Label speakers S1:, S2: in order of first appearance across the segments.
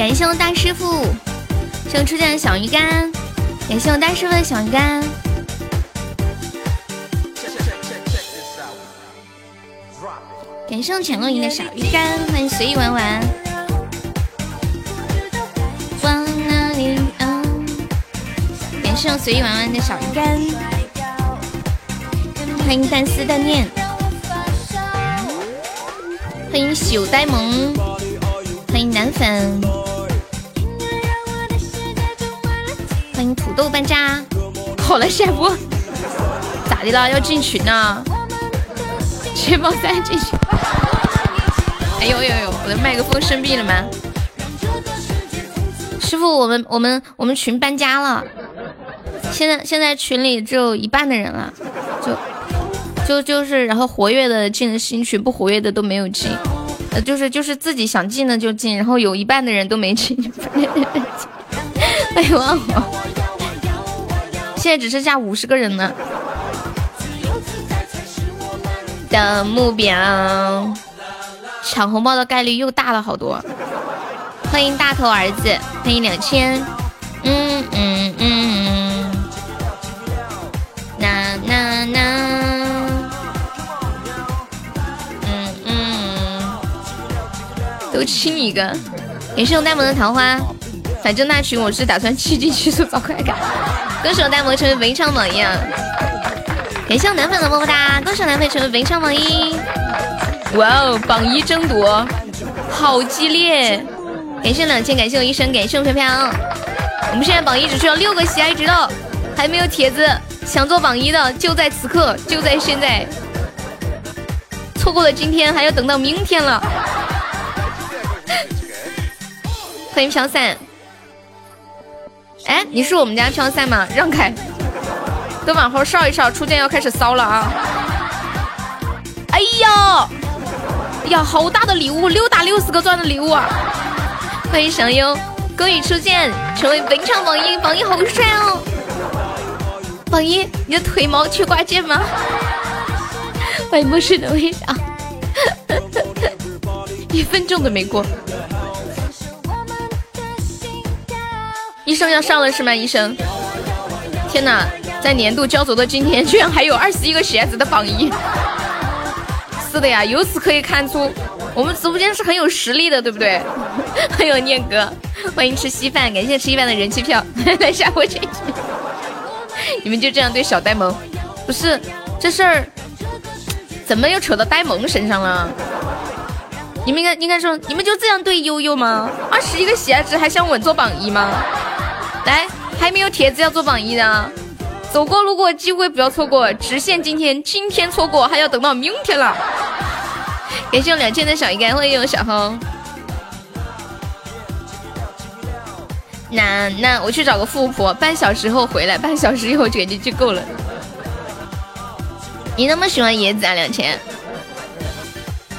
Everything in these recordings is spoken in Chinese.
S1: 感谢我大师傅，谢我初见的小鱼干，感谢我大师傅的小鱼干，感谢我浅露营的小鱼干，欢迎随意玩玩。往哪里？嗯，感谢我随意玩玩的小鱼干，欢迎淡思淡念，欢迎朽呆萌，欢迎男粉。迎土豆半扎，好了下播，咋的了？要进群呢？切包三进群。哎呦呦呦！我的麦克风生病了吗？师傅，我们我们我们群搬家了，现在现在群里只有一半的人了，就就就是然后活跃的进了新群，不活跃的都没有进，呃就是就是自己想进的就进，然后有一半的人都没进。欢迎万火。现在只剩下五十个人了。的目标，抢红包的概率又大了好多。欢迎大头儿子，欢迎两千。嗯嗯嗯。那那那。嗯嗯。都亲一个。也是用呆萌的桃花。反正那群我是打算弃进去做早快感。歌手呆萌成为围场榜一啊，感谢我男粉的么么哒！歌手男粉成为围场榜一，哇哦，榜一争夺好激烈！感谢两千，感谢我一生，感谢我飘飘。我们现在榜一只需要六个喜爱值的，还没有帖子，想做榜一的就在此刻，就在现在。错过了今天，还要等到明天了。欢迎飘散。哎，你是我们家飘赛吗？让开，都往后稍一稍，初见要开始骚了啊！哎呦，呀，好大的礼物，六打六十个钻的礼物啊！欢迎祥优，恭喜初见成为本场榜一，榜一好帅哦！榜一，你的腿毛缺挂件吗？欢迎陌生的微笑，一分钟都没过。医生要上了是吗？医生，天哪，在年度焦灼的今天，居然还有二十一个鞋子的榜一。是的呀，由此可以看出我们直播间是很有实力的，对不对？欢迎念哥，欢迎吃稀饭，感谢吃稀饭的人气票 来下播进去。你们就这样对小呆萌？不是这事儿，怎么又扯到呆萌身上了？你们应该应该说，你们就这样对悠悠吗？二十一个鞋子还想稳坐榜一吗？来，还没有帖子要做榜一的，走过路过机会不要错过，只限今天，今天错过还要等到明天了。感谢我两千的小鱼干，欢迎我小红。那那我去找个富婆，半小时后回来，半小时以后就就够了。你那么喜欢椰子啊，两千？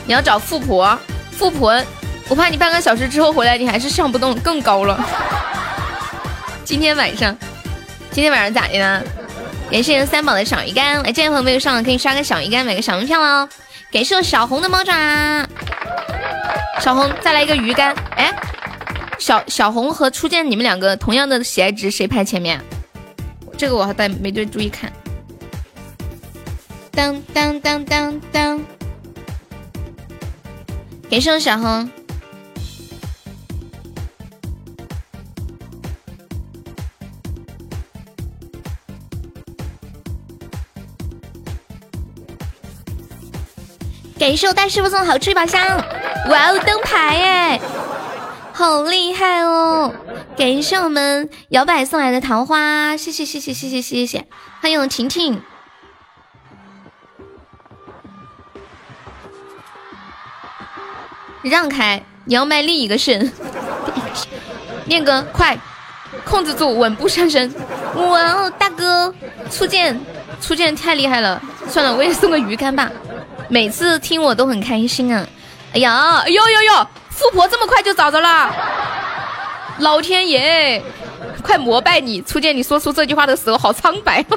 S1: 你要找富婆，富婆，我怕你半个小时之后回来，你还是上不动，更高了。今天晚上，今天晚上咋的呢？感谢三宝的小鱼干，来，这位朋友没有上的可以刷个小鱼干，买个小门票哦。感谢我小红的猫爪，小红再来一个鱼干。哎，小小红和初见你们两个同样的喜爱值，谁排前面？这个我还没对注意看。当当当当当，感谢我小红。感谢我大师傅送好吃一宝箱，哇哦灯牌哎，好厉害哦！感谢我们摇摆送来的桃花，谢谢谢谢谢谢谢谢，欢迎我婷婷，让开，你要卖另一个肾，念哥快，控制住，稳步上升，哇哦大哥，初见初见太厉害了，算了我也送个鱼竿吧。每次听我都很开心啊！哎呀，哎呦呦呦，富婆这么快就找着了！老天爷，快膜拜你！初见你说出这句话的时候好苍白。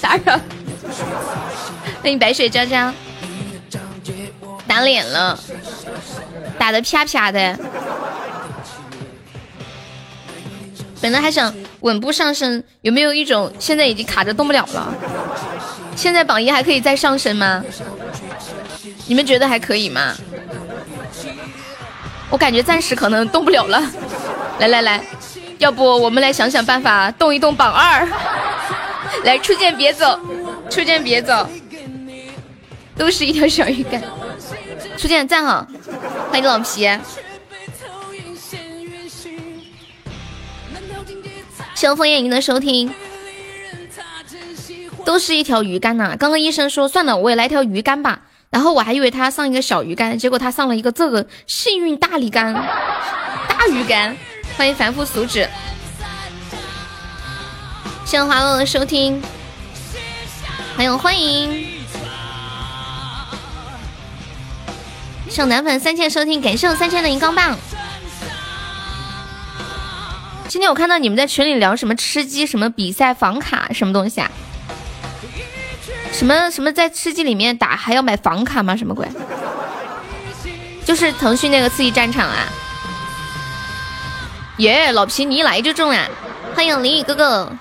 S1: 打扰，欢迎白雪娇娇。打脸了，打的啪啪的。本来还想稳步上升，有没有一种现在已经卡着动不了了？现在榜一还可以再上升吗？你们觉得还可以吗？我感觉暂时可能动不了了。来来来，要不我们来想想办法动一动榜二。来，初见别走，初见别走，都是一条小鱼干。初见站好，欢迎老皮。谢谢枫叶您的收听，都是一条鱼竿呐。刚刚医生说算了，我也来条鱼竿吧。然后我还以为他上一个小鱼竿，结果他上了一个这个幸运大力竿，大鱼竿。欢迎凡夫俗子，谢谢华乐的收听，还有欢迎，上男粉三千收听，感谢我三千的荧光棒。今天我看到你们在群里聊什么吃鸡，什么比赛房卡，什么东西啊？什么什么在吃鸡里面打还要买房卡吗？什么鬼？就是腾讯那个刺激战场啊！耶，老皮你一来就中啊！欢迎林雨哥哥，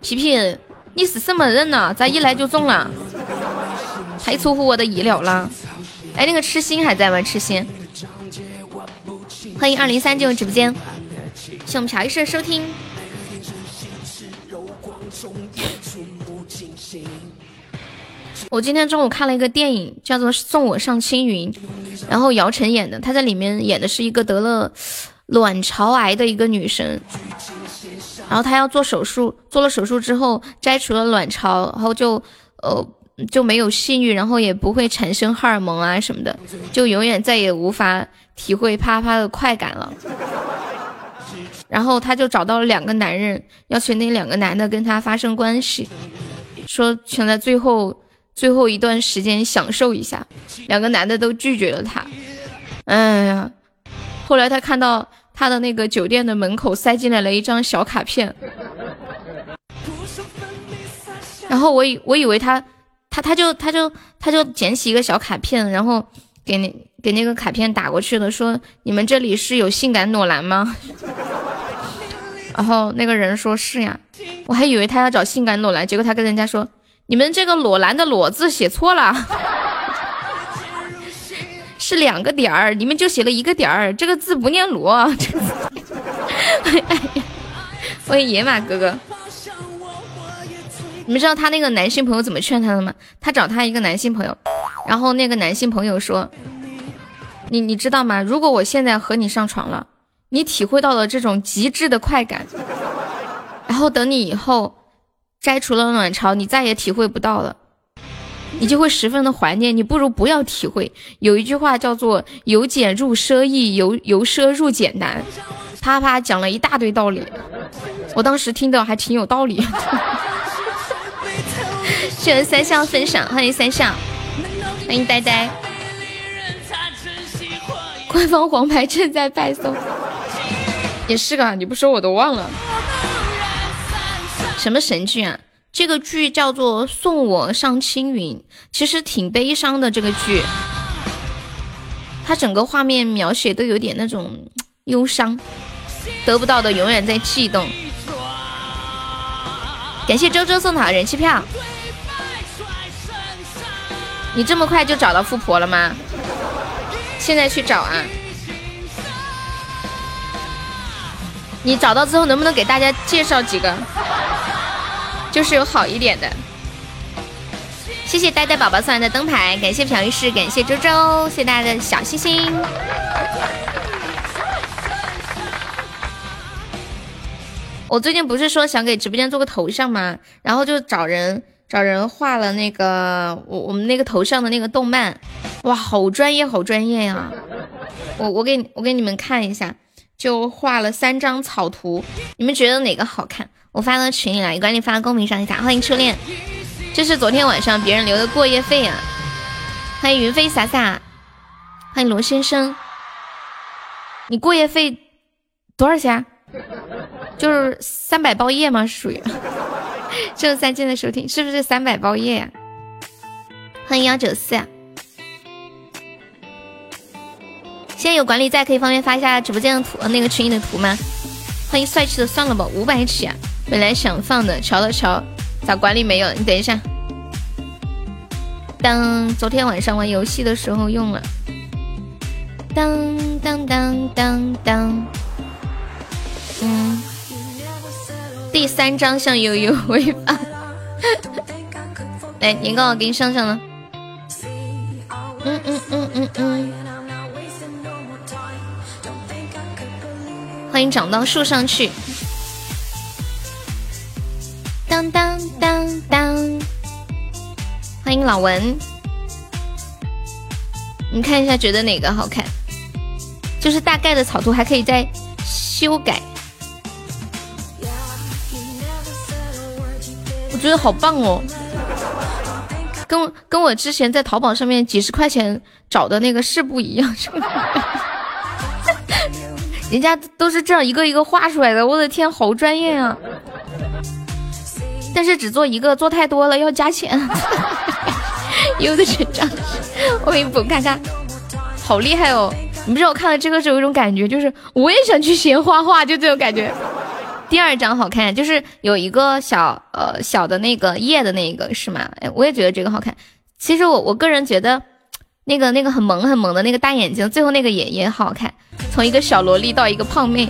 S1: 皮皮你是什么人呢？咋一来就中了？太出乎我的意料了！哎，那个痴心还在吗？痴心，欢迎二零三进入直播间。谢我们乔医生收听。我今天中午看了一个电影，叫做《送我上青云》，然后姚晨演的，她在里面演的是一个得了卵巢癌的一个女生，然后她要做手术，做了手术之后摘除了卵巢，然后就呃就没有性欲，然后也不会产生荷尔蒙啊什么的，就永远再也无法体会啪啪的快感了。然后他就找到了两个男人，要求那两个男的跟他发生关系，说想在最后最后一段时间享受一下。两个男的都拒绝了他。哎呀，后来他看到他的那个酒店的门口塞进来了一张小卡片，然后我以我以为他他他就他就他就捡起一个小卡片，然后给那给那个卡片打过去了，说你们这里是有性感裸男吗？然后那个人说是呀，我还以为他要找性感裸男，结果他跟人家说，你们这个裸男的裸字写错了，是两个点儿，你们就写了一个点儿，这个字不念裸。欢迎野马哥哥，你们知道他那个男性朋友怎么劝他的吗？他找他一个男性朋友，然后那个男性朋友说，你你知道吗？如果我现在和你上床了。你体会到了这种极致的快感，然后等你以后摘除了卵巢，你再也体会不到了，你就会十分的怀念。你不如不要体会。有一句话叫做“由俭入奢易，由由奢入俭难”，啪啪讲了一大堆道理，我当时听的还挺有道理。谢谢三笑分享，欢迎三笑，欢迎呆呆。官方黄牌正在派送。也是个，你不说我都忘了。什么神剧啊？这个剧叫做《送我上青云》，其实挺悲伤的。这个剧，它整个画面描写都有点那种忧伤，得不到的永远在悸动。感谢周周送的人气票。你这么快就找到富婆了吗？现在去找啊！你找到之后能不能给大家介绍几个，就是有好一点的？谢谢呆呆宝宝送来的灯牌，感谢朴医师，感谢周周，谢谢大家的小心心。我最近不是说想给直播间做个头像吗？然后就找人找人画了那个我我们那个头像的那个动漫，哇，好专业，好专业呀！我我给我给你们看一下。就画了三张草图，你们觉得哪个好看？我发到群里了，管你发到公屏上一下。欢迎初恋，这是昨天晚上别人留的过夜费啊！欢迎云飞洒洒，欢迎罗先生，你过夜费多少钱？就是三百包夜吗？属于？谢三千的收听，是不是三百包夜呀？欢迎幺九四。现在有管理在，可以方便发一下直播间的图，那个群里的图吗？欢迎帅气的，算了吧，五百起啊！本来想放的，瞧了瞧，咋管理没有？你等一下。当昨天晚上玩游戏的时候用了。当当当当当。嗯。第三张向悠悠微发。来，年糕我给你上上了。嗯嗯嗯嗯嗯。欢迎长到树上去。当当当当。欢迎老文。你看一下，觉得哪个好看？就是大概的草图还可以再修改。我觉得好棒哦，跟跟我之前在淘宝上面几十块钱找的那个是不一样。人家都是这样一个一个画出来的，我的天，好专业啊！但是只做一个，做太多了要加钱。有的成长，我给你补看看，好厉害哦！你不知道我看了这个是有一种感觉，就是我也想去学画画，就这种感觉。第二张好看，就是有一个小呃小的那个叶的那个是吗？哎，我也觉得这个好看。其实我我个人觉得。那个那个很萌很萌的那个大眼睛，最后那个也也好看，从一个小萝莉到一个胖妹。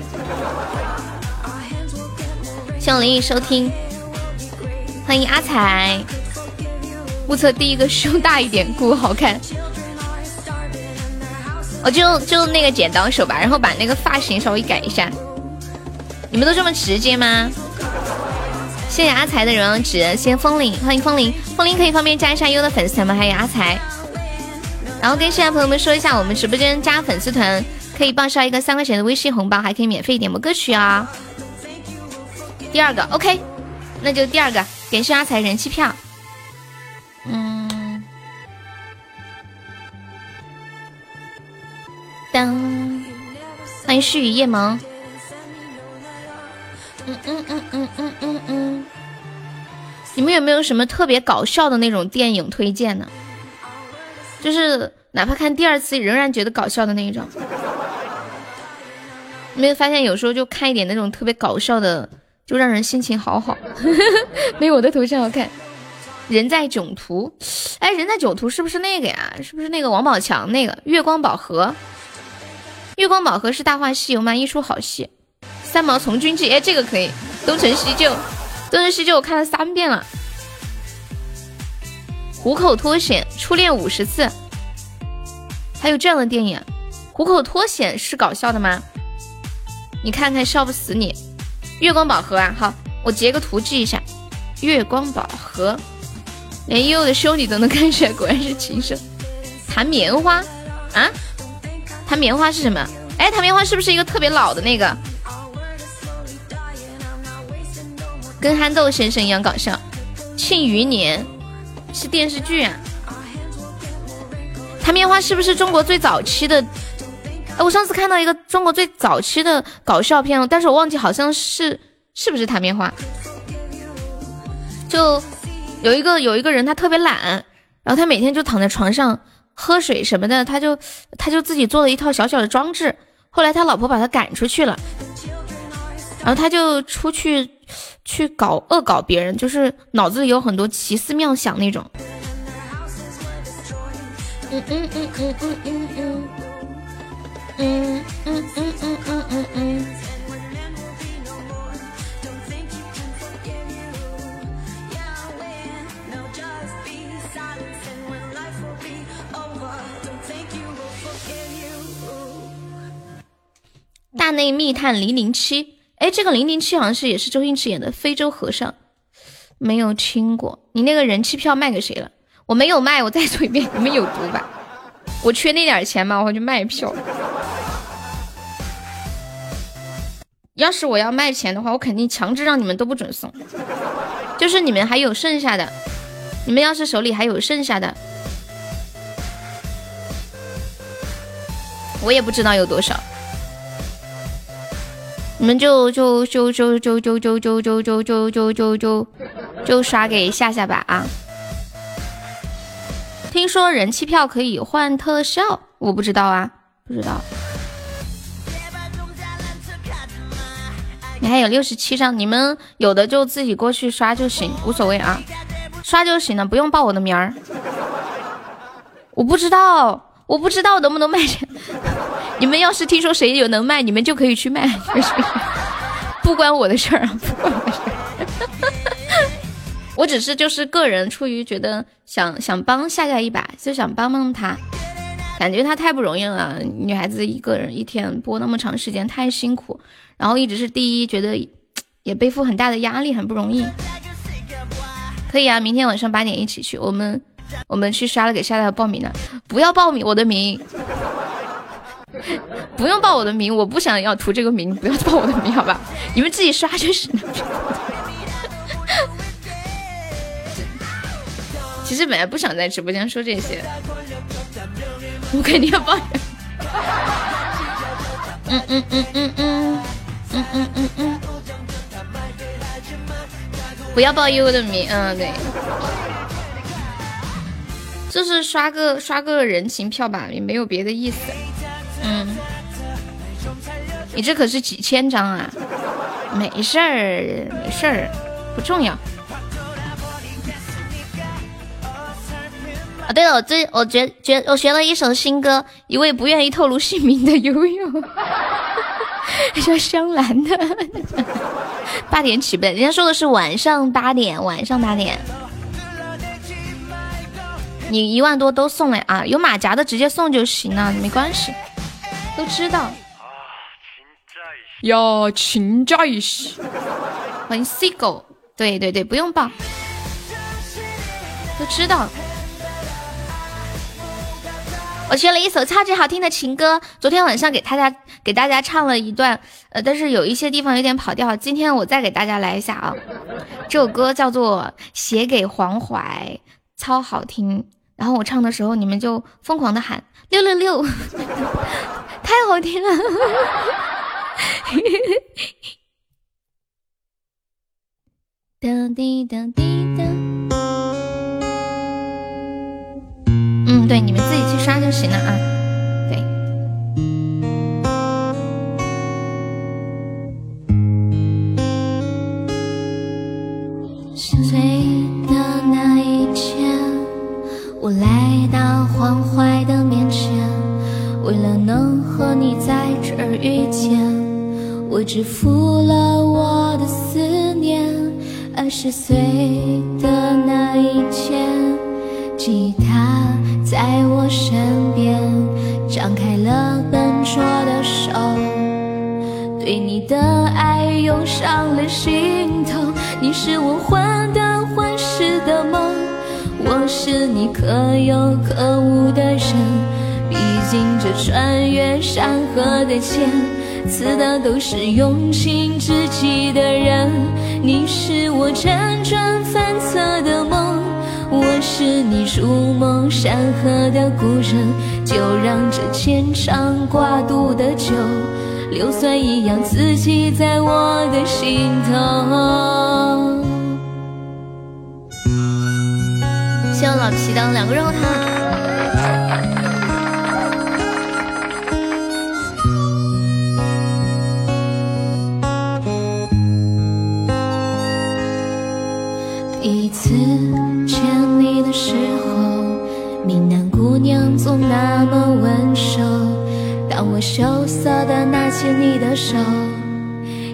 S1: 谢谢林毅收听，欢迎阿彩。目测第一个胸大一点，骨好看。我就就那个剪刀手吧，然后把那个发型稍微改一下。你们都这么直接吗？谢谢阿才的荣耀值，谢谢风铃，欢迎风铃，风铃可以方便加一下优的粉丝团吗？还有阿才。然后跟现在朋友们说一下，我们直播间加粉丝团可以报销一个三块钱的微信红包，还可以免费点播歌曲啊。第二个，OK，那就第二个，感谢阿财人气票。嗯，当，欢迎诗雨夜萌。嗯嗯嗯嗯嗯嗯嗯，你们有没有什么特别搞笑的那种电影推荐呢？就是哪怕看第二次仍然觉得搞笑的那一种，没有发现有时候就看一点那种特别搞笑的，就让人心情好好。没有我的头像好看。人在囧途，哎，人在囧途是不是那个呀？是不是那个王宝强那个月光宝盒？月光宝盒是大话西游吗？一出好戏。三毛从军记，哎，这个可以。东成西就，东成西就我看了三遍了。虎口脱险，初恋五十次，还有这样的电影，虎口脱险是搞笑的吗？你看看笑不死你。月光宝盒啊，好，我截个图记一下。月光宝盒，连悠悠的兄弟都能看出来，果然是情圣。弹棉花啊？弹棉花是什么？哎，弹棉花是不是一个特别老的那个？跟憨豆先生一样搞笑。庆余年。是电视剧啊！弹棉花是不是中国最早期的？哎我上次看到一个中国最早期的搞笑片但是我忘记好像是是不是弹棉花？就有一个有一个人他特别懒然后他每天就躺在床上喝水什么的他就他就自己做了一套小小的装置后来他老婆把他赶出去了然后他就出去去搞恶搞别人就是脑子里有很多奇思妙想那种。大内密探零零七。哎，这个零零七好像是也是周星驰演的《非洲和尚》，没有听过。你那个人气票卖给谁了？我没有卖，我再说一遍，你们有毒吧？我缺那点钱吗，我去卖票。要是我要卖钱的话，我肯定强制让你们都不准送。就是你们还有剩下的，你们要是手里还有剩下的，我也不知道有多少。你们就就就就就就就就就就就就就就就刷给夏夏吧啊！听说人气票可以换特效，我不知道啊，不知道。你还有六十七张，你们有的就自己过去刷就行，无所谓啊，刷就行了，不用报我的名儿。我不知道，我不知道能不能卖。你们要是听说谁有能卖，你们就可以去卖，不关我的事儿，不关我的事。我只是就是个人出于觉得想想帮夏夏一把，就想帮帮他，感觉他太不容易了，女孩子一个人一天播那么长时间太辛苦。然后一直是第一，觉得 也背负很大的压力，很不容易。可以啊，明天晚上八点一起去，我们我们去刷了给夏夏报名了。不要报名我的名，不用报我的名，我不想要图这个名，不要报我的名，好吧？你们自己刷就是了。其实本来不想在直播间说这些，我肯定要报。嗯嗯嗯。嗯嗯嗯嗯嗯嗯嗯，不要报悠悠的名，嗯对，就是刷个刷个人情票吧，也没有别的意思。嗯，你这可是几千张啊，没事儿没事儿，不重要。啊对了，我最我觉觉我学了一首新歌，一位不愿意透露姓名的悠悠。叫香兰的，八点起呗，人家说的是晚上八点，晚上八点。你一万多都送了啊，有马甲的直接送就行了，没关系，都知道。要请假一些。欢迎 C 狗，对对对，不用报，都知道。我学了一首超级好听的情歌，昨天晚上给大家给大家唱了一段，呃，但是有一些地方有点跑调，今天我再给大家来一下啊。这首歌叫做《写给黄淮》，超好听。然后我唱的时候，你们就疯狂的喊六六六，太好听了。哒滴哒滴哒。嗯，对，你们自己去刷就行了啊。岁的那一天，我来到黄淮的面前，为了能和你在这儿遇见，我支付了我的思念。二十岁的那一天，吉他。在我身边，张开了笨拙的手，对你的爱涌上了心头。你是我患得患失的梦，我是你可有可无的人。毕竟这穿越山河的剑，刺的都是用情至极的人。你是我辗转反侧的梦。我是你如梦山河的故人，就让这牵肠挂肚的酒，硫酸一样刺激在我的心头。先用老皮当两个肉汤。第一次见你的时候闽南姑娘总那么温柔。当我羞涩的拿起你的手，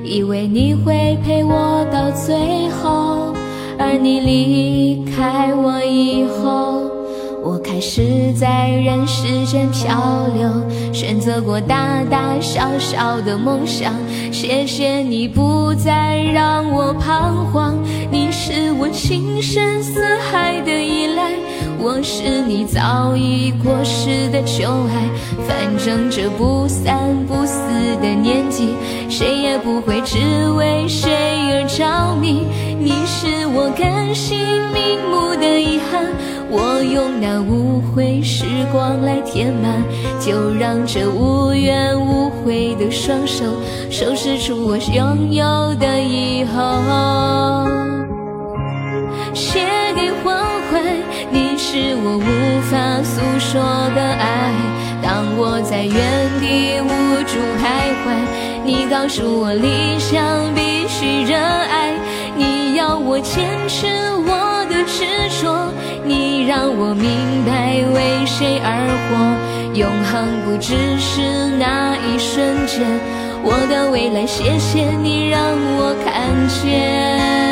S1: 以为你会陪我到最后，而你离开我以后，我开始在人世间漂流，选择过大大小小的梦想。谢谢你不再让我彷徨，你是我情深似海的依赖。我是你早已过时的旧爱，反正这不三不四的年纪，谁也不会只为谁而着迷。你是我甘心瞑目的遗憾，我用那无悔时光来填满，就让这无怨无悔的双手收拾出我拥有的以后。写给黄淮。你是我无法诉说的爱，当我在原地无助徘徊，你告诉我理想必须热爱，你要我坚持我的执着，你让我明白为谁而活，永恒不只是那一瞬间，我的未来，谢谢你让我看见。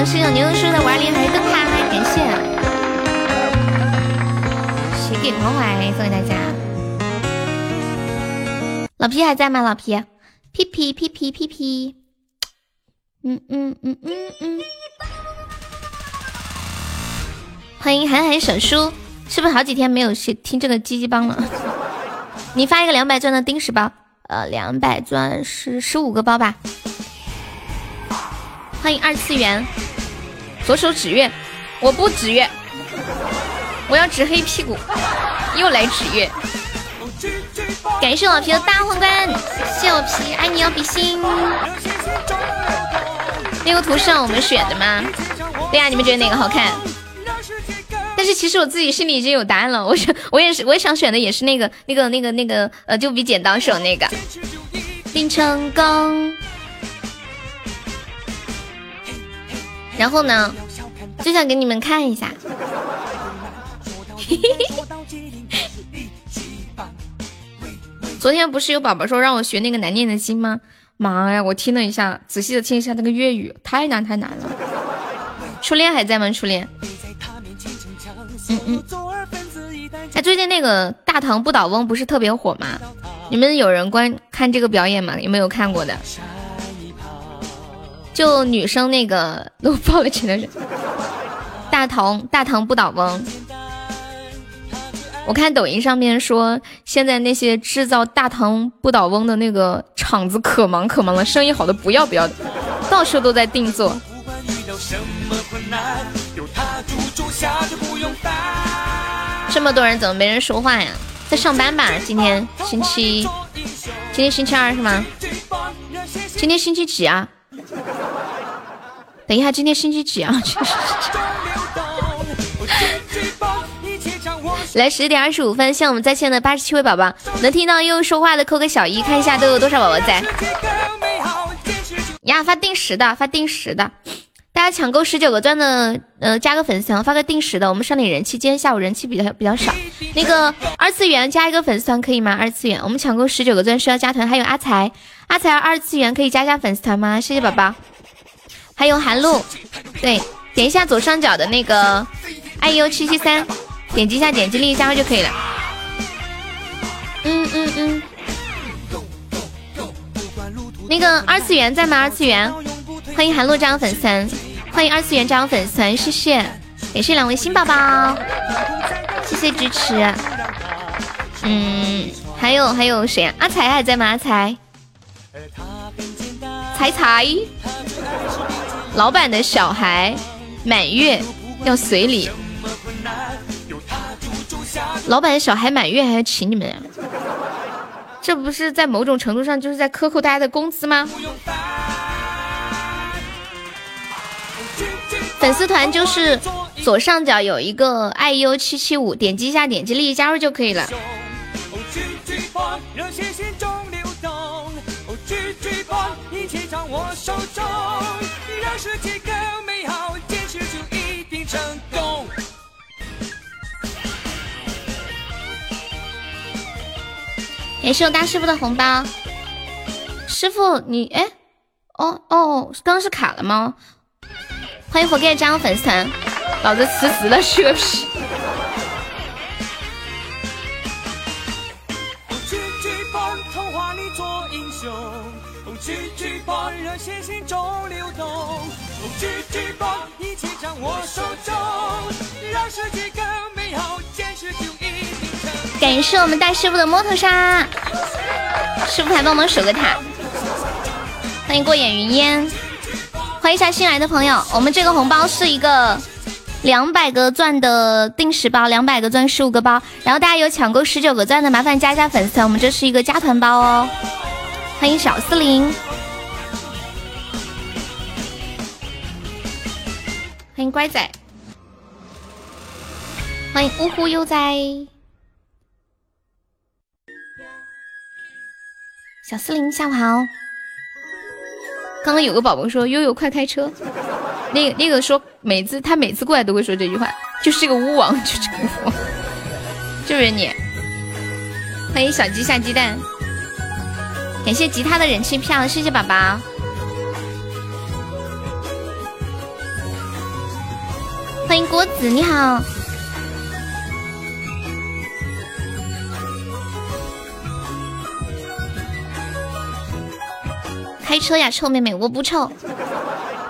S1: 润喉糖，谢谢牛牛叔的五二零还是灯牌，感谢。谁给团怀送给大家。老皮还在吗？老皮，屁屁屁屁屁屁。嗯嗯嗯嗯嗯。欢迎韩海小叔，是不是好几天没有去听这个鸡鸡帮了？你发一个两百钻的定时包，呃，两百钻是十五个包吧？欢迎二次元，左手指月，我不指月，我要指黑屁股，又来指月。感谢老皮的大皇冠，谢老皮，爱你要比心。那个图是让我们选的吗？对呀，你们觉得哪个好看？但是其实我自己心里已经有答案了，我想我也是，我也想选的也是那个那个那个那个呃，就比剪刀手那个。定成功。然后呢，就想给你们看一下。昨天不是有宝宝说让我学那个难念的经吗？妈呀，我听了一下，仔细的听一下那个粤语，太难太难了。初恋还在吗？初恋。嗯嗯。哎，最近那个大唐不倒翁不是特别火吗？你们有人观看这个表演吗？有没有看过的？就女生那个都报了钱的人，大唐大唐不倒翁。我看抖音上面说，现在那些制造大唐不倒翁的那个厂子可忙可忙了，生意好的不要不要的，到处都在定做。这么多人怎么没人说话呀？在上班吧？今天星期一，今天星期二是吗？今天星期几啊？等一下，今天星期几啊？来十点二十五分，向我们在线的八十七位宝宝，能听到悠悠说话的扣个小一，看一下都有多少宝宝在。呀，发定时的，发定时的，大家抢够十九个钻的，呃，加个粉丝团，发个定时的，我们上点人气。今天下午人气比较比较少，那个二次元加一个粉丝团可以吗？二次元，我们抢够十九个钻需要加团，还有阿才。阿才二次元可以加加粉丝团吗？谢谢宝宝。还有韩露，对，点一下左上角的那个 iu 七七三，点击一下点击立即加入就可以了。嗯嗯嗯。那个二次元在吗？二次元，欢迎韩露加入粉丝团，欢迎二次元加入粉丝团，谢谢，感谢两位新宝宝，谢谢支持。嗯，还有还有谁啊？阿才还在吗？阿才。猜猜，老板的小孩满月要随礼，老板的小孩满月还要请你们呀？这不是在某种程度上就是在克扣大家的工资吗？粉丝团就是左上角有一个爱优七七五，点击一下，点击立即加入就可以了。我手中，让世界更美好，坚持就一定成功。感谢我大师傅的红包，师傅你哎，哦哦，刚刚是卡了吗？欢迎火盖加入粉丝团，老子辞职了，去个屁！感谢我们大师傅的摸头杀，师傅还帮忙守个塔。欢迎过眼云烟，欢迎一下新来的朋友。我们这个红包是一个两百个钻的定时包，两百个钻十五个包。然后大家有抢够十九个钻的，麻烦加一下粉丝团，我们这是一个加团包哦。欢迎小四零，欢迎乖仔，欢迎呜呼悠哉。小四零，下午好。刚刚有个宝宝说悠悠快开车，那那个说每次他每次过来都会说这句话，就是这个巫王，就这个巫王，就是你。欢迎小鸡下鸡蛋，感谢吉他的人气票，谢谢宝宝。欢迎郭子，你好。开车呀，臭妹妹，我不臭，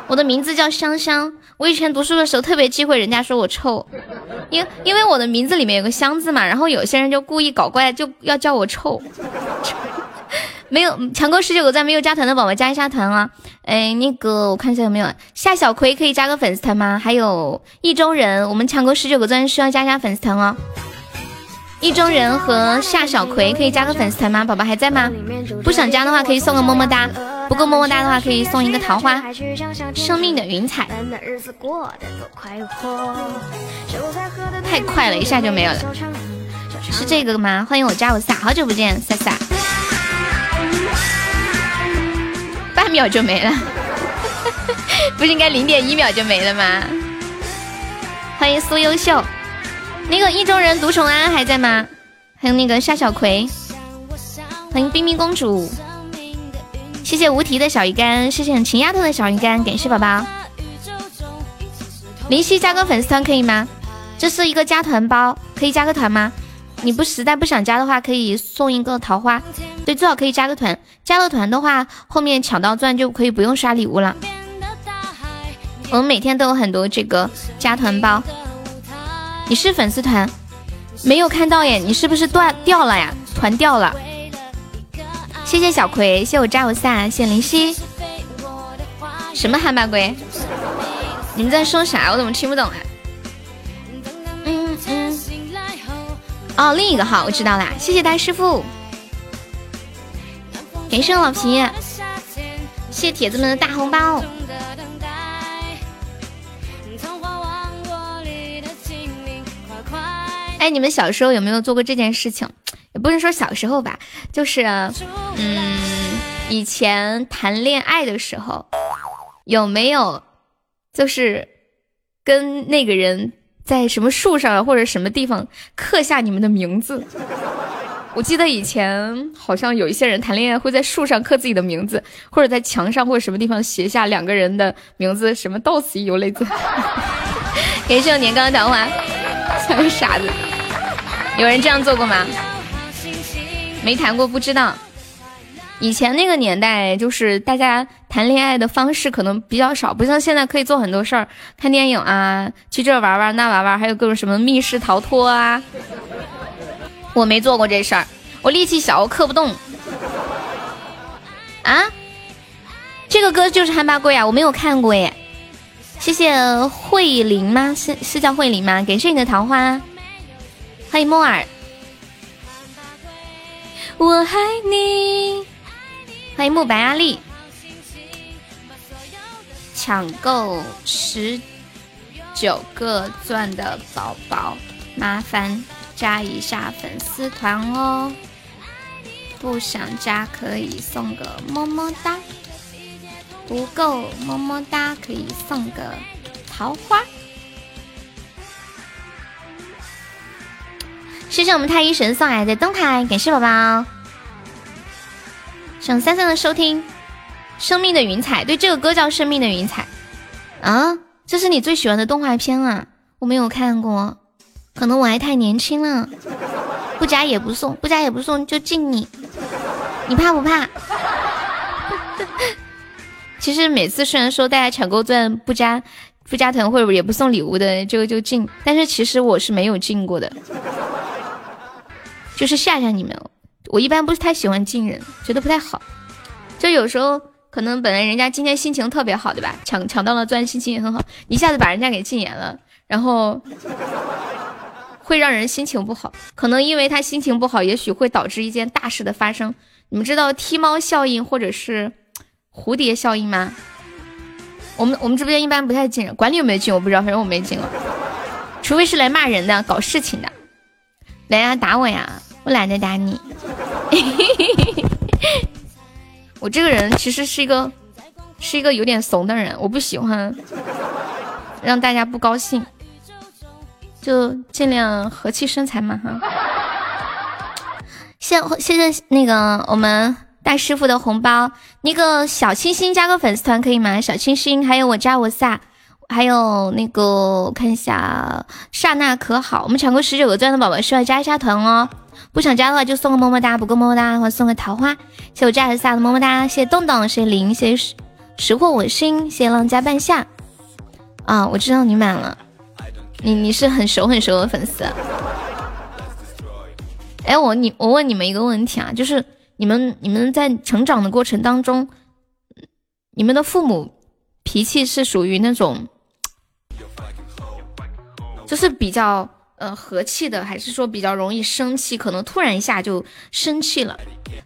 S1: 我的名字叫香香。我以前读书的时候特别忌讳人家说我臭，因因为我的名字里面有个香字嘛，然后有些人就故意搞怪，就要叫我臭。没有抢够十九个赞没有加团的宝宝加一下团啊！哎，那个我看一下有没有夏小葵可以加个粉丝团吗？还有意中人，我们抢够十九个赞需要加加粉丝团哦。意中人和夏小葵可以加个粉丝团吗？宝宝还在吗？不想加的话可以送个么么哒，不够么么哒的话可以送一个桃花。生命的云彩，太快了，一下就没有了。是这个吗？欢迎我加我撒，好久不见，撒撒。半秒就没了，不是应该零点一秒就没了吗？欢迎苏优秀。那个意中人独宠安还在吗？还有那个夏小葵，欢迎冰冰公主，谢谢无题的小鱼干，谢谢秦丫头的小鱼干，感谢宝宝。林夕加个粉丝团可以吗？这是一个加团包，可以加个团吗？你不实在不想加的话，可以送一个桃花。对，最好可以加个团，加了团的话，后面抢到钻就可以不用刷礼物了。我们每天都有很多这个加团包。你是粉丝团，没有看到耶？你是不是断掉了呀？团掉了。谢谢小葵，谢我扎我萨，谢林夕。什么憨八龟？你们在说啥？我怎么听不懂啊？嗯嗯。哦，另一个号我知道啦，谢谢大师傅。感谢老皮，谢谢铁子们的大红包。哎，你们小时候有没有做过这件事情？也不是说小时候吧，就是，嗯，以前谈恋爱的时候，有没有，就是跟那个人在什么树上或者什么地方刻下你们的名字？我记得以前好像有一些人谈恋爱会在树上刻自己的名字，或者在墙上或者什么地方写下两个人的名字，什么到此一游类似。感谢我年糕的桃花，像个傻子。有人这样做过吗？没谈过不知道。以前那个年代，就是大家谈恋爱的方式可能比较少，不像现在可以做很多事儿，看电影啊，去这玩玩那玩玩，还有各种什么密室逃脱啊。我没做过这事儿，我力气小，我刻不动。啊？这个歌就是汉巴贵啊，我没有看过耶。谢谢慧玲吗？是是叫慧玲吗？感谢你的桃花。欢迎木耳，我爱你。欢迎慕白阿丽，抢够十九个钻的宝宝，麻烦加一下粉丝团哦。不想加可以送个么么哒，不够么么哒可以送个桃花。谢谢我们太医神送来的灯牌，感谢宝宝。省三三的收听，《生命的云彩》对这个歌叫《生命的云彩》啊，这是你最喜欢的动画片啊？我没有看过，可能我还太年轻了。不加也不送，不加也不送就敬你，你怕不怕？其实每次虽然说大家抢购钻不加不加团或者也不送礼物的，就就敬，但是其实我是没有敬过的。就是吓吓你们，我一般不是太喜欢禁人，觉得不太好。就有时候可能本来人家今天心情特别好，对吧？抢抢到了钻，心情也很好，一下子把人家给禁言了，然后会让人心情不好。可能因为他心情不好，也许会导致一件大事的发生。你们知道踢猫效应或者是蝴蝶效应吗？我们我们直播间一般不太进人，管理有没有进我不知道，反正我没进了。除非是来骂人的、搞事情的，来呀打我呀！我懒得打你。我这个人其实是一个是一个有点怂的人，我不喜欢让大家不高兴，就尽量和气生财嘛哈。谢谢谢那个我们大师傅的红包，那个小清新加个粉丝团可以吗？小清新，还有我扎我萨，还有那个看一下刹那可好，我们抢过十九个钻的宝宝需要加一下团哦。不想加的话就送个么么哒，不够么么哒的话送个桃花。谢我扎尔萨的么么哒，谢谢洞洞，谢谢林，谢谢识货我心，谢谢浪家半夏。啊，我知道你满了，你你是很熟很熟的粉丝。哎，我你我问你们一个问题啊，就是你们你们在成长的过程当中，你们的父母脾气是属于那种，就是比较。呃，和气的还是说比较容易生气，可能突然一下就生气了，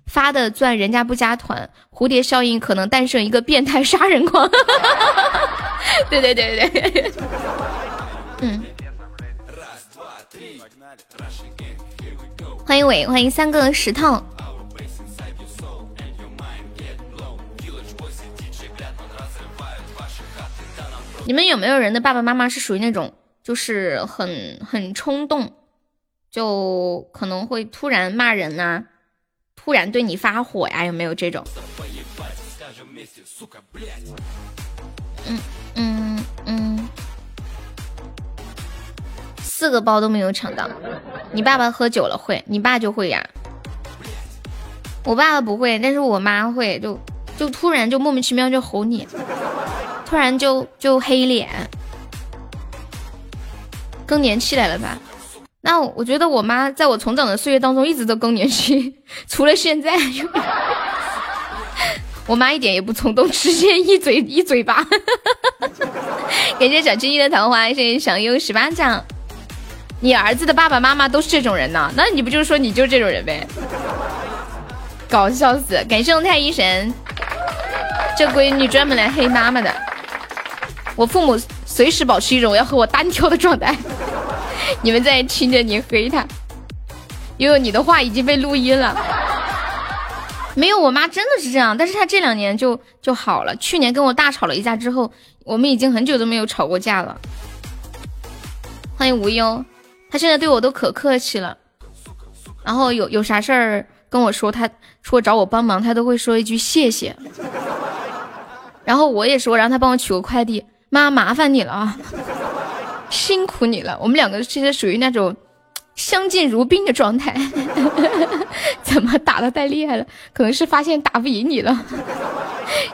S1: 发的钻人家不加团，蝴蝶效应可能诞生一个变态杀人狂。对对对对，嗯，欢迎伟，欢迎三个石头。你们有没有人的爸爸妈妈是属于那种？就是很很冲动，就可能会突然骂人呐，突然对你发火呀，有没有这种？嗯嗯嗯，四个包都没有抢到。你爸爸喝酒了会？你爸就会呀？我爸爸不会，但是我妈会，就就突然就莫名其妙就吼你，突然就就黑脸。更年期来了吧？那我觉得我妈在我成长的岁月当中一直都更年期，除了现在。我妈一点也不冲动，直接一嘴一嘴巴。感谢小青青的桃花，谢谢小优十八奖。你儿子的爸爸妈妈都是这种人呢？那你不就是说你就是这种人呗？搞笑死！感谢太医神，这闺女专门来黑妈妈的。我父母。随时保持一种要和我单挑的状态。你们在听着你黑他，悠悠，你的话已经被录音了。没有，我妈真的是这样，但是她这两年就就好了。去年跟我大吵了一架之后，我们已经很久都没有吵过架了。欢迎无忧，她现在对我都可客气了。然后有有啥事儿跟我说，她说找我帮忙，她都会说一句谢谢。然后我也说让她帮我取个快递。妈，麻烦你了啊，辛苦你了。我们两个现在属于那种相敬如宾的状态。怎么打的太厉害了？可能是发现打不赢你了。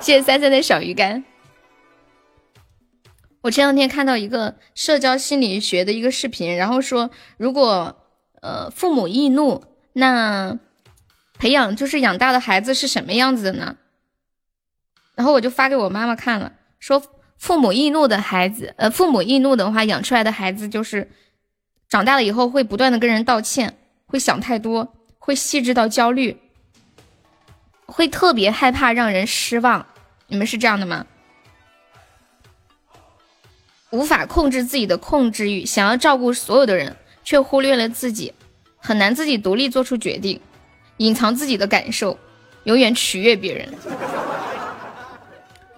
S1: 谢谢三三的小鱼干。我前两天看到一个社交心理学的一个视频，然后说，如果呃父母易怒，那培养就是养大的孩子是什么样子的呢？然后我就发给我妈妈看了，说。父母易怒的孩子，呃，父母易怒的话，养出来的孩子就是长大了以后会不断的跟人道歉，会想太多，会细致到焦虑，会特别害怕让人失望。你们是这样的吗？无法控制自己的控制欲，想要照顾所有的人，却忽略了自己，很难自己独立做出决定，隐藏自己的感受，永远取悦别人。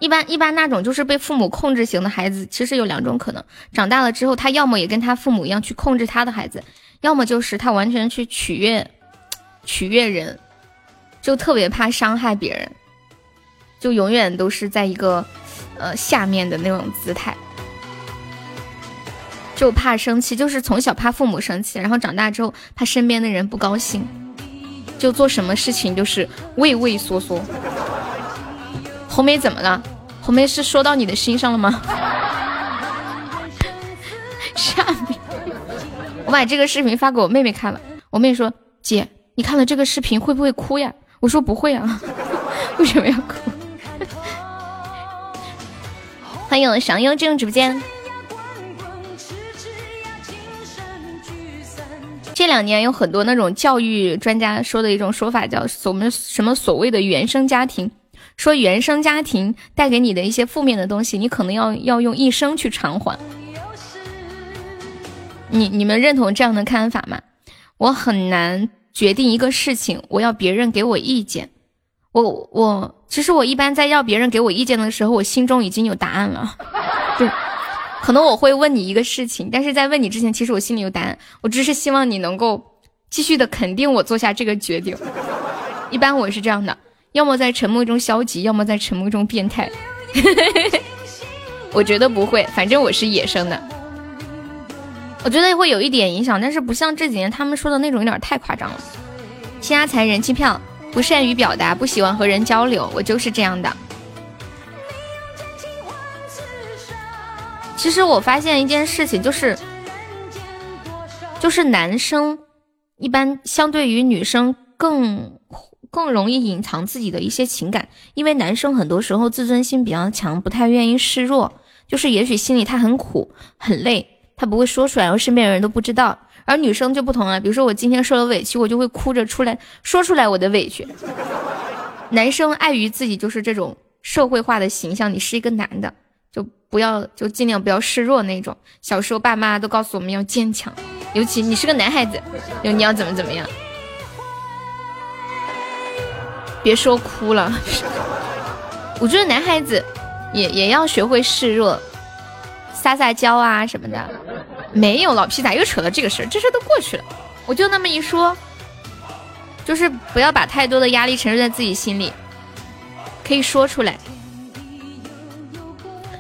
S1: 一般一般那种就是被父母控制型的孩子，其实有两种可能：长大了之后，他要么也跟他父母一样去控制他的孩子，要么就是他完全去取悦取悦人，就特别怕伤害别人，就永远都是在一个呃下面的那种姿态，就怕生气，就是从小怕父母生气，然后长大之后怕身边的人不高兴，就做什么事情就是畏畏缩缩。红梅怎么了？红梅是说到你的心上了吗？下面我把这个视频发给我妹妹看了，我妹说：“姐，你看了这个视频会不会哭呀？”我说：“不会啊，为什么要哭？” 欢迎我祥优进入直播间。这两年有很多那种教育专家说的一种说法，叫什么什么所谓的原生家庭，说原生家庭带给你的一些负面的东西，你可能要要用一生去偿还。你你们认同这样的看法吗？我很难决定一个事情，我要别人给我意见。我我其实我一般在要别人给我意见的时候，我心中已经有答案了。就可能我会问你一个事情，但是在问你之前，其实我心里有答案。我只是希望你能够继续的肯定我做下这个决定。一般我是这样的，要么在沉默中消极，要么在沉默中变态。我觉得不会，反正我是野生的。我觉得会有一点影响，但是不像这几年他们说的那种有点太夸张了。新阿财人气票，不善于表达，不喜欢和人交流，我就是这样的。其实我发现一件事情，就是，就是男生一般相对于女生更更容易隐藏自己的一些情感，因为男生很多时候自尊心比较强，不太愿意示弱，就是也许心里他很苦很累。他不会说出来，然后身边人都不知道。而女生就不同了，比如说我今天受了委屈，我就会哭着出来说出来我的委屈。男生碍于自己就是这种社会化的形象，你是一个男的，就不要就尽量不要示弱那种。小时候爸妈都告诉我们要坚强，尤其你是个男孩子，就你要怎么怎么样。别说哭了，我觉得男孩子也也要学会示弱。撒撒娇啊什么的，没有老皮咋又扯到这个事儿？这事都过去了，我就那么一说，就是不要把太多的压力承受在自己心里，可以说出来。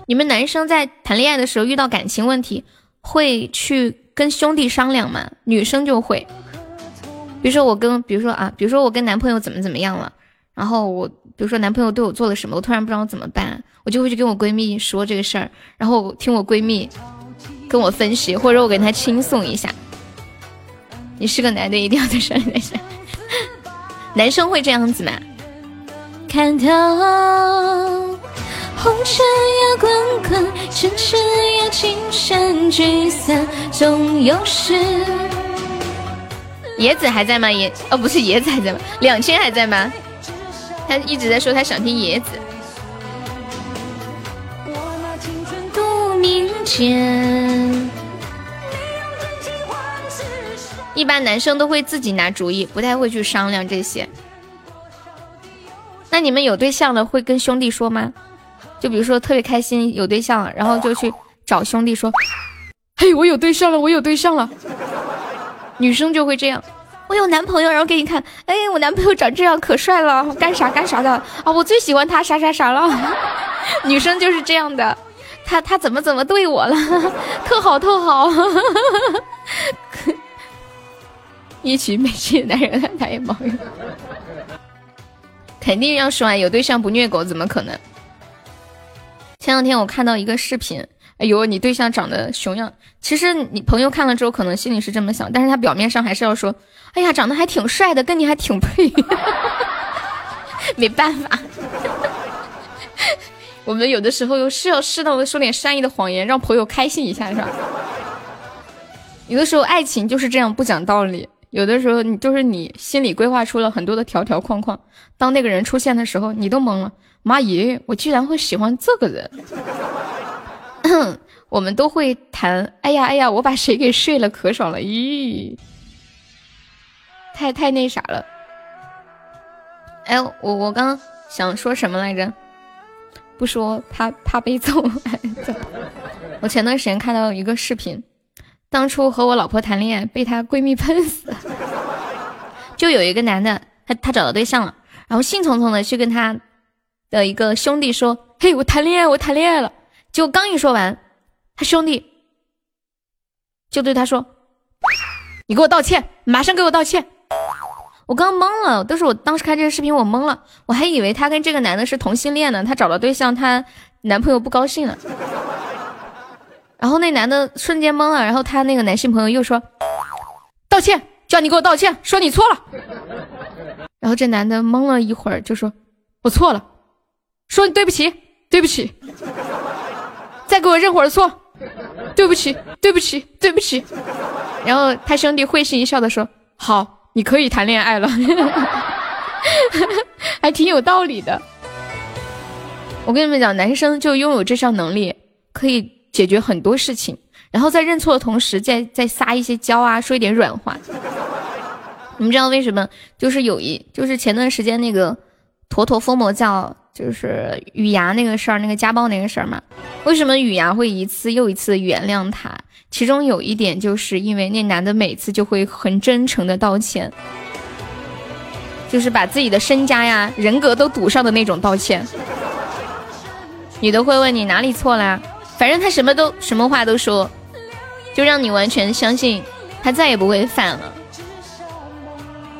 S1: 你们男生在谈恋爱的时候遇到感情问题，会去跟兄弟商量吗？女生就会，比如说我跟，比如说啊，比如说我跟男朋友怎么怎么样了，然后我。比如说男朋友对我做了什么，我突然不知道怎么办，我就会去跟我闺蜜说这个事儿，然后听我闺蜜跟我分析，或者我给她倾诉一下。你是个男的，一定要在上面下。男生会这样子吗？看到红尘呀滚滚，尘世呀情深聚散总有时。野子还在吗？野哦，不是野子还在吗？两千还在吗？他一直在说他想听野子。一般男生都会自己拿主意，不太会去商量这些。那你们有对象了会跟兄弟说吗？就比如说特别开心有对象了，然后就去找兄弟说：“嘿，我有对象了，我有对象了。”女生就会这样。我有男朋友，然后给你看，哎，我男朋友长这样可帅了，干啥干啥的啊！我最喜欢他啥啥啥了。女生就是这样的，他他怎么怎么对我了，特 好特好。一群美气的男人他也毛用，肯定要说啊有对象不虐狗，怎么可能？前两天我看到一个视频。哎呦，你对象长得熊样，其实你朋友看了之后可能心里是这么想，但是他表面上还是要说，哎呀，长得还挺帅的，跟你还挺配。没办法，我们有的时候又是要适当的说点善意的谎言，让朋友开心一下，是吧？有的时候爱情就是这样不讲道理，有的时候你就是你心里规划出了很多的条条框框，当那个人出现的时候，你都懵了，妈耶，我居然会喜欢这个人。我们都会谈，哎呀哎呀，我把谁给睡了，可爽了，咦，太太那啥了。哎，我我刚想说什么来着？不说怕怕被揍。我前段时间看到一个视频，当初和我老婆谈恋爱被她闺蜜喷死，就有一个男的，他他找到对象了，然后兴冲冲的去跟他的一个兄弟说，嘿，我谈恋爱，我谈恋爱了。就刚一说完，他兄弟就对他说：“你给我道歉，马上给我道歉！”我刚懵了，都是我当时看这个视频我懵了，我还以为他跟这个男的是同性恋呢，他找了对象，他男朋友不高兴了。然后那男的瞬间懵了，然后他那个男性朋友又说：“道歉，叫你给我道歉，说你错了。”然后这男的懵了一会儿，就说：“我错了，说对不起，对不起。”再给我认会儿错，对不起，对不起，对不起。然后他兄弟会心一笑的说：“好，你可以谈恋爱了。”还挺有道理的。我跟你们讲，男生就拥有这项能力，可以解决很多事情。然后在认错的同时，再再撒一些娇啊，说一点软话。你们知道为什么？就是有一，就是前段时间那个坨坨疯魔教，就是雨芽那个事儿，那个家暴那个事儿嘛。为什么雨芽会一次又一次原谅他？其中有一点，就是因为那男的每次就会很真诚的道歉，就是把自己的身家呀、人格都赌上的那种道歉。女的会问你哪里错了，反正他什么都什么话都说，就让你完全相信他再也不会犯了。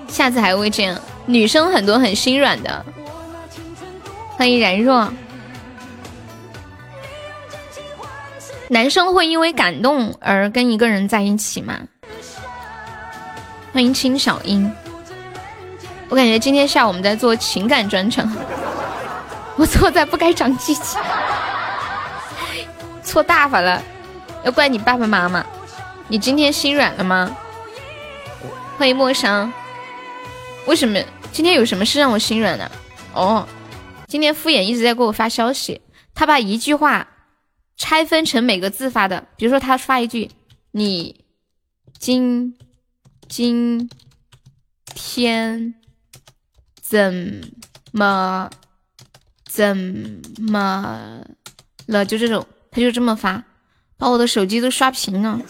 S1: 下次还会这样，女生很多很心软的。欢迎然若，男生会因为感动而跟一个人在一起吗？欢迎青小英，我感觉今天下午我们在做情感专场，我错在不该长记性，错大发了，要怪你爸爸妈妈。你今天心软了吗？欢迎陌生。为什么今天有什么事让我心软呢？哦，今天敷衍一直在给我发消息，他把一句话拆分成每个字发的。比如说他发一句：“你今今天怎么怎么了？”就这种，他就这么发，把我的手机都刷屏了。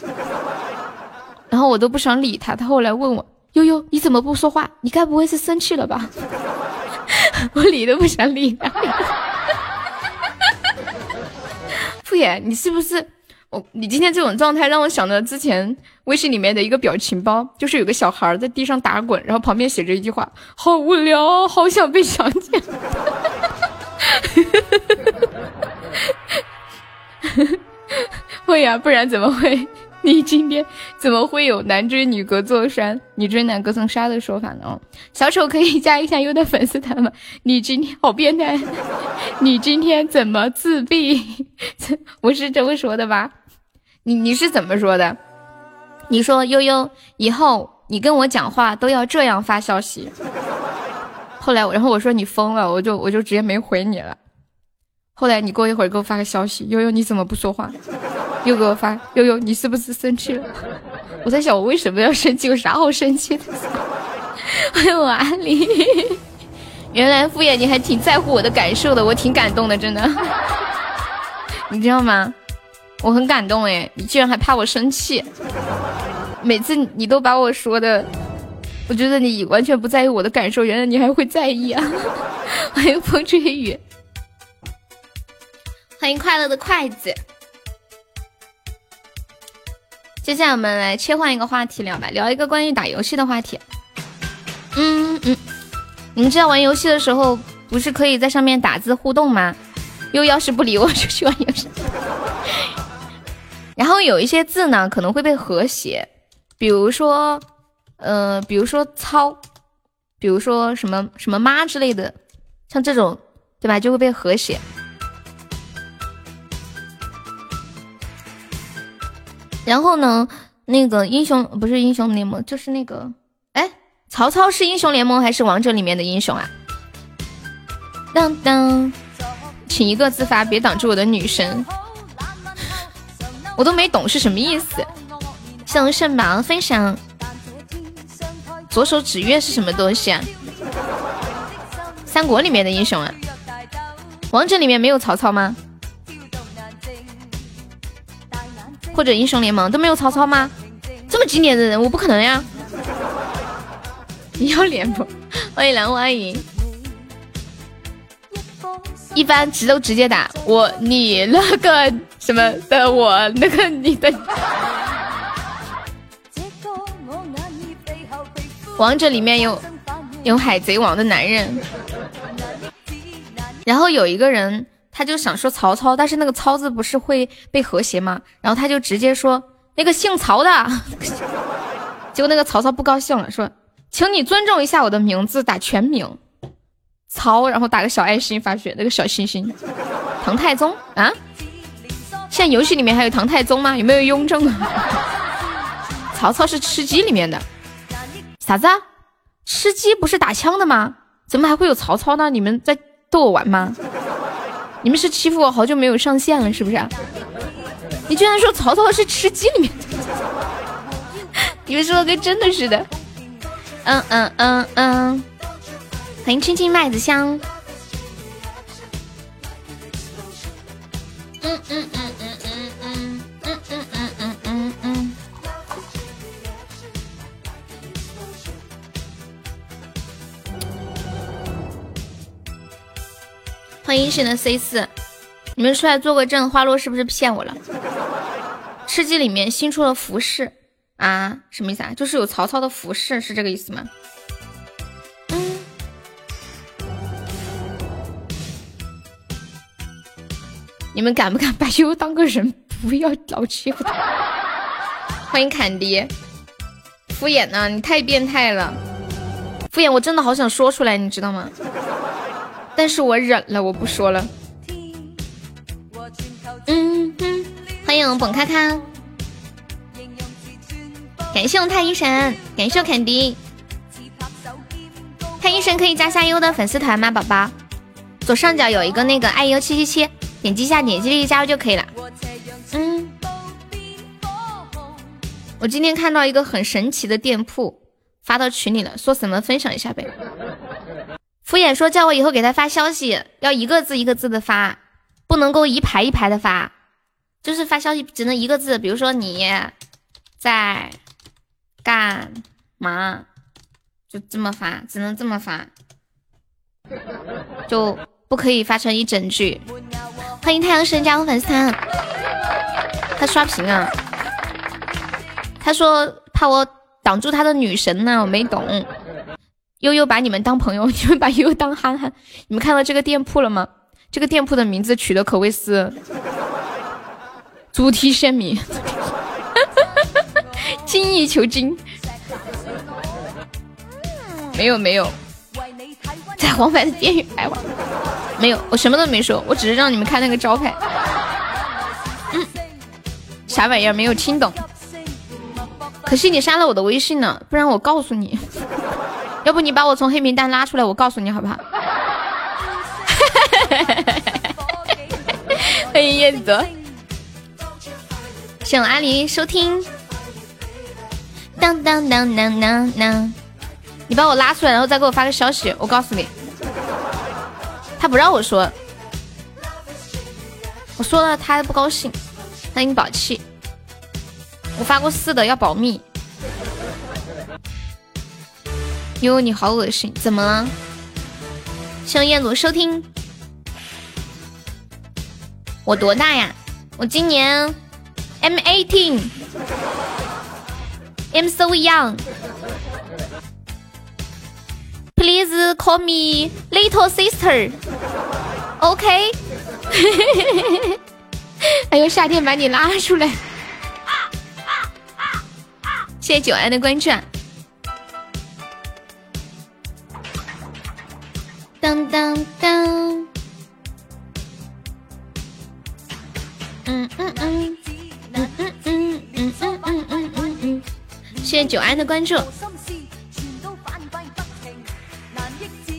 S1: 然后我都不想理他，他后来问我。悠悠，你怎么不说话？你该不会是生气了吧？我理都不想理他。敷衍，你是不是？我你今天这种状态让我想到之前微信里面的一个表情包，就是有个小孩在地上打滚，然后旁边写着一句话：好无聊，好想被想见。会呀，不然怎么会？你今天怎么会有男追女隔座山，女追男隔层纱的说法呢？小丑可以加一下优的粉丝团吗？你今天好变态！你今天怎么自闭？我是这么说的吧？你你是怎么说的？你说悠悠以后你跟我讲话都要这样发消息。后来然后我说你疯了，我就我就直接没回你了。后来你过一会儿给我发个消息，悠悠你怎么不说话？又给我发悠悠，你是不是生气了？我在想，我为什么要生气？有啥好生气的？欢迎我阿里，原来敷衍你还挺在乎我的感受的，我挺感动的，真的。你知道吗？我很感动哎，你居然还怕我生气？每次你都把我说的，我觉得你完全不在意我的感受，原来你还会在意啊！欢迎风吹雨，欢迎快乐的筷子。接下来我们来切换一个话题聊吧，聊一个关于打游戏的话题。嗯嗯，你们知道玩游戏的时候不是可以在上面打字互动吗？又要是不理我就去玩游戏。然后有一些字呢可能会被和谐，比如说，呃，比如说操，比如说什么什么妈之类的，像这种，对吧？就会被和谐。然后呢，那个英雄不是英雄联盟，就是那个，哎，曹操是英雄联盟还是王者里面的英雄啊？当当，请一个自发，别挡住我的女神，我都没懂是什么意思。向圣宝分享，左手指月是什么东西啊？三国里面的英雄啊？王者里面没有曹操吗？或者英雄联盟都没有曹操吗？这么经典的人物不可能呀！你要脸不？欢迎蓝花影。一般直都直接打我，你那个什么的，我那个你的。王者里面有有海贼王的男人，然后有一个人。他就想说曹操，但是那个“操”字不是会被和谐吗？然后他就直接说那个姓曹的，结果那个曹操不高兴了，说：“请你尊重一下我的名字，打全名曹，然后打个小爱心发血，那个小心心，唐太宗啊，现在游戏里面还有唐太宗吗？有没有雍正？曹操是吃鸡里面的，啥子？吃鸡不是打枪的吗？怎么还会有曹操呢？你们在逗我玩吗？你们是欺负我好久没有上线了是不是？你居然说曹操是吃鸡里面的，你们说的跟真的似的。嗯嗯嗯嗯，欢迎青青麦子香。嗯嗯嗯欢迎神的 C 四，你们出来做个证，花落是不是骗我了？吃鸡里面新出了服饰啊？什么意思啊？就是有曹操的服饰，是这个意思吗？嗯。你们敢不敢把 悠悠当个人？不要老欺负他。欢迎坎迪，敷衍呢？你太变态了！敷衍，我真的好想说出来，你知道吗？但是我忍了，我不说了。嗯哼，欢迎本卡卡，感谢我太医神，感谢我肯迪。太医神可以加下优的粉丝团吗，宝宝？左上角有一个那个爱优七七七，点击一下，点击立即加入就可以了。嗯，我今天看到一个很神奇的店铺，发到群里了，说什么分享一下呗。敷衍说叫我以后给他发消息，要一个字一个字的发，不能够一排一排的发，就是发消息只能一个字，比如说你在干嘛，就这么发，只能这么发，就不可以发成一整句。欢迎太阳神加入粉丝团，他刷屏啊，他说怕我挡住他的女神呢，我没懂。悠悠把你们当朋友，你们把悠悠当憨憨。你们看到这个店铺了吗？这个店铺的名字取的可谓是主题鲜明，精益求精。没有没有，在黄牌的边缘。没有，我什么都没说，我只是让你们看那个招牌。嗯，啥玩意儿？没有听懂。可惜你删了我的微信呢，不然我告诉你。要不你把我从黑名单拉出来，我告诉你好不好？欢迎叶子，谢谢阿狸收听。当当当当当当，你把我拉出来，然后再给我发个消息，我告诉你。他不让我说，我说了他不高兴，他给你保气。我发过四的，要保密。哟，你好恶心，怎么了？谢彦祖收听。我多大呀？我今年 I'm eighteen. I'm so young. Please call me little sister. OK。还有夏天把你拉出来。谢谢九安的关注。当当当，嗯嗯嗯嗯嗯嗯嗯嗯嗯嗯嗯，谢谢九安的关注，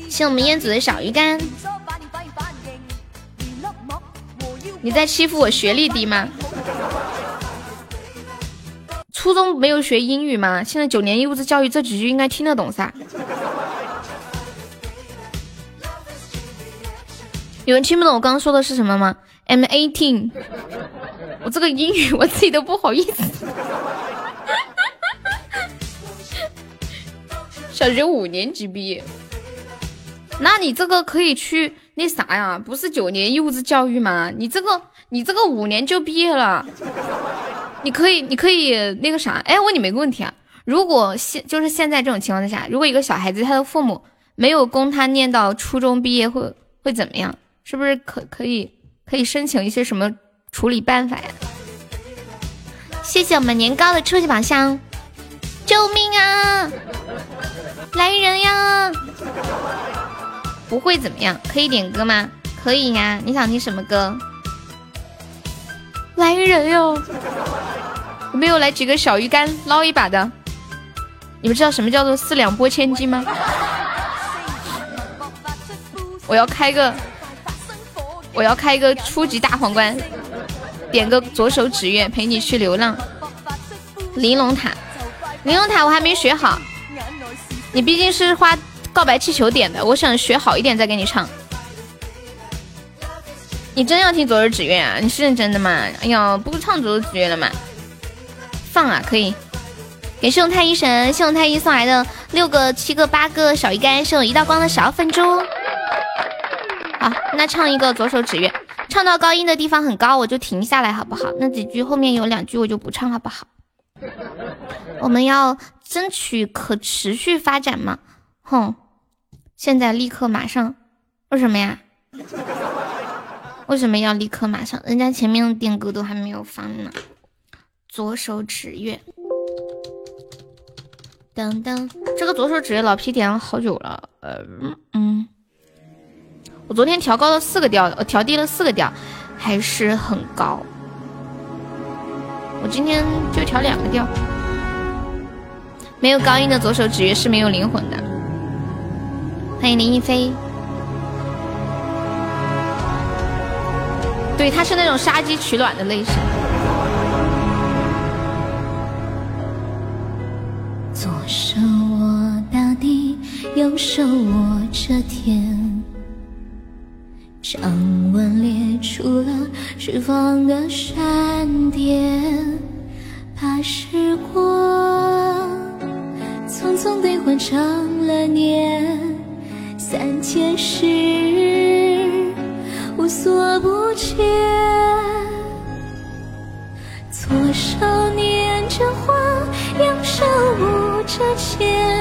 S1: 谢我们彦祖的小鱼干。你在欺负我学历低吗？初中没有学英语吗？现在九年义务教育，这几句应该听得懂噻。有人听不懂我刚刚说的是什么吗？I'm eighteen，我这个英语我自己都不好意思。小学五年级毕业，那你这个可以去那啥呀？不是九年义务制教育吗？你这个你这个五年就毕业了，你可以你可以那个啥？哎，问你们一个问题啊，如果现就是现在这种情况之下，如果一个小孩子他的父母没有供他念到初中毕业，会会怎么样？是不是可可以可以申请一些什么处理办法呀？谢谢我们年糕的初级宝箱，救命啊！来人呀！不会怎么样？可以点歌吗？可以呀。你想听什么歌？来人哟！有没有来几个小鱼干捞一把的？你们知道什么叫做四两拨千斤吗？我要开个，我要开一个初级大皇冠，点个左手指月陪你去流浪。玲珑塔，玲珑塔我还没学好。你毕竟是花告白气球点的，我想学好一点再给你唱。你真要听左手指月啊？你是认真的吗？哎呀，不唱左手指月了吗？放啊，可以。感谢我太医神，谢我太医送来的六个、七个、八个小鱼干，谢我一道光的小粉猪。好，那唱一个左手指月，唱到高音的地方很高，我就停下来，好不好？那几句后面有两句我就不唱，好不好？我们要争取可持续发展嘛。哼，现在立刻马上，为什么呀？为什么要立刻马上？人家前面的点歌都还没有放呢。左手指月。噔噔，这个左手指月老皮点了好久了，呃嗯，我昨天调高了四个调，呃调低了四个调，还是很高。我今天就调两个调，没有高音的左手指月是没有灵魂的。欢迎林一飞，对，他是那种杀鸡取卵的类型。左手握大地，右手握着天，掌纹裂出了释放的闪电，怕时光匆匆兑换成了年，三千世无所不见，左手捻着花，右手舞。着剑，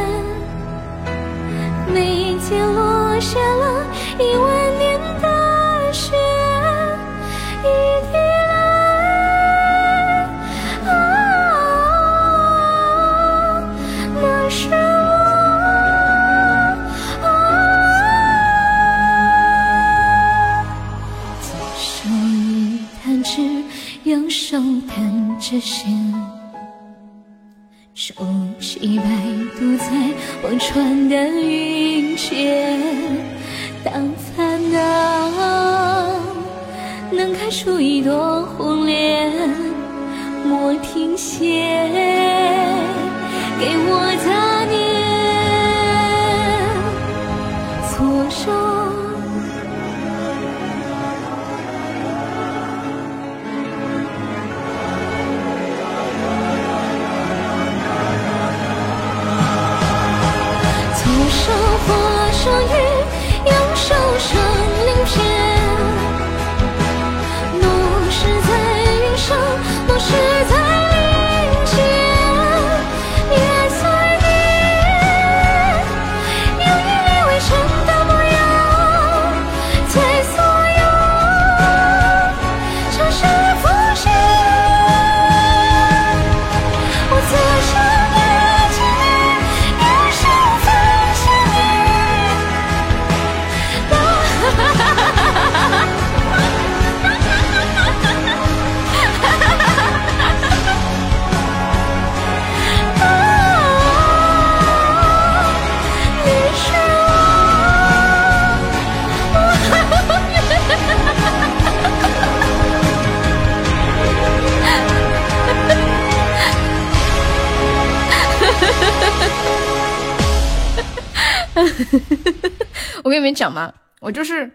S1: 我跟你们讲嘛，我就是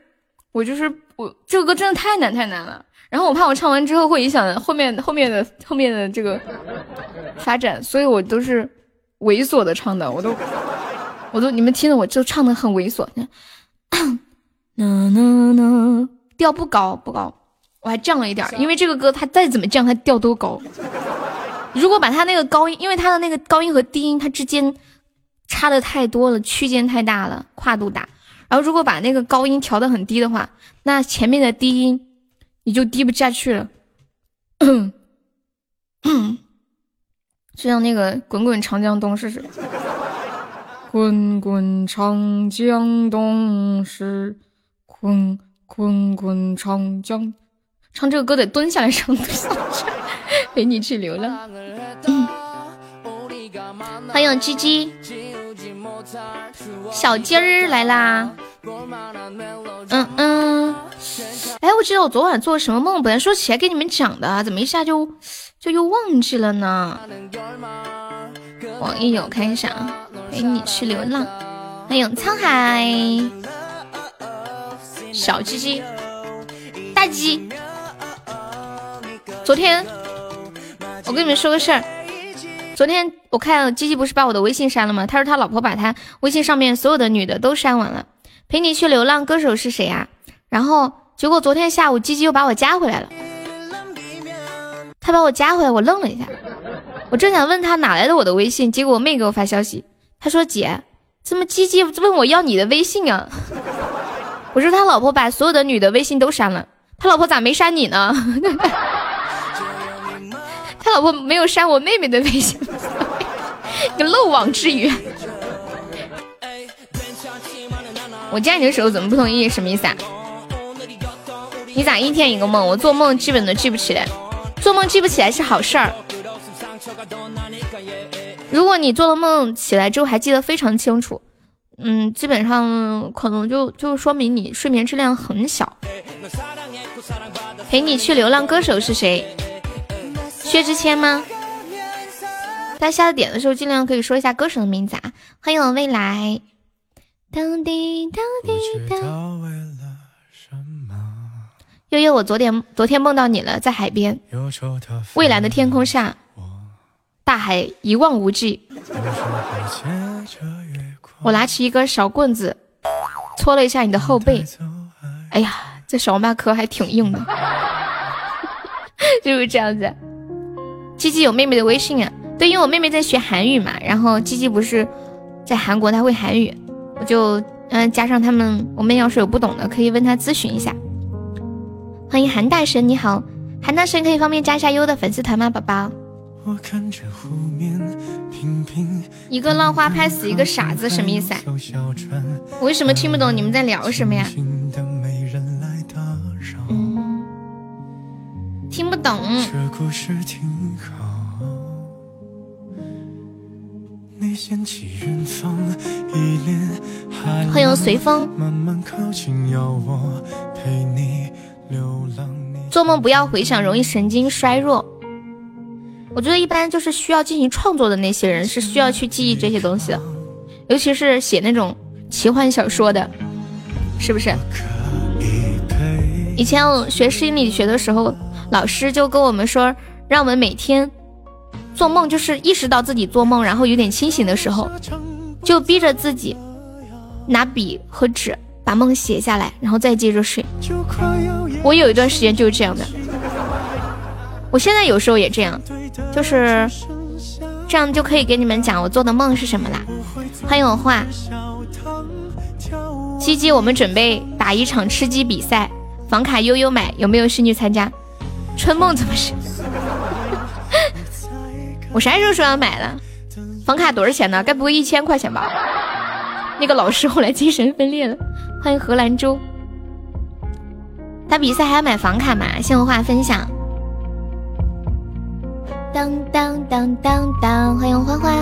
S1: 我就是我这个歌真的太难太难了。然后我怕我唱完之后会影响后面后面的后面的这个发展，所以我都是猥琐的唱的。我都我都你们听的我就唱的很猥琐。呐呐呐，调不高不高，我还降了一点，因为这个歌它再怎么降它调都高。如果把它那个高音，因为它的那个高音和低音它之间。差的太多了，区间太大了，跨度大。然后如果把那个高音调的很低的话，那前面的低音你就低不下去了。就像那个《滚滚长江东逝》似的，滚滚长江东逝，滚滚滚长江。唱这个歌得蹲下来唱，陪你去流浪。欢迎鸡鸡，小鸡儿来啦。嗯嗯，哎，我记得我昨晚做了什么梦，本来说起来给你们讲的，怎么一下就就又忘记了呢？网易有看一下啊，陪你去流浪。欢迎沧海，小鸡鸡，大鸡。昨天我跟你们说个事儿，昨天我看鸡鸡不是把我的微信删了吗？他说他老婆把他微信上面所有的女的都删完了。陪你去流浪歌手是谁啊？然后结果昨天下午鸡鸡又把我加回来了。他把我加回来，我愣了一下。我正想问他哪来的我的微信，结果我妹给我发消息，他说姐，怎么鸡鸡问我要你的微信啊？我说他老婆把所有的女的微信都删了，他老婆咋没删你呢？他老婆没有删我妹妹的微信，个漏网之鱼。我加你的时候怎么不同意？什么意思啊？你咋一天一个梦？我做梦基本都记不起来。做梦记不起来是好事儿。如果你做了梦起来之后还记得非常清楚，嗯，基本上可能就就说明你睡眠质量很小。陪你去流浪歌手是谁？薛之谦吗？大家下点的时候尽量可以说一下歌手的名字啊。欢迎我未来。当滴当滴当。悠悠，我昨天昨天梦到你了，在海边，蔚蓝的天空下，大海一望无际。我拿起一根小棍子，搓了一下你的后背。哎呀，这小麦壳还挺硬的，就是这样子。鸡鸡有妹妹的微信啊？对，因为我妹妹在学韩语嘛，然后鸡鸡不是在韩国，她会韩语。我就嗯加上他们，我妹要是有不懂的，可以问她咨询一下。欢迎韩大神，你好，韩大神可以方便加一下优的粉丝团吗，宝宝？一个浪花拍死一个傻子，什么意思啊？我为什么听不懂你们在聊什么呀？听不懂。欢迎随风。做梦不要回想，容易神经衰弱。我觉得一般就是需要进行创作的那些人是需要去记忆这些东西的，尤其是写那种奇幻小说的，是不是？以前我学心理学的时候，老师就跟我们说，让我们每天。做梦就是意识到自己做梦，然后有点清醒的时候，就逼着自己拿笔和纸把梦写下来，然后再接着睡。我有一段时间就是这样的，我现在有时候也这样，就是这样就可以给你们讲我做的梦是什么啦。欢迎我画鸡鸡，我们准备打一场吃鸡比赛，房卡悠悠买，有没有兴趣参加？春梦怎么是？我啥时候说要买了？房卡多少钱呢？该不会一千块钱吧？那个老师后来精神分裂了。欢迎荷兰州。打比赛还要买房卡吗？谢我画分享。当当当当当，欢迎欢欢。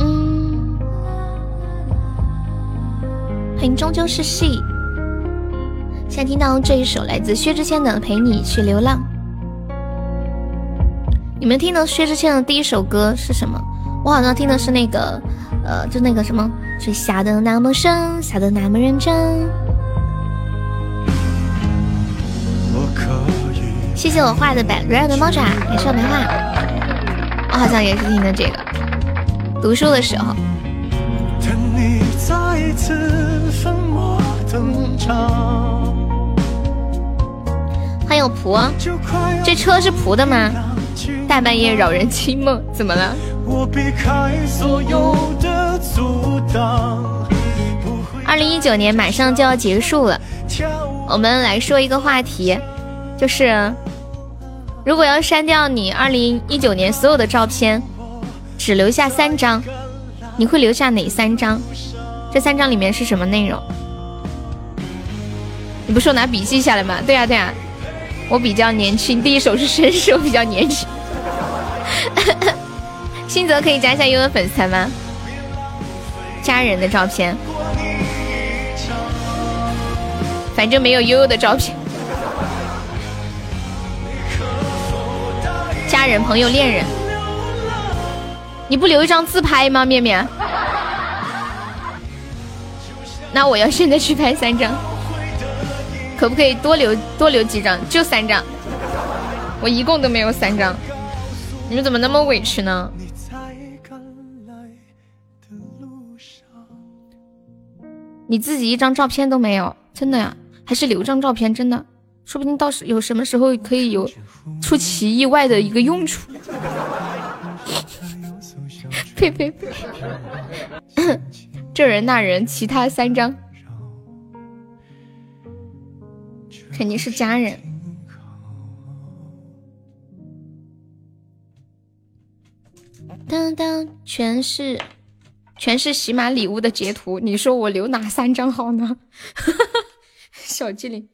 S1: 嗯，欢迎终究是 she。现在听到这一首来自薛之谦的《陪你去流浪》。你们听的薛之谦的第一首歌是什么？我好像听的是那个，呃，就那个什么，水下的那么深，下的那么认真。谢谢我画的白软软的猫爪，感谢我梅画。我好像也是听的这个，读书的时候。欢迎仆，这车是仆的吗？大半夜扰人清梦，怎么了？二零一九年马上就要结束了，我们来说一个话题，就是如果要删掉你二零一九年所有的照片，只留下三张，你会留下哪三张？这三张里面是什么内容？你不说拿笔记下来吗？对呀对呀，我比较年轻，第一首是绅士，我比较年轻。新泽可以加一下悠悠粉丝团吗？家人的照片，反正没有悠悠的照片。家人、朋友、恋人，你不留一张自拍吗？面面，那我要现在去拍三张。可不可以多留多留几张？就三张，我一共都没有三张，你们怎么那么委屈呢？你自己一张照片都没有，真的呀？还是留张照片？真的，说不定到时有什么时候可以有出其意外的一个用处。呸 呸呸！这人那人，其他三张。肯定是家人。当当，全是全是喜马礼物的截图，你说我留哪三张好呢？小机灵，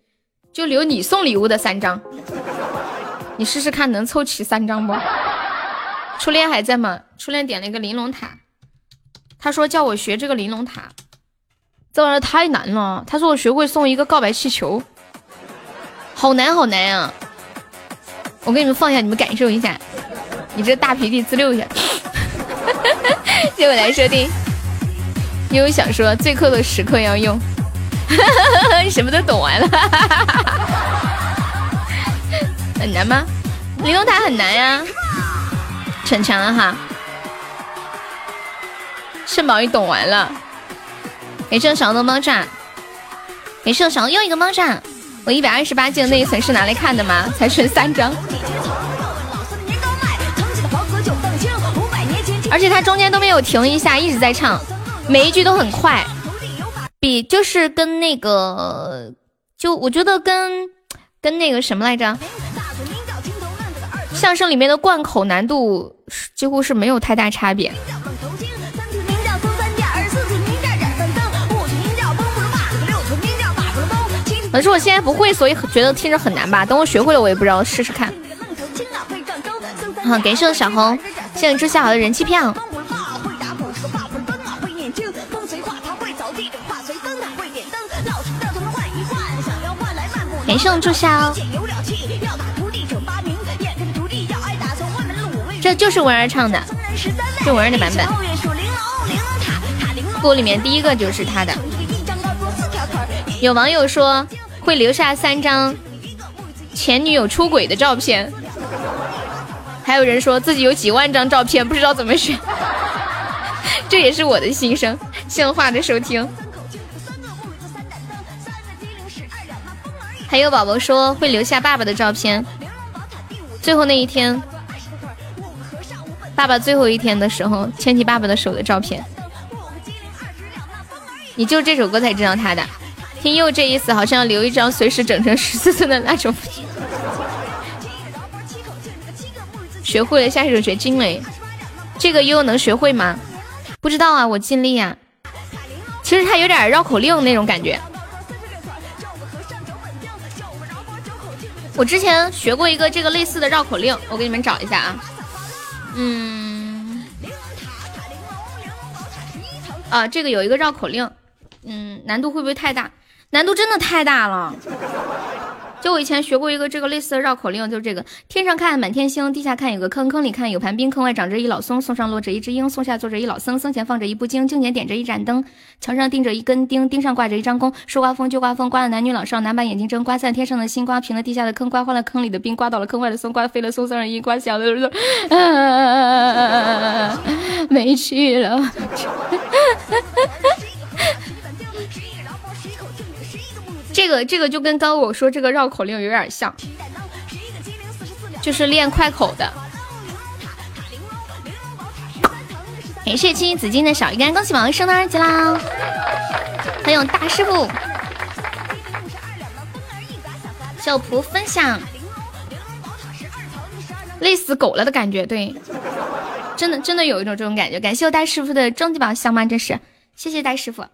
S1: 就留你送礼物的三张，你试试看能凑齐三张不？初恋还在吗？初恋点了一个玲珑塔，他说叫我学这个玲珑塔，这玩意儿太难了。他说我学会送一个告白气球。好难好难啊！我给你们放一下，你们感受一下。你这大皮弟自溜一下。谢我来收听。悠悠想说，最后的时刻要用。什么都懂完了。很难吗？玲珑塔很难呀。逞强了哈。圣宝也懂完了。没事，小的猫炸。没事，小又一个猫炸。我一百二十八 G 的那一层是拿来看的吗？才存三张，而且他中间都没有停一下，一直在唱，每一句都很快，比就是跟那个，就我觉得跟跟那个什么来着，相声里面的贯口难度几乎是没有太大差别。可是我现在不会，所以觉得听着很难吧？等我学会了，我也不知道，试试看。好，感谢小红，谢谢朱夏好的人气票。感谢朱夏，这就是文儿唱的，是文儿的版本。歌里面第一个就是他的。有网友说。会留下三张前女友出轨的照片，还有人说自己有几万张照片，不知道怎么选，这也是我的心声。谢话的收听。还有宝宝说会留下爸爸的照片，最后那一天，爸爸最后一天的时候牵起爸爸的手的照片。你就这首歌才知道他的。听又这意思，好像要留一张随时整成十四寸的那种。学会了，下一首学惊雷。这个又能学会吗？不知道啊，我尽力呀。其实它有点绕口令那种感觉。我之前学过一个这个类似的绕口令，我给你们找一下啊。嗯。啊，这个有一个绕口令，嗯，难度会不会太大？难度真的太大了，就我以前学过一个这个类似的绕口令，就是这个：天上看满天星，地下看有个坑，坑里看有盘冰，坑外长着一老松，松上落着一只鹰，松下坐着一老僧，僧前放着一部经，经前点着一盏灯，墙上钉着一根钉，钉上挂着一张弓，说刮风就刮风，刮了男女老少，男把眼睛睁，刮散天上的星，刮平了地下的坑，刮坏了坑里的冰，刮倒了坑外的松，刮飞了松上的鹰，刮小的没趣了。这个这个就跟刚我说这个绕口令有点像，就是练快口的。感谢青衣紫金的小鱼干，恭喜宝宝升到二级啦！欢迎大师傅，小仆分享，累死狗了的感觉，对，真的真的有一种这种感觉。感谢我大师傅的终极宝箱吗？这是，谢谢大师傅。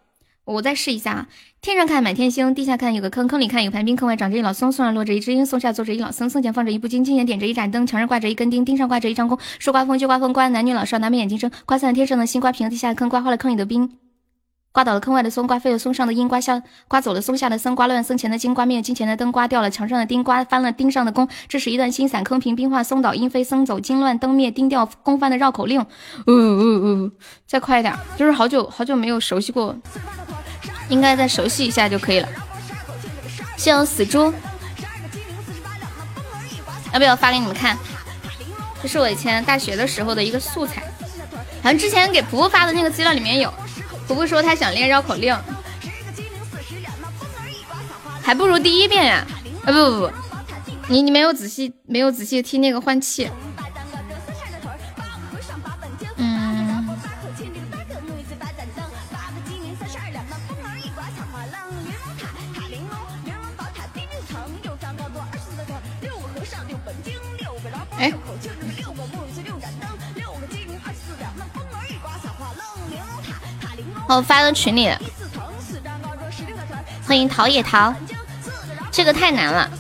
S1: 我再试一下啊！天上看满天星，地下看有个坑，坑里看有盘冰，坑外长着一老松，松上落着一只鹰，松下坐着一老僧，僧前放着一部经，经前点着一盏灯，墙上挂着一根钉，钉上挂着一张弓。说刮风就刮风，刮男女老少难免眼睛生。刮散了天上的星，刮平了地下的坑，刮坏了坑里的冰，刮倒了坑外的松，刮飞了松上的鹰，刮下刮走了松下的僧，刮乱僧前的经，刮灭了经前的灯，刮掉了墙上的钉，刮翻了钉上的弓。这是一段星散坑平，冰化松倒鹰飞，僧走经乱灯灭，钉掉弓翻的绕口令。呜呜呜，再快一点，就是好久好久没有熟悉过。应该再熟悉一下就可以了。谢我死猪，要不要发给你们看？这是我以前大学的时候的一个素材，好像之前给婆婆发的那个资料里面有。婆婆说她想练绕口令，还不如第一遍呀！啊不不不，你你没有仔细没有仔细听那个换气。哎，我发到群里了。欢迎陶冶陶，这个太难了，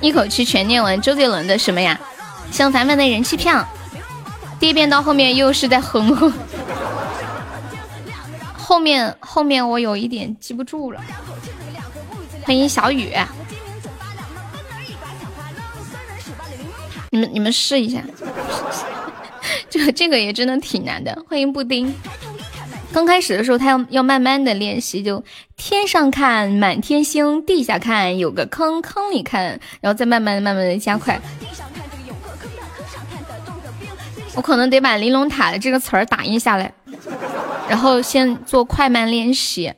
S1: 一口气全念完周杰伦的什么呀？像凡凡的人气票，第一遍到后面又是在哼哼，后面后面我有一点记不住了。欢迎小雨。你们你们试一下，这个这个也真的挺难的。欢迎布丁。刚开始的时候，他要要慢慢的练习，就天上看满天星，地下看有个坑，坑里看，然后再慢慢慢慢的加快。我可能得把玲珑塔的这个词儿打印下来，然后先做快慢练习。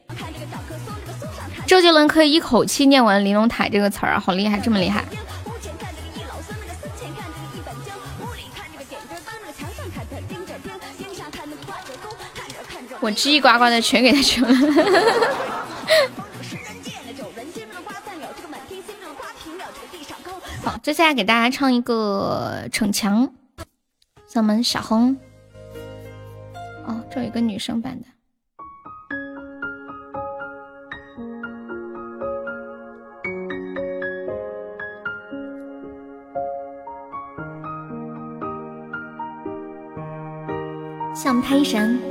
S1: 周杰伦可以一口气念完玲珑塔这个词儿，好厉害，这么厉害。我叽叽呱呱的全给他吃了。好，接下来给大家唱一个《逞强》，咱们小红。哦，这有一个女生版的。向拍神。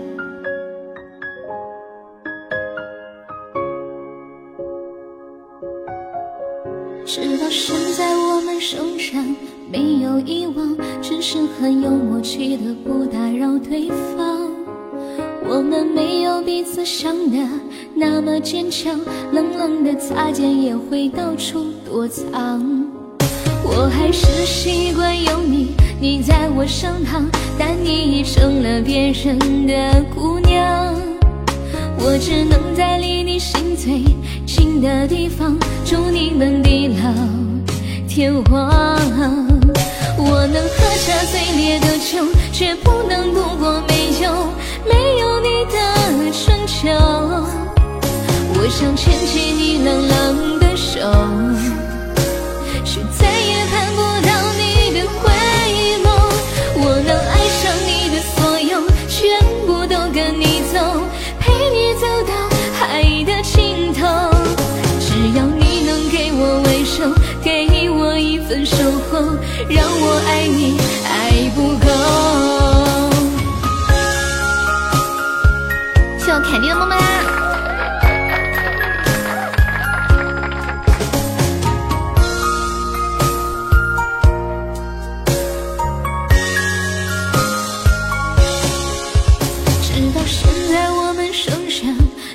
S1: 直到现在，我们仍然没有遗忘，只是很有默契的不打扰对方。我们没有彼此想的那么坚强，冷冷的擦肩也会到处躲藏。我还是习惯有你，你在我身旁，但你已成了别人的姑娘。我只能在离你心最新的地方。祝你们地老天荒。我能喝下最烈的酒，却不能度过没有没有你的春秋。我想牵起你冷冷的手，守候，让我爱你爱不够。谢我凯蒂的么么哒。直到现在，我们仍然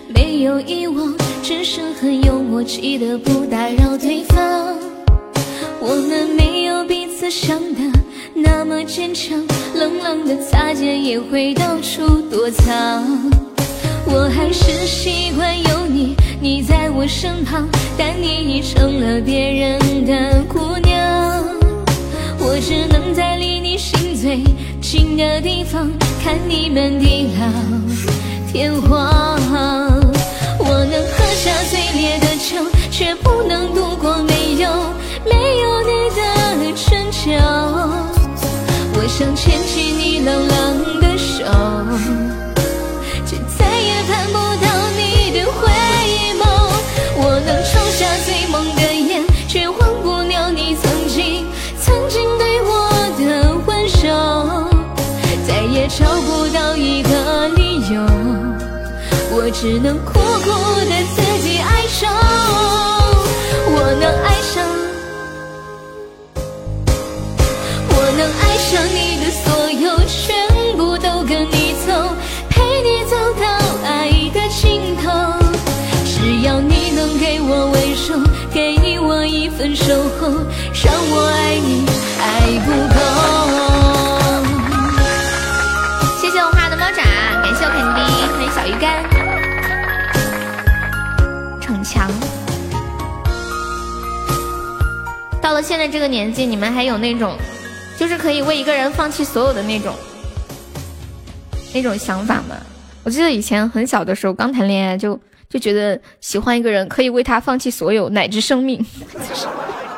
S1: 没有遗忘。只是很有默契的不打扰对方，想的那么坚强，冷冷的擦肩也会到处躲藏。我还是习惯有你，你在我身旁，但你已成了别人的姑娘。我只能在离你心最近的地方，看你们地老天荒。我能喝下最烈的酒，却不能度过没有没有你的春秋。我想牵起你冷冷的手，却再也盼不到你的回眸。我能抽。下最梦的眼，却忘不了你曾经曾经对我的温柔。再也找不到一个理由，我只能苦苦的分手后，让我爱你爱不够。谢谢我花的猫爪，感谢我肯丁，欢迎小鱼干，逞强。到了现在这个年纪，你们还有那种，就是可以为一个人放弃所有的那种，那种想法吗？我记得以前很小的时候，刚谈恋爱就就觉得喜欢一个人可以为他放弃所有乃至生命。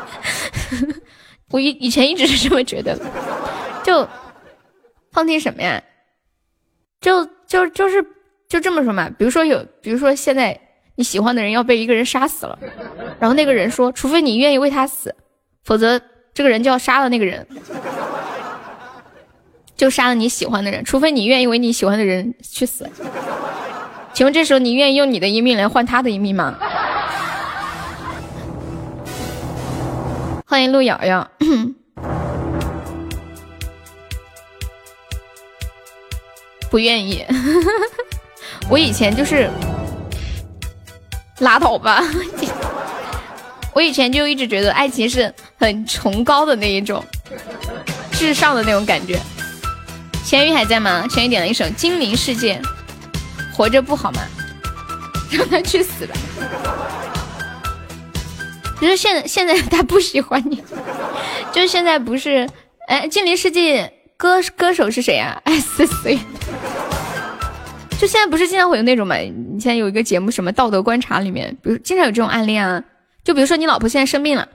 S1: 我以以前一直是这么觉得，就放弃什么呀？就就就是。就这么说嘛，比如说有，比如说现在你喜欢的人要被一个人杀死了，然后那个人说，除非你愿意为他死，否则这个人就要杀了那个人，就杀了你喜欢的人，除非你愿意为你喜欢的人去死。请问这时候你愿意用你的一命来换他的一命吗？欢迎陆瑶瑶，不愿意。我以前就是拉倒吧，我以前就一直觉得爱情是很崇高的那一种，至上的那种感觉。咸鱼还在吗？咸鱼点了一首《精灵世界》，活着不好吗？让他去死吧！就是现在，现在他不喜欢你，就是现在不是？哎，《精灵世界》歌歌手是谁啊？S C。就现在不是经常会有那种嘛？你现在有一个节目什么道德观察里面，比如经常有这种案例啊。就比如说你老婆现在生病了，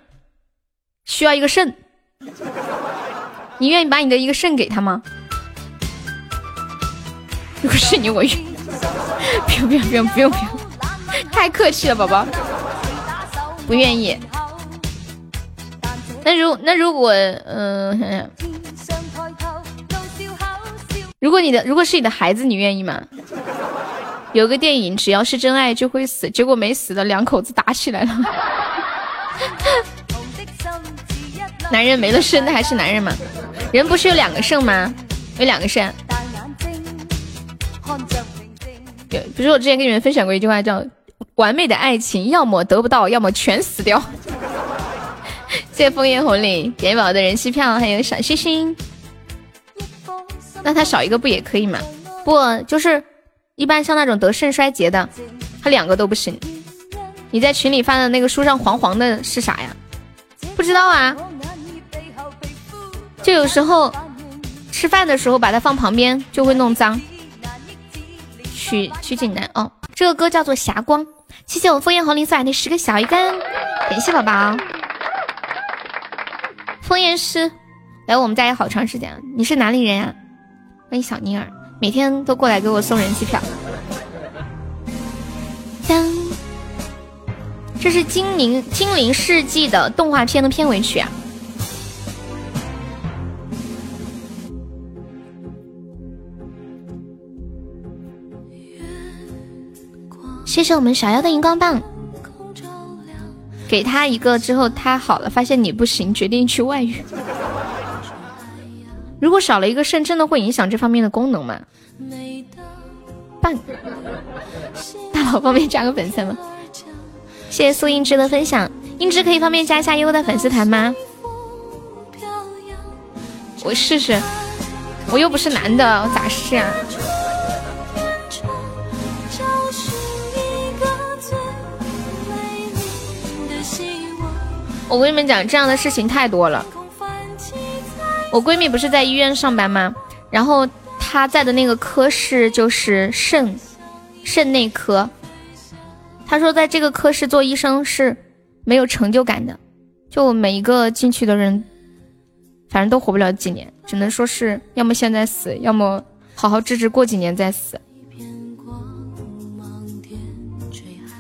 S1: 需要一个肾，你愿意把你的一个肾给她吗？如果是你，我愿。不用不用不用不用不用，太客气了，宝宝。不愿意。那如那如果嗯，想想。如果你的如果是你的孩子，你愿意吗？有个电影，只要是真爱就会死，结果没死的两口子打起来了。男人没了肾，那还是男人吗？人不是有两个肾吗？有两个肾。比如我之前跟你们分享过一句话，叫“完美的爱情，要么得不到，要么全死掉”。谢谢枫叶红领点宝的人气票，还有小星星。那他少一个不也可以吗？不，就是一般像那种得肾衰竭的，他两个都不行。你在群里发的那个书上黄黄的是啥呀？不知道啊。就有时候吃饭的时候把它放旁边就会弄脏。曲曲锦南哦，这个歌叫做《霞光》。谢谢我枫叶红林送来的十个小鱼干，感谢宝宝。枫叶师来我们家也好长时间了，你是哪里人呀？欢迎小妮儿，每天都过来给我送人气票。当，这是《精灵精灵世纪》的动画片的片尾曲啊！谢谢我们小妖的荧光棒，给他一个之后，他好了，发现你不行，决定去外遇。如果少了一个肾，真的会影响这方面的功能吗？棒！大佬方便加个粉丝吗？谢谢苏英之的分享，英之可以方便加一下优的粉丝团吗？我试试，我又不是男的，我咋试啊？我跟你们讲，这样的事情太多了。我闺蜜不是在医院上班吗？然后她在的那个科室就是肾，肾内科。她说在这个科室做医生是没有成就感的，就每一个进去的人，反正都活不了几年，只能说是要么现在死，要么好好治治，过几年再死。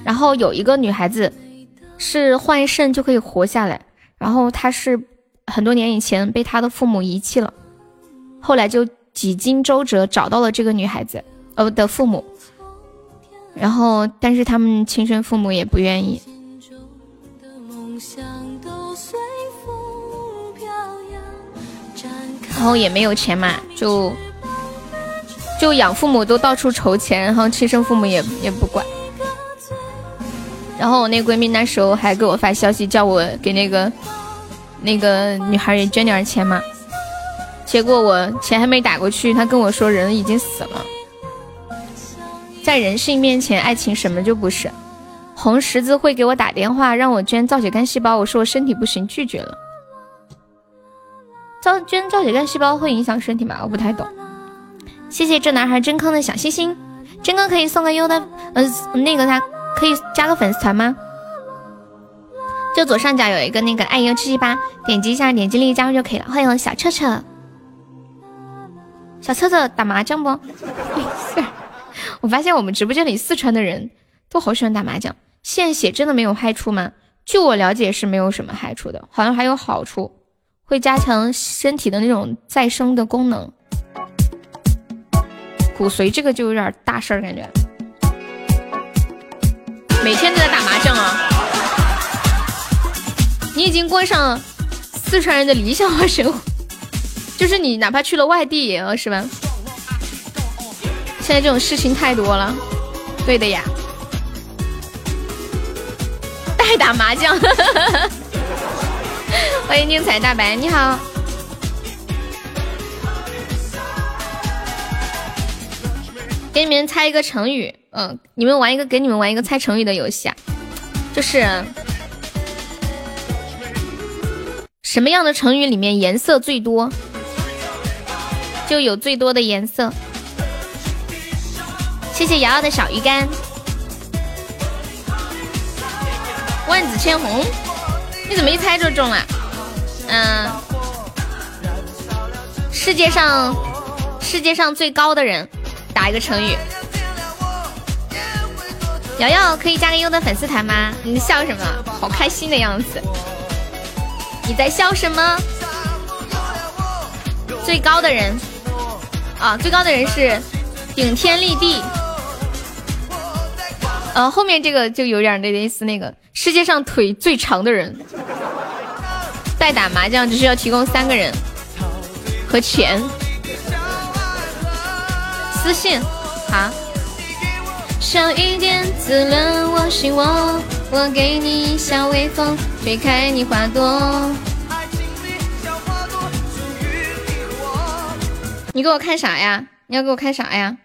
S1: 然后有一个女孩子是换肾就可以活下来，然后他是很多年以前被他的父母遗弃了，后来就几经周折找到了这个女孩子呃的父母，然后但是他们亲生父母也不愿意，然后也没有钱嘛，就就养父母都到处筹钱，然后亲生父母也也不管。然后我那闺蜜那时候还给我发消息，叫我给那个那个女孩也捐点钱嘛。结果我钱还没打过去，她跟我说人已经死了。在人性面前，爱情什么就不是。红十字会给我打电话让我捐造血干细胞，我说我身体不行，拒绝了。造捐造血干细胞会影响身体吗？我不太懂。谢谢这男孩真坑的小心心，真哥可以送个优的，呃，那个他。可以加个粉丝团吗？就左上角有一个那个爱优七七八，点击一下，点击立即加入就可以了。欢迎小彻彻，小彻彻打麻将不？没事我发现我们直播间里四川的人都好喜欢打麻将。献血真的没有害处吗？据我了解是没有什么害处的，好像还有好处，会加强身体的那种再生的功能。骨髓这个就有点大事儿感觉。每天都在打麻将啊！你已经过上四川人的理想化生活，就是你哪怕去了外地也要是吧？现在这种事情太多了，对的呀。代打麻将，欢迎宁采大白，你好。给你们猜一个成语。嗯，你们玩一个，给你们玩一个猜成语的游戏啊，就是什么样的成语里面颜色最多，就有最多的颜色。谢谢瑶瑶的小鱼干，万紫千红，你怎么一猜就中了？嗯，世界上世界上最高的人，打一个成语。瑶瑶可以加个优的粉丝团吗？你笑什么？好开心的样子。你在笑什么？最高的人啊，最高的人是顶天立地。呃，后面这个就有点那类似那个世界上腿最长的人。代打麻将只需要提供三个人和钱。私信好。少一点滋润我心窝，我给你小微风，吹开你花朵。你给我看啥呀？你要给我看啥呀？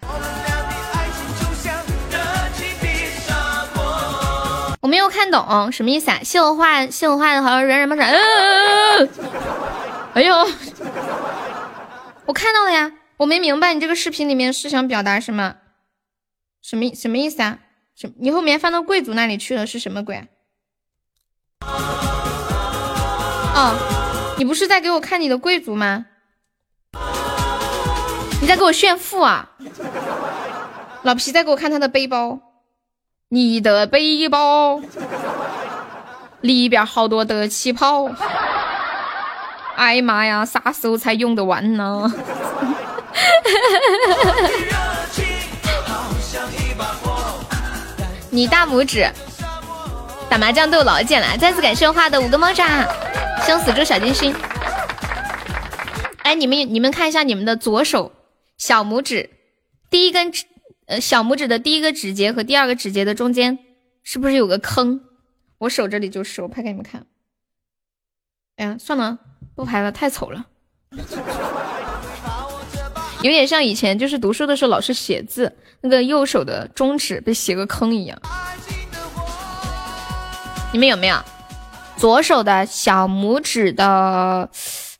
S1: 我没有看懂，什么意思啊？信我话，信我话的好像软软么软。哎呦，我看到了呀，我没明白你这个视频里面是想表达什么。什么什么意思啊？什你后面翻到贵族那里去了是什么鬼？哦，你不是在给我看你的贵族吗？你在给我炫富啊？老皮在给我看他的背包，你的背包里边好多的气泡，哎呀妈呀，啥时候才用得完呢？你大拇指打麻将都有老茧了，再次感谢我画的五个猫爪，生死猪小金星。哎，你们你们看一下你们的左手小拇指第一根指呃小拇指的第一个指节和第二个指节的中间是不是有个坑？我手这里就是，我拍给你们看。哎呀，算了，不拍了，太丑了。有点像以前就是读书的时候老师写字，那个右手的中指被写个坑一样。你们有没有左手的小拇指的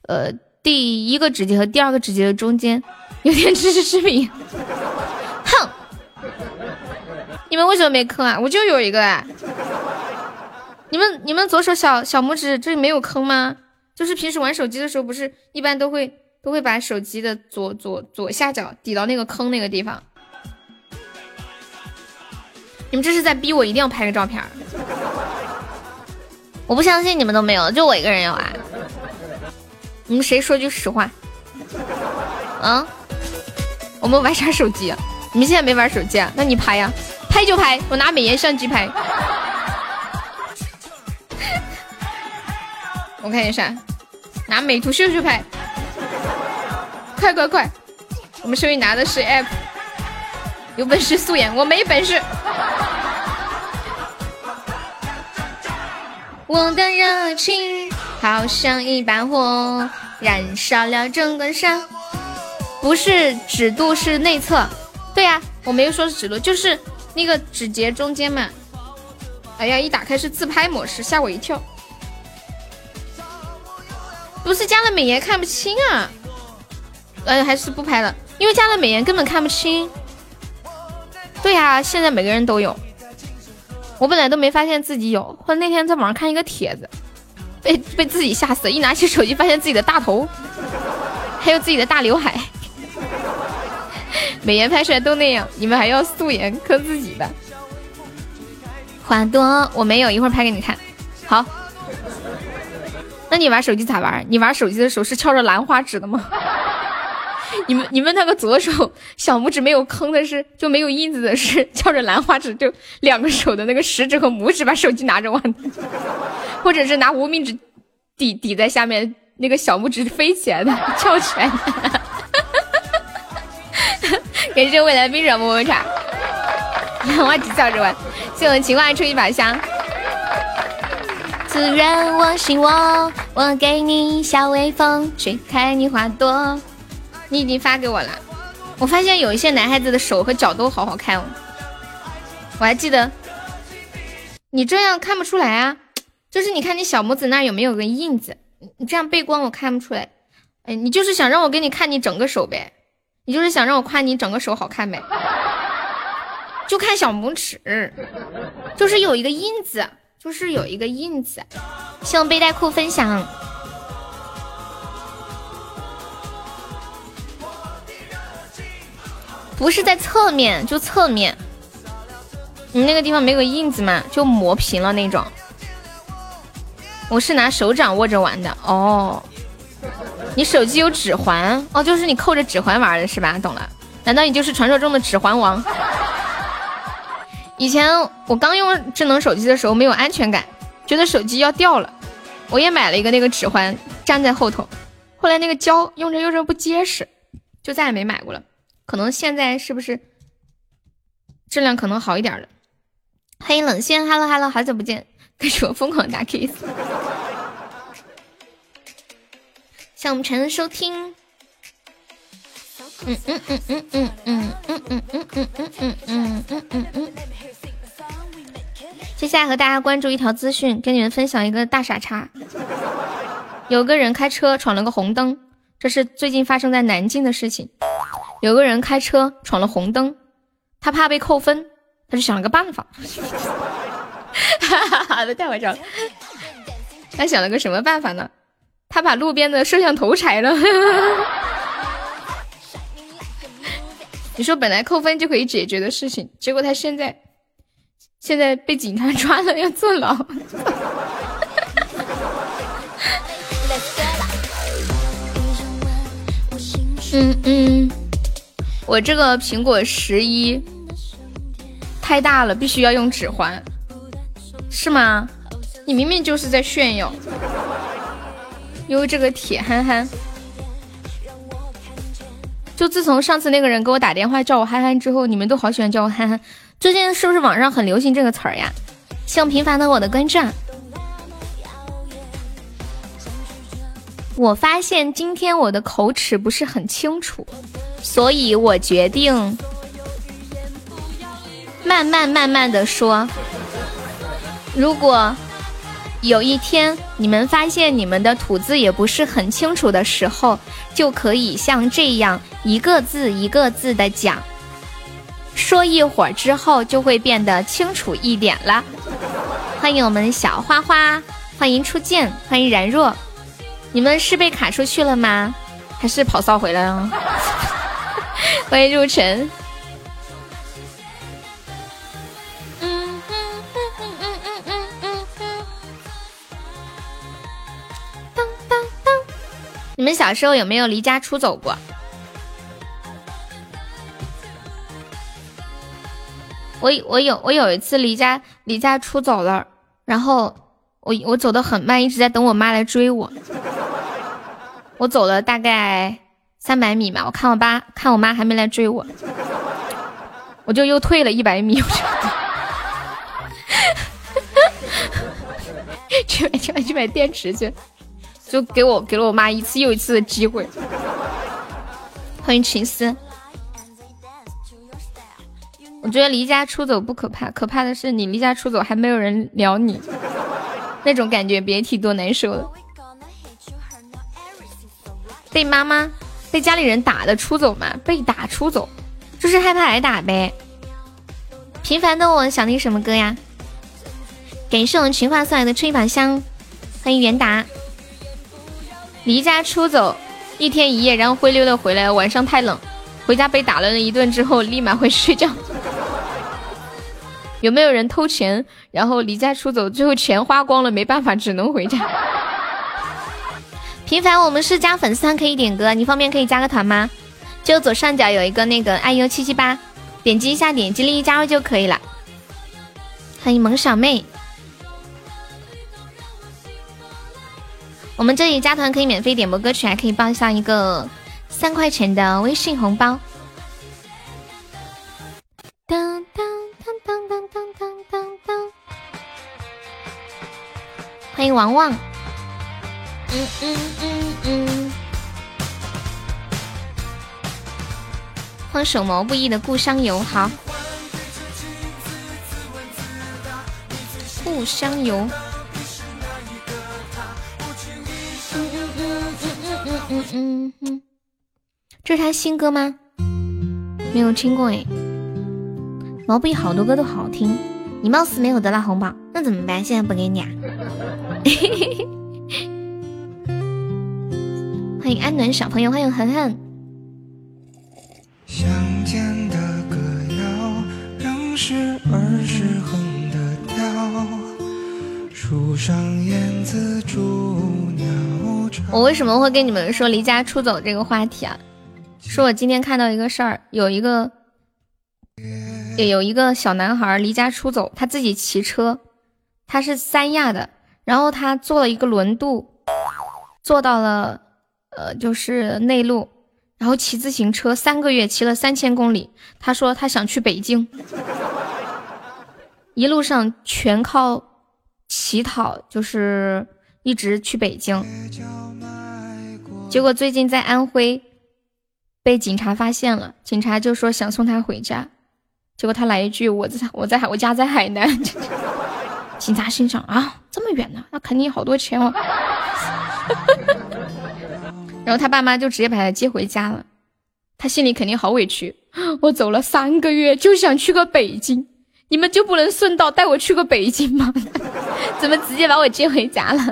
S1: 呃第一个指节和第二个指节的中间有点知识之明？哼！你们为什么没坑啊？我就有一个哎。你们你们左手小小拇指这里没有坑吗？就是平时玩手机的时候不是一般都会。都会把手机的左左左下角抵到那个坑那个地方。你们这是在逼我一定要拍个照片？我不相信你们都没有，就我一个人有啊！你们谁说句实话？啊？我们玩啥手机啊？你们现在没玩手机啊？那你拍呀，拍就拍，我拿美颜相机拍。我看一下，拿美图秀秀拍，快快快！我们手里拿的是 app，有本事素颜，我没本事。我的热情好像一把火，燃烧了整个山。不是指肚，是内侧。对呀，我没有说是指肚，就是那个指节中间嘛。哎呀，一打开是自拍模式，吓我一跳。不是加了美颜看不清啊？呃，还是不拍了，因为加了美颜根本看不清。对呀，现在每个人都有。我本来都没发现自己有，后来那天在网上看一个帖子，被被自己吓死，一拿起手机发现自己的大头，还有自己的大刘海，美颜拍出来都那样，你们还要素颜磕自己的？花朵我没有，一会儿拍给你看。好，那你玩手机咋玩？你玩手机的时候是翘着兰花指的吗？你们你们那个左手小拇指没有坑的是就没有印子的是翘着兰花指，就两个手的那个食指和拇指把手机拿着玩，或者是拿无名指抵抵在下面，那个小拇指飞起来的翘起 来的。感谢未来冰爽么么茶，兰花指翘着玩。谢我情话出一把香。自然我心我，我给你小微风，吹开你花朵。你已经发给我了，我发现有一些男孩子的手和脚都好好看哦。我还记得，你这样看不出来啊，就是你看你小拇指那有没有个印子，你这样背光我看不出来。哎，你就是想让我给你看你整个手呗？你就是想让我夸你整个手好看呗？就看小拇指，就是有一个印子，就是有一个印子。希望背带裤分享。不是在侧面，就侧面。你那个地方没有印子吗？就磨平了那种。我是拿手掌握着玩的哦。你手机有指环哦，就是你扣着指环玩的是吧？懂了。难道你就是传说中的指环王？以前我刚用智能手机的时候没有安全感，觉得手机要掉了，我也买了一个那个指环粘在后头。后来那个胶用着用着不结实，就再也没买过了。可能现在是不是质量可能好一点了？欢迎冷线，Hello Hello，好久不见，跟着我疯狂打 kiss。向我们全收听。嗯嗯嗯嗯嗯嗯嗯嗯嗯嗯嗯嗯嗯嗯嗯。接下来和大家关注一条资讯，跟你们分享一个大傻叉。有个人开车闯了个红灯，这是最近发生在南京的事情。有个人开车闯了红灯，他怕被扣分，他就想了个办法，哈哈哈，太好笑了。他想了个什么办法呢？他把路边的摄像头拆了。你说本来扣分就可以解决的事情，结果他现在现在被警察抓了，要坐牢。嗯 嗯。我这个苹果十一太大了，必须要用指环，是吗？你明明就是在炫耀。因为这个铁憨憨，就自从上次那个人给我打电话叫我憨憨之后，你们都好喜欢叫我憨憨。最近是不是网上很流行这个词儿呀？希望平凡的我的关注。我发现今天我的口齿不是很清楚。所以我决定慢慢慢慢的说。如果有一天你们发现你们的吐字也不是很清楚的时候，就可以像这样一个字一个字的讲，说一会儿之后就会变得清楚一点了。欢迎我们小花花，欢迎初见，欢迎然若，你们是被卡出去了吗？还是跑骚回来了？欢迎入尘。嗯嗯嗯嗯嗯嗯嗯嗯。当当当！你们小时候有没有离家出走过？我我有我有一次离家离家出走了，然后我我走的很慢，一直在等我妈来追我。我走了大概三百米嘛，我看我爸看我妈还没来追我，我就又退了一百米。去买去买去买电池去，就给我给了我妈一次又一次的机会。欢迎秦思。我觉得离家出走不可怕，可怕的是你离家出走还没有人聊你，那种感觉别提多难受了。被妈妈、被家里人打的出走嘛？被打出走，就是害怕挨打呗。平凡的我想听什么歌呀？感谢我们群发送来的吹把香，欢迎元达。离家出走一天一夜，然后灰溜的回来，晚上太冷，回家被打了一顿之后，立马回去睡觉。有没有人偷钱，然后离家出走，最后钱花光了，没办法，只能回家。平凡，我们是加粉丝团可以点歌，你方便可以加个团吗？就左上角有一个那个爱优七七八，点击一下，点击立即加入就可以了。欢迎萌小妹，我们这里加团可以免费点播歌曲，还可以报上一个三块钱的微信红包。欢迎王旺。嗯嗯嗯嗯，放手毛不易的故乡游，好。故乡游。嗯嗯嗯嗯嗯嗯，这是他新歌吗？没有听过哎，毛不易好多歌都好听。你貌似没有得到红包，那怎么办？现在不给你啊？欢迎安暖小朋友，欢迎恒恒。我为什么会跟你们说离家出走这个话题啊？是我今天看到一个事儿，有一个。也有一个小男孩离家出走，他自己骑车，他是三亚的，然后他坐了一个轮渡，坐到了呃就是内陆，然后骑自行车三个月骑了三千公里，他说他想去北京，一路上全靠乞讨，就是一直去北京，结果最近在安徽被警察发现了，警察就说想送他回家。结果他来一句：“我在 我在我家在海南。”警察心想：“啊，这么远呢，那肯定好多钱哦。”然后他爸妈就直接把他接回家了。他心里肯定好委屈，我走了三个月就想去个北京，你们就不能顺道带我去个北京吗？怎么直接把我接回家了？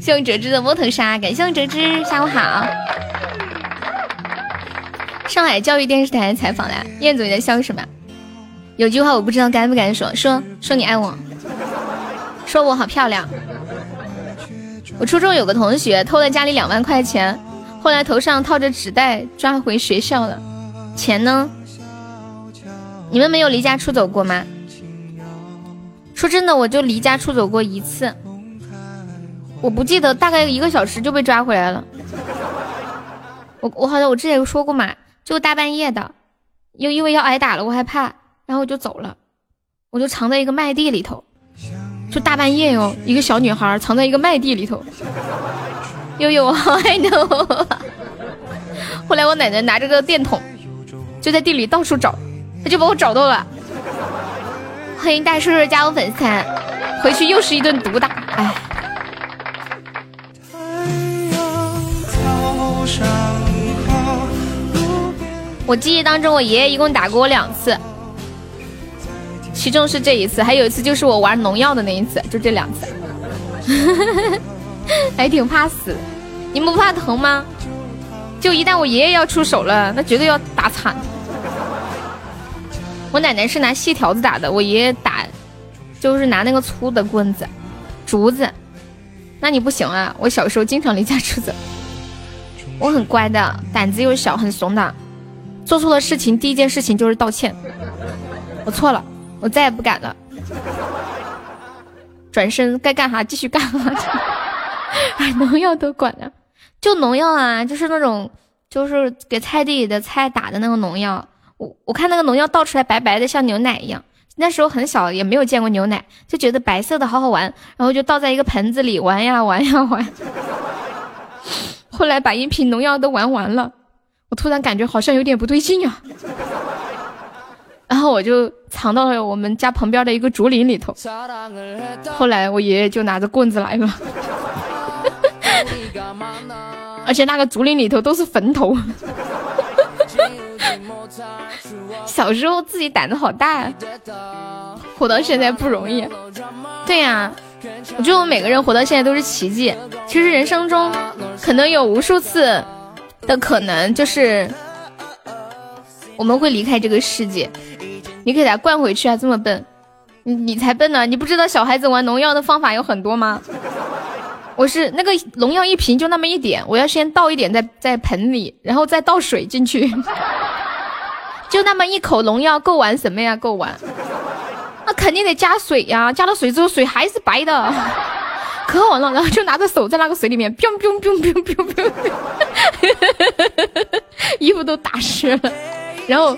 S1: 谢谢哲之的摸头杀，感谢哲之，下午好。上海教育电视台采访的燕总你在笑什么？有句话我不知道该不该说，说说你爱我，说我好漂亮。我初中有个同学偷了家里两万块钱，后来头上套着纸袋抓回学校了。钱呢？你们没有离家出走过吗？说真的，我就离家出走过一次，我不记得，大概一个小时就被抓回来了。我我好像我之前有说过嘛，就大半夜的，又因为要挨打了，我害怕。然后我就走了，我就藏在一个麦地里头，就大半夜哟，一个小女孩藏在一个麦地里头。悠悠，我好爱你。后来我奶奶拿着个电筒，就在地里到处找，她就把我找到了。欢迎大叔叔加我粉丝团，回去又是一顿毒打，哎。我记忆当中，我爷爷一共打过我两次。其中是这一次，还有一次就是我玩农药的那一次，就这两次，还挺怕死。你们不怕疼吗？就一旦我爷爷要出手了，那绝对要打惨。我奶奶是拿细条子打的，我爷爷打就是拿那个粗的棍子、竹子。那你不行啊！我小时候经常离家出走。我很乖的，胆子又小，很怂的。做错了事情，第一件事情就是道歉。我错了，我再也不敢了。转身该干啥继续干啥。农药都管了，就农药啊，就是那种，就是给菜地里的菜打的那个农药。我我看那个农药倒出来白白的，像牛奶一样。那时候很小，也没有见过牛奶，就觉得白色的好好玩，然后就倒在一个盆子里玩呀玩呀玩。后来把一瓶农药都玩完了，我突然感觉好像有点不对劲啊。然后我就藏到了我们家旁边的一个竹林里头。后来我爷爷就拿着棍子来了，而且那个竹林里头都是坟头。小时候自己胆子好大，活到现在不容易。对呀，我觉得我们每个人活到现在都是奇迹。其实人生中可能有无数次的可能，就是我们会离开这个世界。你给他灌回去啊，这么笨，你你才笨呢！你不知道小孩子玩农药的方法有很多吗？我是那个农药一瓶就那么一点，我要先倒一点在在盆里，然后再倒水进去。就那么一口农药够玩什么呀？够玩？那肯定得加水呀！加了水之后，水还是白的，可好玩了。然后就拿着手在那个水里面，biu biu biu biu biu biu，衣服都打湿了。然后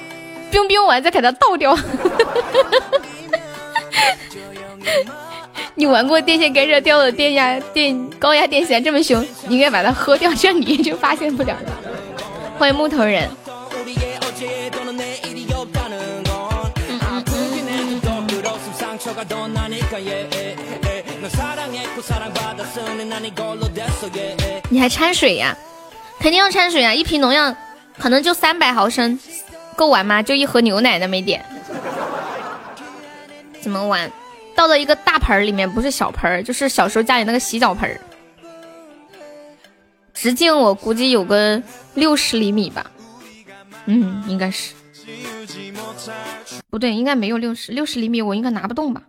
S1: ，biu biu 完再给它倒掉。你玩过电线杆上掉的电压电高压电线这么凶，你应该把它喝掉，这样你就发现不了了。欢迎木头人。你还掺水呀？肯定要掺水啊！一瓶农药可能就三百毫升，够玩吗？就一盒牛奶那么一点，怎么玩？倒到一个大盆里面，不是小盆，就是小时候家里那个洗脚盆。直径我估计有个六十厘米吧，嗯，应该是。不对，应该没有六十六十厘米，我应该拿不动吧？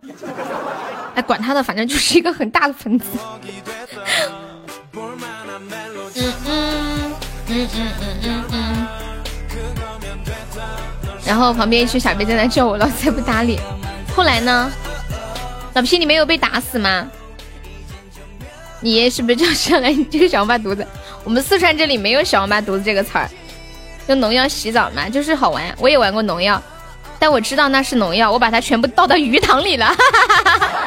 S1: 哎，管他的，反正就是一个很大的盆子。嗯嗯嗯嗯嗯嗯嗯。然后旁边一群小兵在那叫我，老子也不搭理。后来呢？老皮，你没有被打死吗？你爷是不是叫上来？你这个小王八犊子！我们四川这里没有小王八犊子这个词儿。用农药洗澡嘛，就是好玩。我也玩过农药。但我知道那是农药，我把它全部倒到鱼塘里了。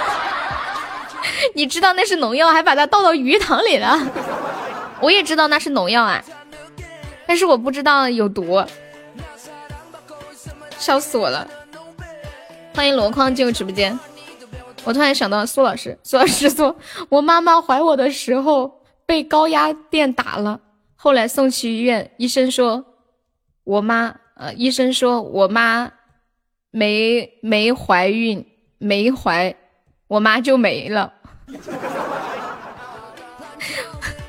S1: 你知道那是农药，还把它倒到鱼塘里了。我也知道那是农药啊，但是我不知道有毒，笑死我了。欢迎箩筐进入直播间。我突然想到苏老师，苏老师说我妈妈怀我的时候被高压电打了，后来送去医院，医生说我妈，呃，医生说我妈。没没怀孕，没怀，我妈就没了。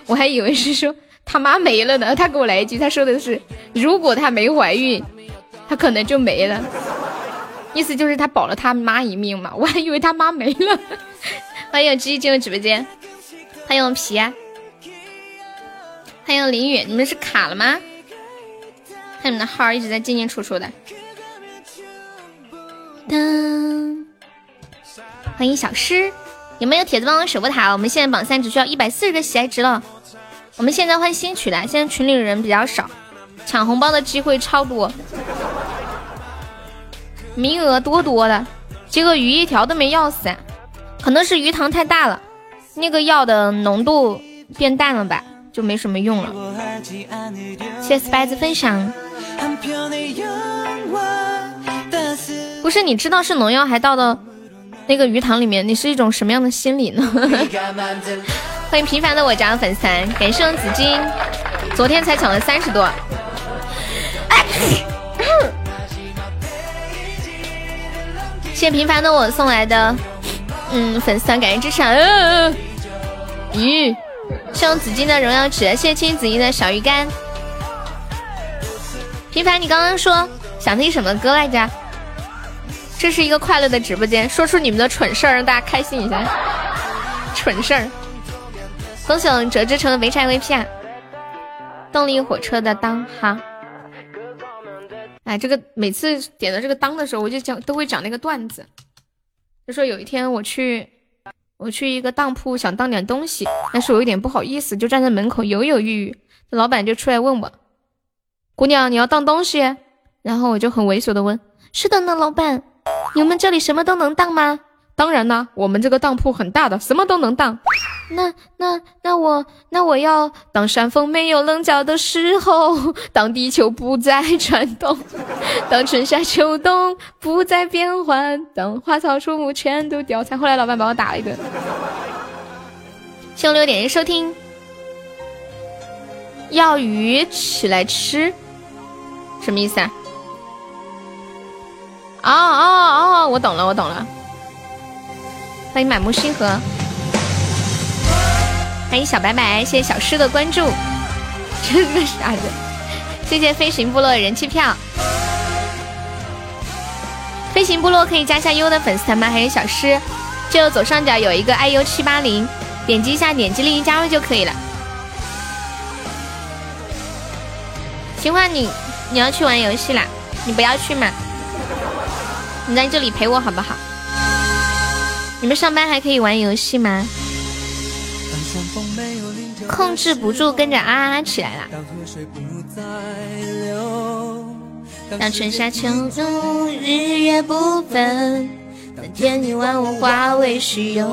S1: 我还以为是说他妈没了呢。他给我来一句，他说的是如果他没怀孕，他可能就没了。意思就是他保了他妈一命嘛。我还以为他妈没了。欢迎鸡进入直播间，欢迎皮，欢迎林雨，你们是卡了吗？看你们的号一直在进进出出的。噔，欢迎小诗，有没有铁子帮我守波塔？我们现在榜三只需要一百四十个喜爱值了。我们现在换新曲了，现在群里人比较少，抢红包的机会超多，名额多多的。结果鱼一条都没要死，可能是鱼塘太大了，那个药的浓度变淡了吧，就没什么用了。谢谢 Spice 分享。不是你知道是农药还倒到那个鱼塘里面，你是一种什么样的心理呢？欢迎平凡的我家的粉丝，感谢紫金，昨天才抢了三十多。谢谢平凡的我送来的嗯粉丝，感谢支持。咦，谢紫金的荣耀值，谢谢青子怡的小鱼干。平凡，你刚刚说想听什么歌来着？这是一个快乐的直播间，说出你们的蠢事儿，让大家开心一下。蠢事儿，恭喜我们折之城的没拆 VP 啊！动力火车的当哈。哎，这个每次点到这个当的时候，我就讲都会讲那个段子，就说有一天我去我去一个当铺想当点东西，但是我有点不好意思，就站在门口犹犹豫豫。老板就出来问我：“姑娘，你要当东西？”然后我就很猥琐的问：“是的呢，老板，你们这里什么都能当吗？”当然呢，我们这个当铺很大的，什么都能当。那那那我那我要当山峰没有棱角的时候，当地球不再转动，当春夏秋冬不再变换，当花草树木全都凋残。后来老板把我打了一顿。谢六点击收听。要鱼起来吃，什么意思啊？哦哦哦，我懂了，我懂了。欢迎满目星河，欢迎小白白，谢谢小诗的关注。这是个啥子？谢谢飞行部落人气票。飞行部落可以加下优的粉丝团吗？还有小诗，就左上角有一个 iu 七八零，点击一下，点击立即加入就可以了。情话，你你要去玩游戏啦？你不要去嘛？你在这里陪我好不好？你们上班还可以玩游戏吗？控制不住，跟着啊啊起来了。当春夏秋冬日月不分，当天地万物化为虚有，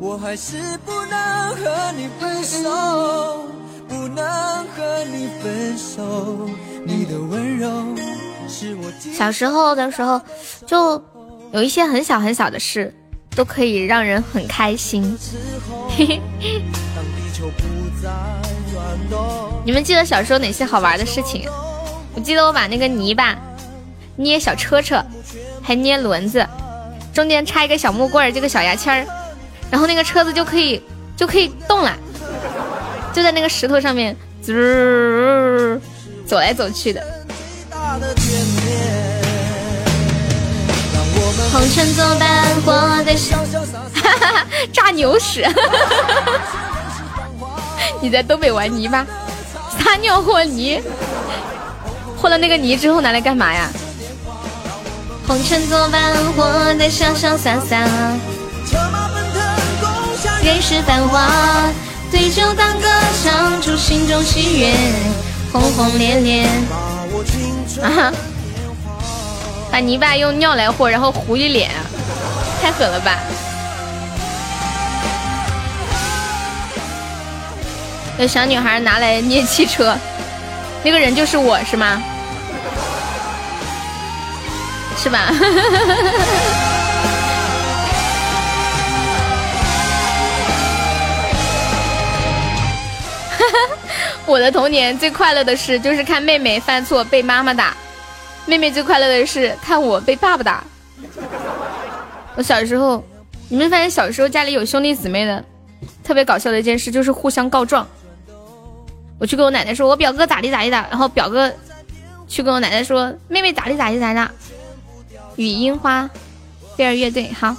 S1: 我还是不能和你分手。不能和你分手，你的温柔是我小时候的时候，就有一些很小很小的事，都可以让人很开心。你们记得小时候哪些好玩的事情？我记得我把那个泥巴捏小车车，还捏轮子，中间插一个小木棍儿，这个小牙签儿，然后那个车子就可以就可以动了。就在那个石头上面，滋，走来走去的。红尘作伴，活在哈哈哈，炸牛屎！你在东北玩泥巴，撒尿和泥，和了那个泥之后拿来干嘛呀？红尘作伴，活得潇潇洒洒，人世繁华。对酒当歌，唱出心中喜悦，轰轰烈烈。啊！把泥巴用尿来和，然后糊一脸，太狠了吧！那小女孩拿来捏汽车，那个人就是我是吗？是吧？哈哈哈我的童年最快乐的事就是看妹妹犯错被妈妈打，妹妹最快乐的是看我被爸爸打。我小时候，你们发现小时候家里有兄弟姊妹的，特别搞笑的一件事就是互相告状。我去跟我奶奶说，我表哥咋地咋地的，然后表哥去跟我奶奶说，妹妹咋地咋地咋的。雨樱花，贝尔乐队，好，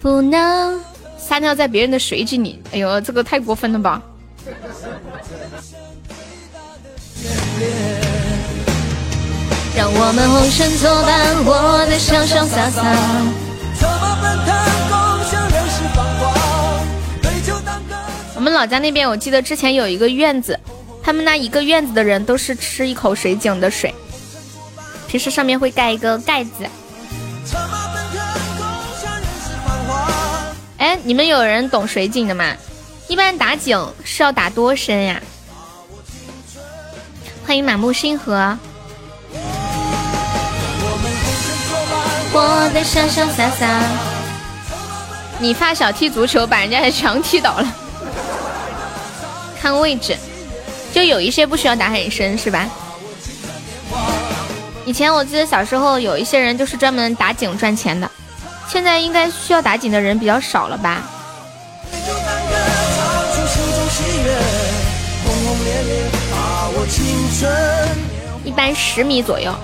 S1: 不能。撒尿在别人的水井里，哎呦，这个太过分了吧！让我们红尘作伴，活得潇潇洒洒。我们老家那边，我记得之前有一个院子，他们那一个院子的人都是吃一口水井的水，平时上面会盖一个盖子。哎，你们有人懂水井的吗？一般打井是要打多深呀？欢迎满目星河。活得潇潇洒洒。你发小踢足球把人家墙踢倒了。看位置，就有一些不需要打很深，是吧？以前我记得小时候有一些人就是专门打井赚钱的。现在应该需要打井的人比较少了吧？一般十米左右。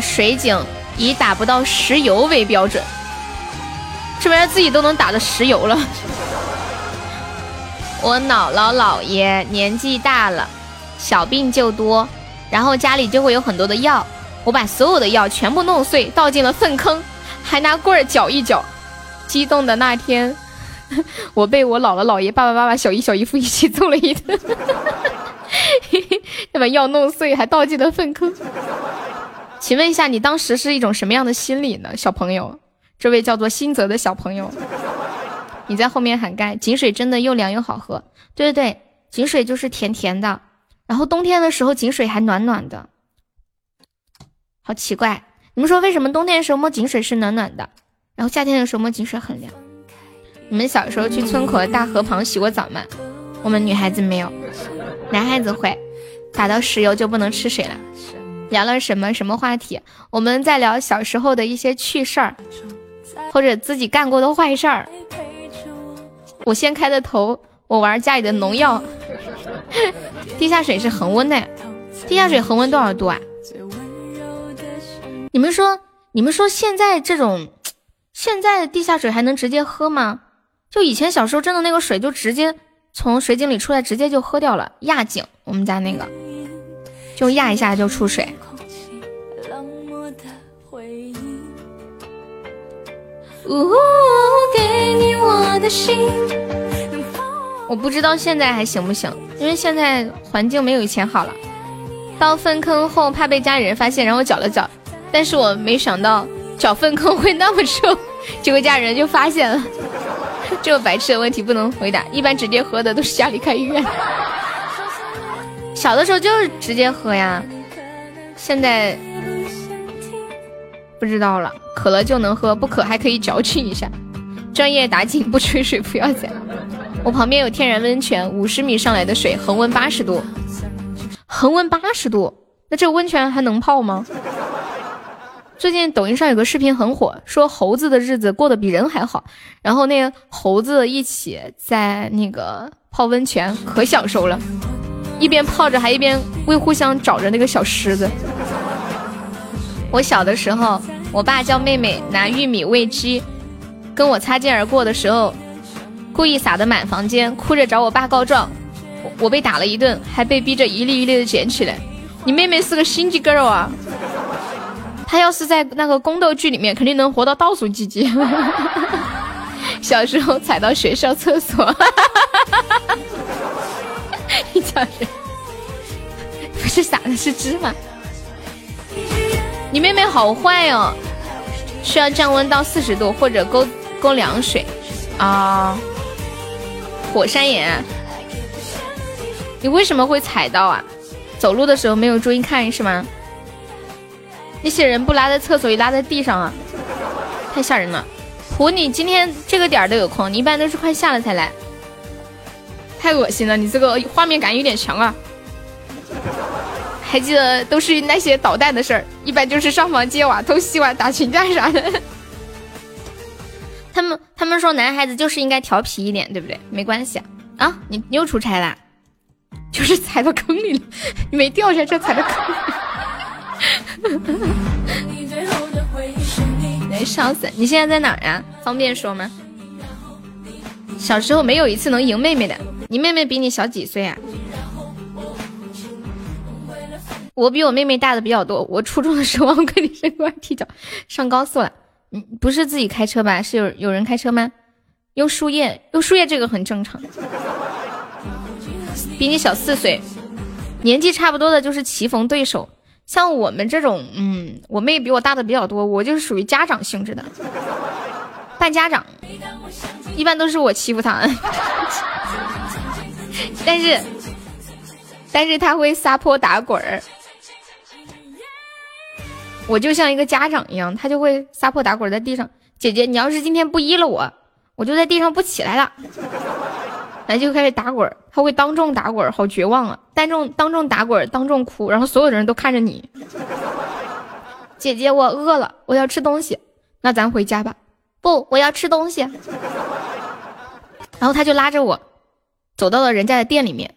S1: 水井以打不到石油为标准，这玩意自己都能打的石油了。我姥姥姥爷年纪大了，小病就多，然后家里就会有很多的药，我把所有的药全部弄碎，倒进了粪坑，还拿棍儿搅一搅。激动的那天，我被我姥姥姥爷、爸爸妈妈、小姨小姨夫一起揍了一顿。要把药弄碎，还倒进了粪坑。请问一下，你当时是一种什么样的心理呢，小朋友？这位叫做新泽的小朋友，你在后面喊盖。井水真的又凉又好喝。对对对，井水就是甜甜的，然后冬天的时候井水还暖暖的，好奇怪。你们说为什么冬天的时候摸井水是暖暖的，然后夏天的时候摸井水很凉？你们小时候去村口的大河旁洗过澡吗？我们女孩子没有，男孩子会。打到石油就不能吃水了。聊了什么什么话题？我们在聊小时候的一些趣事儿，或者自己干过的坏事儿。我先开的头，我玩家里的农药。地下水是恒温的，地下水恒温多少度啊？你们说，你们说现在这种，现在地下水还能直接喝吗？就以前小时候真的那个水就直接从水井里出来，直接就喝掉了。压井，我们家那个。就压一下就出水。我不知道现在还行不行，因为现在环境没有以前好了。到粪坑后怕被家里人发现，然后搅了搅，但是我没想到搅粪坑会那么臭，结果 家人就发现了。这个白痴的问题不能回答，一般直接喝的都是家里开医院。小的时候就是直接喝呀，现在不知道了。渴了就能喝，不渴还可以嚼去一下。专业打井不吹水，不要钱。我旁边有天然温泉，五十米上来的水，恒温八十度。恒温八十度，那这温泉还能泡吗？最近抖音上有个视频很火，说猴子的日子过得比人还好，然后那个猴子一起在那个泡温泉，可享受了。一边泡着，还一边为互相找着那个小狮子。我小的时候，我爸叫妹妹拿玉米喂鸡，跟我擦肩而过的时候，故意撒的满房间，哭着找我爸告状。我被打了一顿，还被逼着一粒一粒的捡起来。你妹妹是个心机 girl 啊！她要是在那个宫斗剧里面，肯定能活到倒数几集。小时候踩到学校厕所。你叫谁？不是撒的是芝麻。你妹妹好坏哦，需要降温到四十度或者勾勾凉水啊。火山岩，你为什么会踩到啊？走路的时候没有注意看是吗？那些人不拉在厕所，也拉在地上啊，太吓人了。虎，你今天这个点儿都有空，你一般都是快下了才来。太恶心了，你这个画面感有点强啊！还记得都是那些捣蛋的事儿，一般就是上房揭瓦、偷西瓜、打群架啥的。他们他们说男孩子就是应该调皮一点，对不对？没关系啊！啊，你你又出差啦？就是踩到坑里了，你没掉下去，踩到坑里。来，笑死！你现在在哪儿呀？方便说吗？小时候没有一次能赢妹妹的。你妹妹比你小几岁啊？我比我妹妹大的比较多。我初中的时候跟你生过踢脚，上高速了。你不是自己开车吧？是有有人开车吗？用树叶，用树叶这个很正常。比你小四岁，年纪差不多的就是棋逢对手。像我们这种，嗯，我妹比我大的比较多，我就是属于家长性质的，扮家长，一般都是我欺负他。但是，但是他会撒泼打滚儿，我就像一个家长一样，他就会撒泼打滚在地上。姐姐，你要是今天不依了我，我就在地上不起来了。咱就开始打滚他会当众打滚好绝望啊！当众当众打滚当众哭，然后所有的人都看着你。姐姐，我饿了，我要吃东西。那咱回家吧。不，我要吃东西。然后他就拉着我，走到了人家的店里面。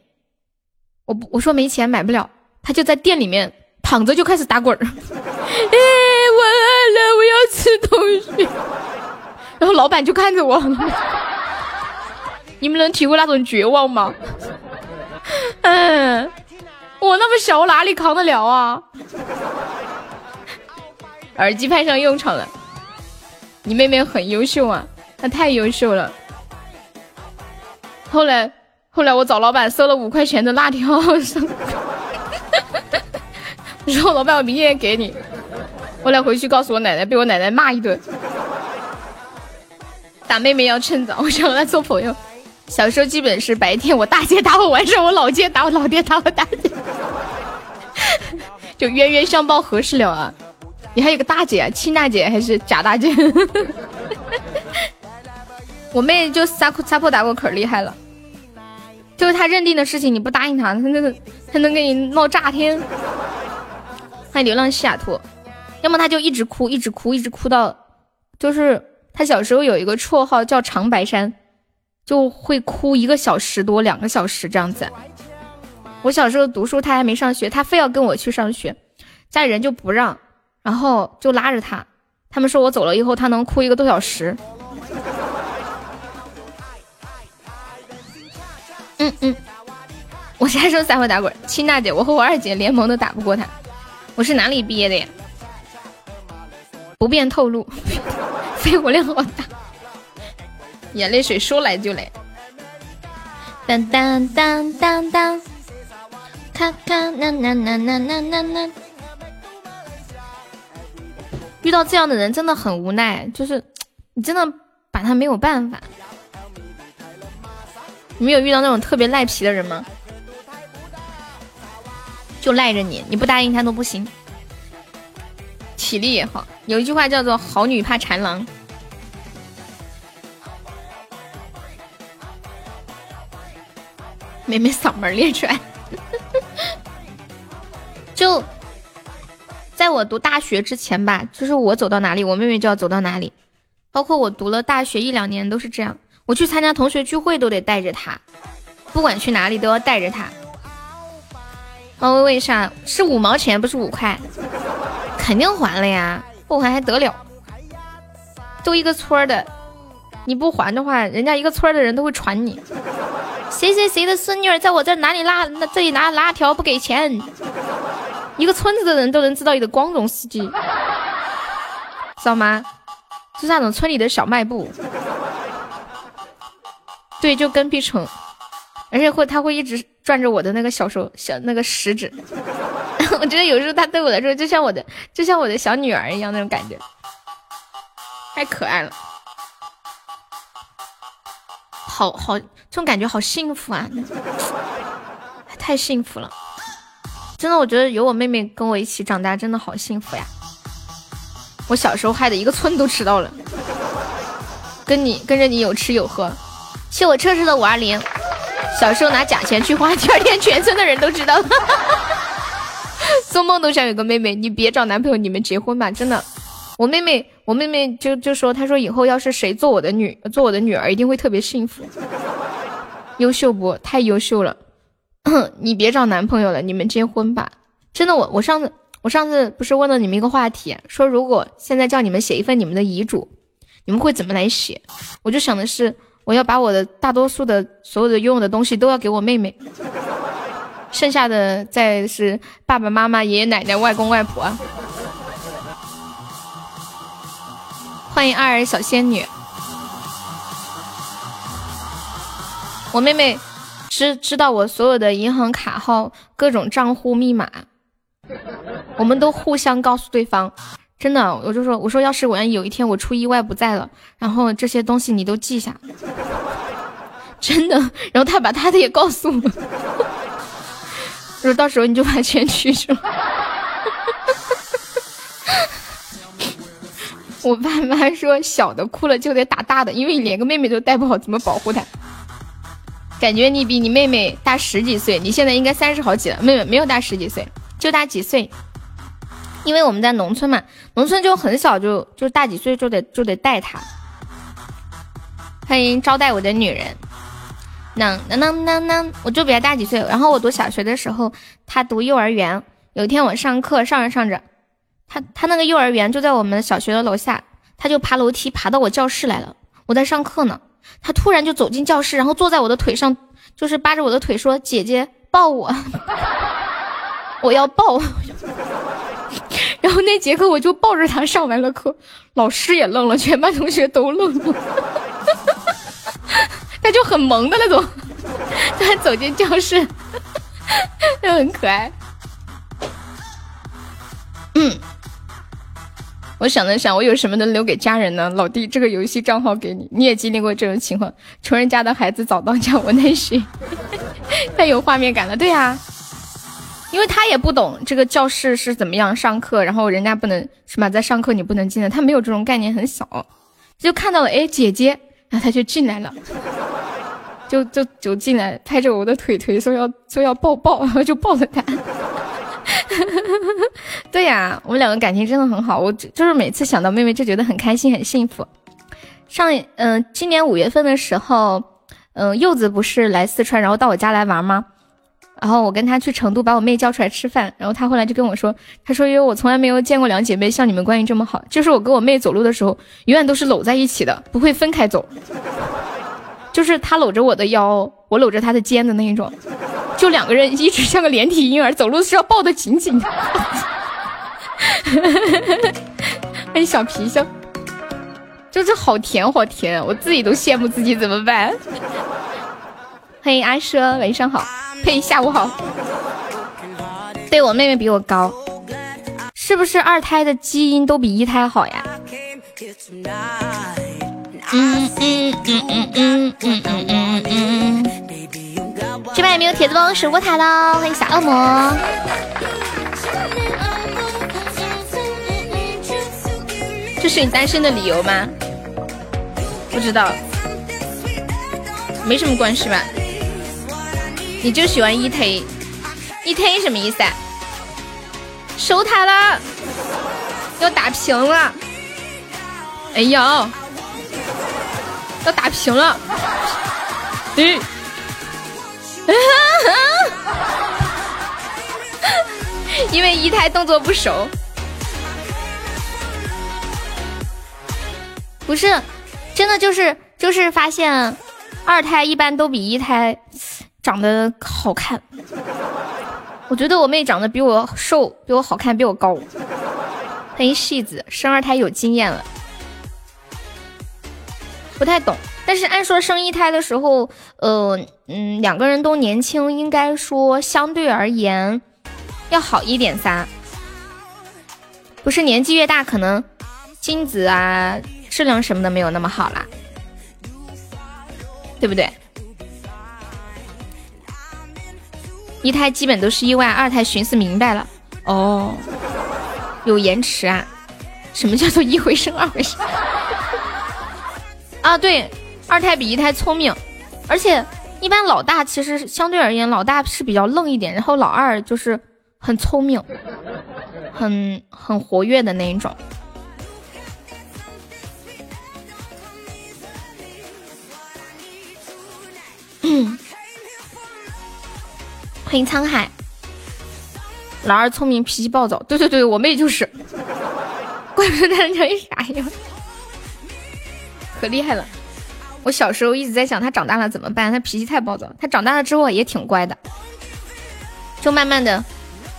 S1: 我我说没钱买不了，他就在店里面躺着就开始打滚儿。哎，我饿了，我要吃东西。然后老板就看着我，你们能体会那种绝望吗？嗯，我那么小，我哪里扛得了啊？耳机派上用场了。你妹妹很优秀啊，她太优秀了。后来，后来我找老板收了五块钱的辣条，我说 老板，我明天给你。后来回去告诉我奶奶，被我奶奶骂一顿。打妹妹要趁早，我想和她做朋友。小时候基本是白天我大姐打我，晚上我老爹打我，老爹打我大姐，就冤冤相报何时了啊！你还有个大姐，亲大姐还是假大姐？我妹就撒泼撒泼打我可厉害了，就是她认定的事情，你不答应她，她那个她能给你闹炸天。欢迎流浪西雅图，要么她就一直哭，一直哭，一直哭到，就是她小时候有一个绰号叫长白山。就会哭一个小时多，两个小时这样子。我小时候读书，她还没上学，她非要跟我去上学，家里人就不让，然后就拉着他。他们说我走了以后，他能哭一个多小时。嗯嗯，我啥时候撒泼打滚？亲大姐，我和我二姐联盟都打不过他。我是哪里毕业的呀？不便透露。肺活量好大。眼泪水说来就来，当当当当当，咔咔那那那那那那那。遇到这样的人真的很无奈，就是 你真的把他没有办法。你们有遇到那种特别赖皮的人吗？就赖着你，你不答应他都不行。体力也好，有一句话叫做“好女怕缠郎”。妹妹嗓门练出来，就在我读大学之前吧，就是我走到哪里，我妹妹就要走到哪里。包括我读了大学一两年都是这样，我去参加同学聚会都得带着她，不管去哪里都要带着她。猫微微啥？是五毛钱，不是五块，肯定还了呀，不还还得了？都一个村的，你不还的话，人家一个村的人都会传你。谁谁谁的孙女儿在我这哪里拉那这里拿拉条不给钱，一个村子的人都能知道你的光荣事迹，知道吗？就是那种村里的小卖部，对，就跟屁虫，而且会他会一直转着我的那个小手小那个食指，我觉得有时候他对我来说就像我的就像我的小女儿一样那种感觉，太可爱了，好好。这种感觉好幸福啊，太幸福了！真的，我觉得有我妹妹跟我一起长大，真的好幸福呀。我小时候害得一个村都知道了，跟你跟着你有吃有喝，谢我车车的五二零。小时候拿假钱去花，第二天全村的人都知道了。做梦都想有个妹妹，你别找男朋友，你们结婚吧，真的。我妹妹，我妹妹就就说，她说以后要是谁做我的女，做我的女儿，一定会特别幸福。优秀不？太优秀了！你别找男朋友了，你们结婚吧。真的，我我上次我上次不是问了你们一个话题，说如果现在叫你们写一份你们的遗嘱，你们会怎么来写？我就想的是，我要把我的大多数的所有的拥有的东西都要给我妹妹，剩下的再是爸爸妈妈、爷爷奶奶、外公外婆。欢迎二小仙女。我妹妹知知道我所有的银行卡号、各种账户密码，我们都互相告诉对方。真的，我就说，我说要是我要有一天我出意外不在了，然后这些东西你都记下。真的，然后他把他的也告诉我，说到时候你就把钱取出来。我爸妈说小的哭了就得打大的，因为你连个妹妹都带不好，怎么保护她？感觉你比你妹妹大十几岁，你现在应该三十好几了。妹妹没有大十几岁，就大几岁。因为我们在农村嘛，农村就很小就就大几岁就得就得带她。欢迎招待我的女人，能能能能能，我就比她大几岁。然后我读小学的时候，她读幼儿园。有一天我上课上着上着，她她那个幼儿园就在我们小学的楼下，她就爬楼梯爬到我教室来了。我在上课呢，他突然就走进教室，然后坐在我的腿上，就是扒着我的腿说：“姐姐抱我，我要抱。”然后那节课我就抱着他上完了课，老师也愣了，全班同学都愣了，他就很萌的那种，他走进教室，就 很可爱。嗯，我想了想，我有什么能留给家人呢？老弟，这个游戏账号给你，你也经历过这种情况，穷人家的孩子早当家，我内心 太有画面感了。对呀。因为他也不懂这个教室是怎么样上课，然后人家不能是吧，在上课你不能进来，他没有这种概念，很小，就看到了哎姐姐，然后他就进来了，就就就进来，拍着我的腿腿说要说要抱抱，然后就抱着他。对呀，我们两个感情真的很好，我就是每次想到妹妹就觉得很开心很幸福。上嗯，今年五月份的时候，嗯，柚子不是来四川，然后到我家来玩吗？然后我跟他去成都，把我妹叫出来吃饭。然后他后来就跟我说：“他说因为我从来没有见过两姐妹像你们关系这么好，就是我跟我妹走路的时候，永远都是搂在一起的，不会分开走。就是他搂着我的腰，我搂着他的肩的那一种，就两个人一直像个连体婴儿，走路是要抱得紧紧的。欢 迎，小皮箱，就是好甜好甜，我自己都羡慕自己，怎么办？欢迎阿奢，晚上好。”嘿，下午好。对我妹妹比我高，是不是二胎的基因都比一胎好呀？嗯嗯嗯嗯嗯嗯嗯嗯嗯。这边有没有铁子帮我守过塔的？欢迎小恶魔。这是你单身的理由吗？不知道，没什么关系吧。你就喜欢一推，一推什么意思啊？守塔了，要打平了。哎呀，要打平了。嗯，因为一胎动作不熟。不是，真的就是就是发现，二胎一般都比一胎。长得好看，我觉得我妹长得比我瘦，比我好看，比我高。欢迎戏子，生二胎有经验了，不太懂。但是按说生一胎的时候，呃，嗯，两个人都年轻，应该说相对而言要好一点噻。不是年纪越大，可能精子啊质量什么的没有那么好啦，对不对？一胎基本都是意外，二胎寻思明白了，哦，有延迟啊？什么叫做一回生二回生？啊，对，二胎比一胎聪明，而且一般老大其实相对而言，老大是比较愣一点，然后老二就是很聪明，很很活跃的那一种。嗯。欢迎沧海，老二聪明，脾气暴躁。对对对，我妹就是，怪不得他叫啥呀？可厉害了！我小时候一直在想，他长大了怎么办？他脾气太暴躁。他长大了之后也挺乖的，就慢慢的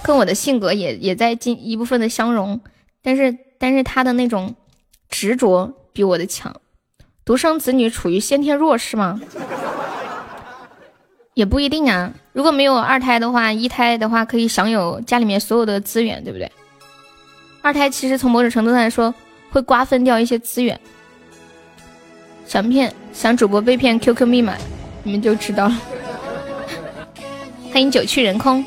S1: 跟我的性格也也在进一部分的相融。但是但是他的那种执着比我的强。独生子女处于先天弱势吗？也不一定啊，如果没有二胎的话，一胎的话可以享有家里面所有的资源，对不对？二胎其实从某种程度上来说会瓜分掉一些资源。想骗想主播被骗 QQ 密码，你们就知道了。欢迎久去人空。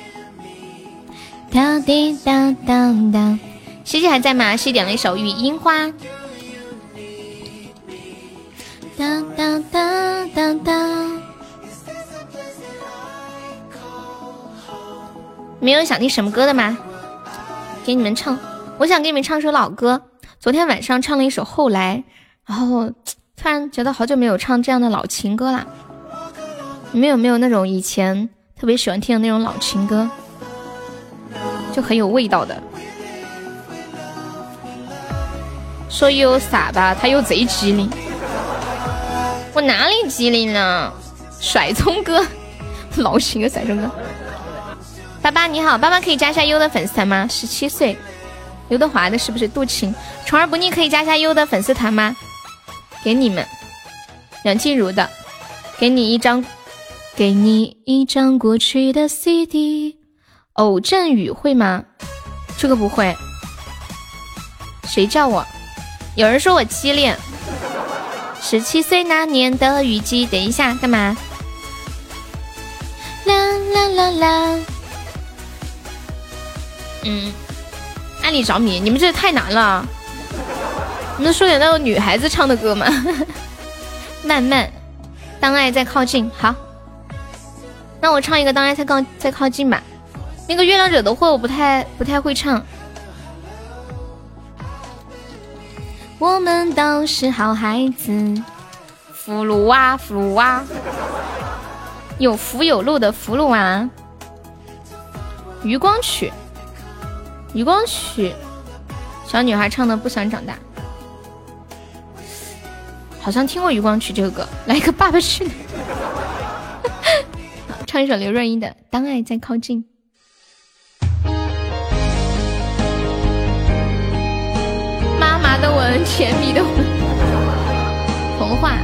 S1: 当滴当当当，西西还在吗？西点了一首《雨樱花》。当当当当当。没有想听什么歌的吗？给你们唱，我想给你们唱首老歌。昨天晚上唱了一首《后来》，然后突然觉得好久没有唱这样的老情歌啦。你们有没有那种以前特别喜欢听的那种老情歌，就很有味道的？说有啥吧，他又贼机灵。我哪里机灵了？甩葱哥，老情歌甩葱哥。爸爸你好，爸爸可以加一下优的粉丝团吗？十七岁，刘德华的是不是？杜晴，宠儿不腻可以加一下优的粉丝团吗？给你们，梁静茹的，给你一张，给你一张过去的 CD。偶阵雨会吗？这个不会。谁叫我？有人说我七恋。十七岁那年的雨季，等一下干嘛？啦啦啦啦。嗯，暗里着迷，你们这太难了。你能说点那种女孩子唱的歌吗？慢慢，当爱在靠近。好，那我唱一个《当爱在靠在靠近》吧。那个月亮惹的祸，我不太不太会唱。我们都是好孩子，福禄娃福禄娃，有福有禄的福禄娃。余光曲，余光曲，小女孩唱的不想长大，好像听过余光曲这个歌。来一个爸爸去哪儿？唱一首刘若英的《当爱在靠近》。妈妈的吻，甜蜜的吻，童话。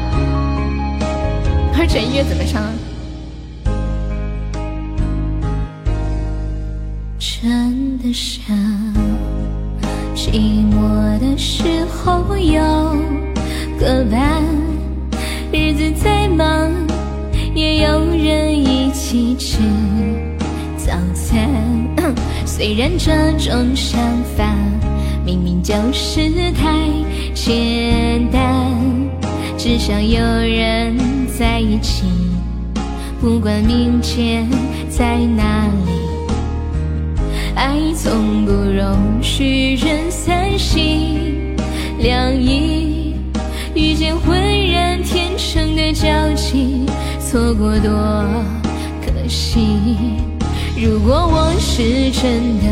S1: 二泉音乐怎么唱？真的想，寂寞的时候有个伴，日子再忙也有人一起吃早餐。虽然这种想法。明明就是太简单，只想有人在一起，不管明天在哪里。爱从不容许人三心两意，遇见浑然天成的交集，错过多可惜。如果我是真的。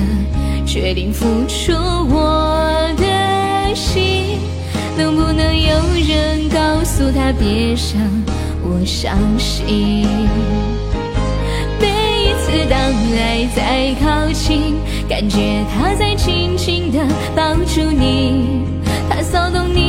S1: 决定付出我的心，能不能有人告诉他别伤我伤心？每一次当爱在靠近，感觉他在紧紧地抱住你，他骚动你，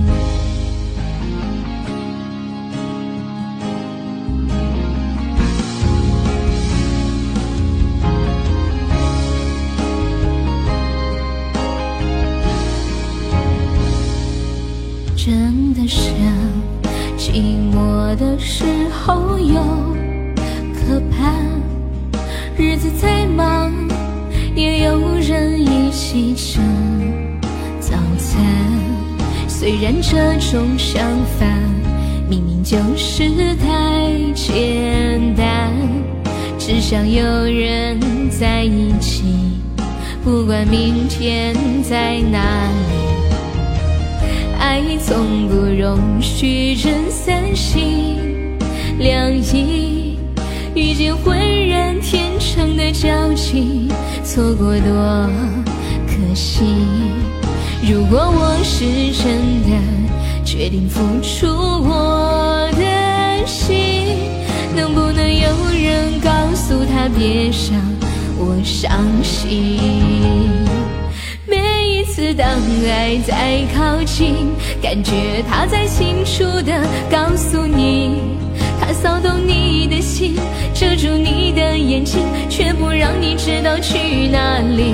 S1: 一起吃早餐。虽然这种想法明明就是太简单，只想有人在一起，不管明天在哪里。爱从不容许人三心两意，遇见浑然天成的交集，错过多可惜。如果我是真的决定付出我的心，能不能有人告诉他别伤我伤心？每一次当爱在靠近，感觉他在清楚的告诉你，他骚动你的心，遮住你的眼睛，却不让你知道去哪里。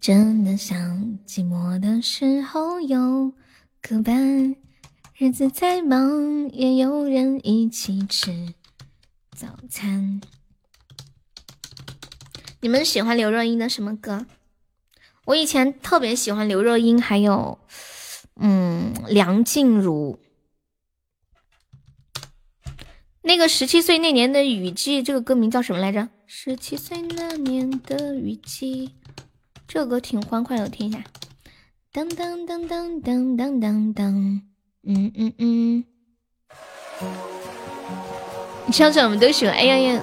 S1: 真的想寂寞的时候有个伴，日子再忙也有人一起吃早餐。你们喜欢刘若英的什么歌？我以前特别喜欢刘若英，还有，嗯，梁静茹。那个十七岁那年的雨季，这个歌名叫什么来着？十七岁那年的雨季，这首歌挺欢快的，我听一下。当当当当当当当当，嗯嗯嗯。你唱唱，我们都喜欢。哎呀呀，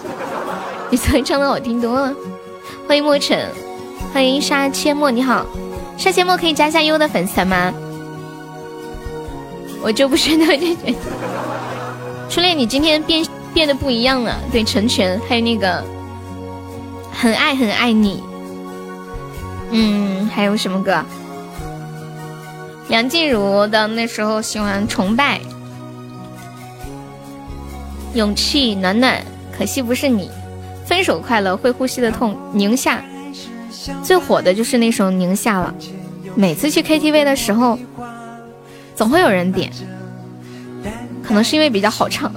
S1: 你昨天唱的好听多了。欢迎墨尘，欢迎沙阡陌，你好，沙阡陌可以加下优的粉丝团吗？我就不选那这些。初恋，你今天变变得不一样了。对，成全，还有那个很爱很爱你。嗯，还有什么歌？梁静茹的那时候喜欢崇拜，勇气暖暖，可惜不是你。分手快乐，会呼吸的痛，宁夏最火的就是那首《宁夏》了。每次去 KTV 的时候，总会有人点，可能是因为比较好唱。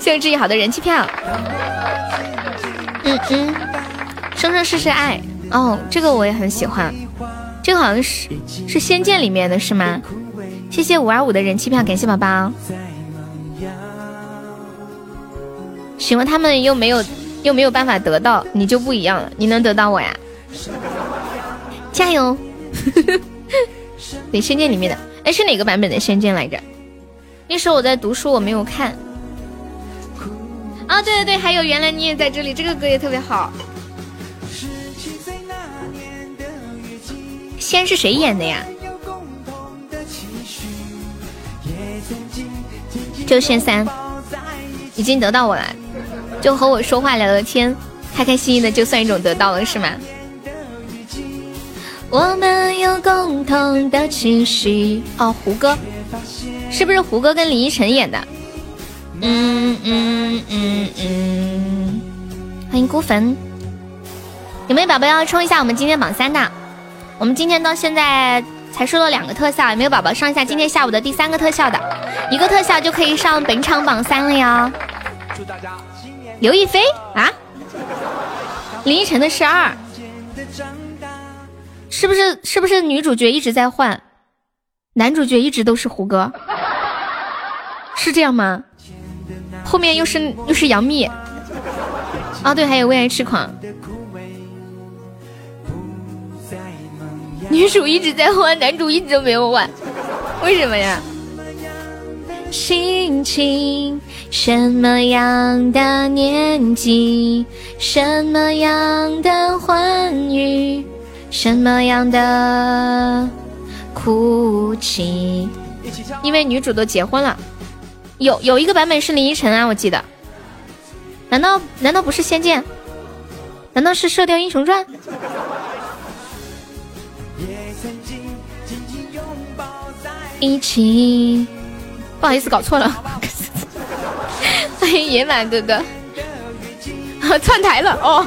S1: 谢谢志毅好的人气票。嗯嗯，生生世世爱哦，这个我也很喜欢，这个好像是是《仙剑》里面的是吗？谢谢五二五的人气票，感谢宝宝。喜欢他们又没有又没有办法得到你就不一样了，你能得到我呀？加油！对，仙剑里面的，哎，是哪个版本的仙剑来着？那时候我在读书，我没有看。啊，对对对，还有原来你也在这里，这个歌也特别好。仙是谁演的呀？就仙三，已经得到我了。就和我说话聊聊天，开开心心的就算一种得到了，是吗？我们有共同的期许。哦，胡歌，是不是胡歌跟林依晨演的？嗯嗯嗯嗯。欢迎孤坟，有没有宝宝要冲一下我们今天榜三的？我们今天到现在才收了两个特效，有没有宝宝上一下今天下午的第三个特效的？一个特效就可以上本场榜三了呀！祝大家。刘亦菲啊，林依晨的是二，是不是？是不是女主角一直在换，男主角一直都是胡歌，是这样吗？后面又是又是杨幂，啊对，还有为爱痴狂，女主一直在换，男主一直都没有换，为什么呀？心情。什么样的年纪，什么样的欢愉，什么样的哭泣？因为女主都结婚了，有有一个版本是林依晨啊，我记得。难道难道不是仙剑？难道是射雕英雄传？一起，不好意思，搞错了。欢 迎野蛮哥哥，串台了哦！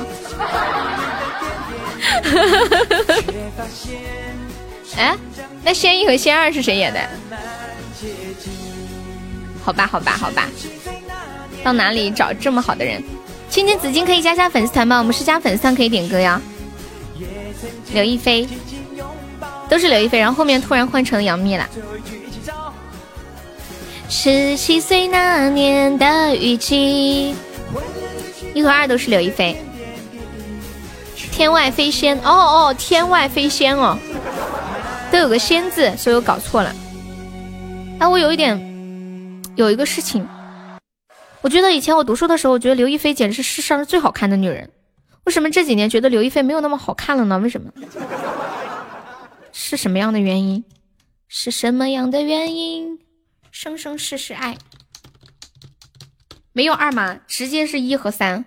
S1: 哎，那仙一和仙二是谁演的？好吧，好吧，好吧，到哪里找这么好的人？青青紫金可以加下粉丝团吗？我们是加粉丝团可以点歌呀。刘亦菲，都是刘亦菲，然后后面突然换成杨幂了。十七岁那年的雨季，一和二都是刘亦菲。天外飞仙，哦哦，天外飞仙哦，都有个仙字，所以我搞错了。哎，我有一点，有一个事情，我觉得以前我读书的时候，我觉得刘亦菲简直是世上最好看的女人。为什么这几年觉得刘亦菲没有那么好看了呢？为什么？是什么样的原因？是什么样的原因？生生世世爱，没有二吗？直接是一和三，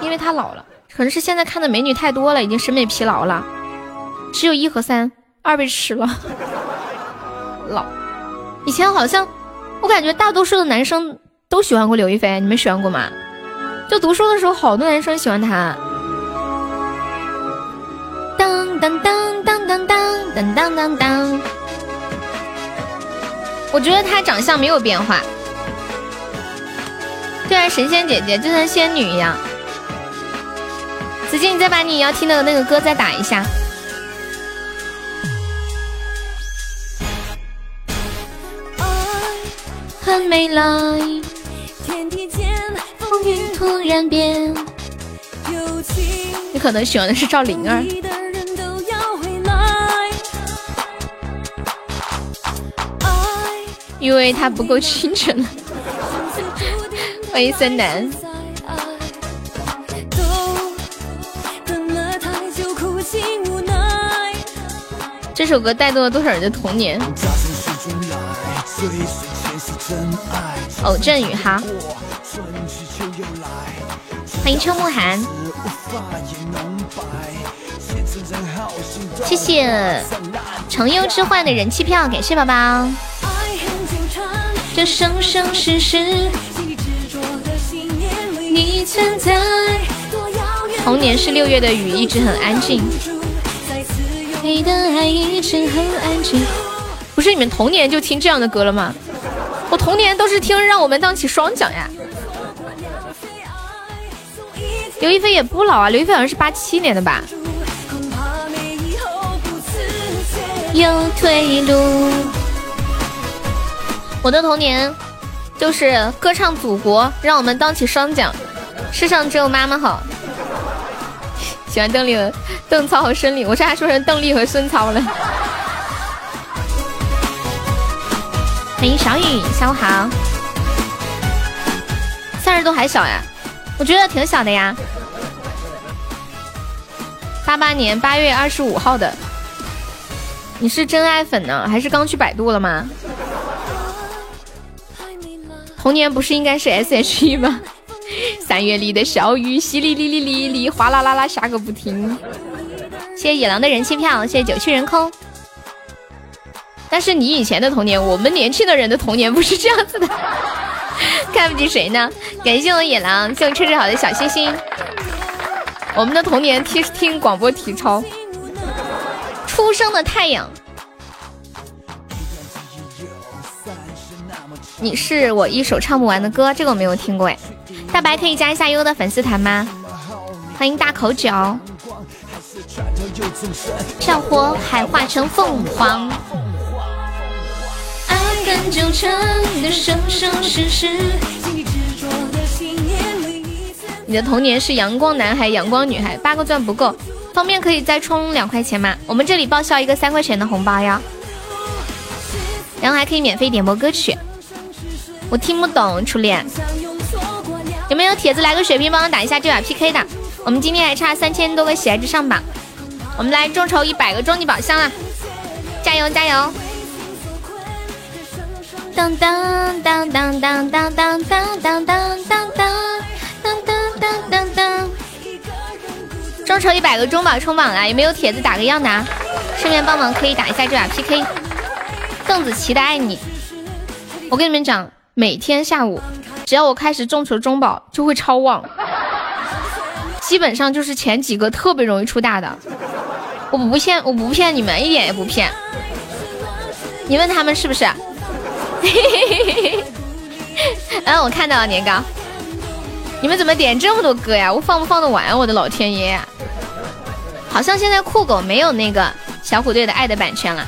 S1: 因为他老了。可能是现在看的美女太多了，已经审美疲劳了。只有一和三，二被吃了。老，以前好像我感觉大多数的男生都喜欢过刘亦菲，你们喜欢过吗？就读书的时候，好多男生喜欢她。当当当当当当当当当。我觉得她长相没有变化，对啊，神仙姐姐就像仙女一样。子金，你再把你要听的那个歌再打一下。很美来，天地间风云突然变。你可能喜欢的是赵灵儿。因为他不够清纯。欢迎森南。这首歌带动了多少人的童年？偶阵雨哈，欢迎秋木寒，谢谢成优之幻的人气票，感谢宝宝。这生生世世，你存在。童年是六月的雨，一直很安静。你的爱一直很安静。不是你们童年就听这样的歌了吗？我童年都是听《让我们荡起双桨》呀。刘亦菲也不老啊，刘亦菲好像是八七年的吧。有退路。我的童年就是歌唱祖国，让我们荡起双桨，世上只有妈妈好。喜欢邓丽、邓超和孙俪，我这还说成邓丽和孙超了。欢迎小雨，下午好。三十多还小呀？我觉得挺小的呀。八八年八月二十五号的，你是真爱粉呢，还是刚去百度了吗？童年不是应该是 S H E 吗？三月里的小雨，淅沥沥沥沥沥，哗啦啦啦下个不停。谢谢野狼的人气票，谢谢九曲人空。但是你以前的童年，我们年轻的人的童年不是这样子的。看不起谁呢？感谢我野狼，谢我车车好的小心心。我们的童年听听广播体操。初升的太阳。你是我一首唱不完的歌，这个我没有听过哎。大白可以加一下优的粉丝团吗？欢迎大口酒。让火海化成凤凰。爱恨纠缠的生生世世。你的童年是阳光男孩、阳光女孩，八个钻不够，方便可以再充两块钱吗？我们这里报销一个三块钱的红包呀，然后还可以免费点播歌曲。我听不懂，初恋，有没有铁子来个血瓶帮我打一下这把 PK 的？我们今天还差三千多个喜爱值上榜，我们来众筹一百个终极宝箱啊！加油加油！当当当当当当当当当当当当当当当！众筹一百个中宝冲榜了，有没有铁子打个样的？顺便帮忙可以打一下这把 PK。邓紫棋的爱你，我跟你们讲。每天下午，只要我开始众筹中宝，就会超旺，基本上就是前几个特别容易出大的。我不骗，我不骗你们，一点也不骗。你问他们是不是？嗯，我看到了年糕。你们怎么点这么多歌呀？我放不放得完？我的老天爷！好像现在酷狗没有那个小虎队的爱的版权了。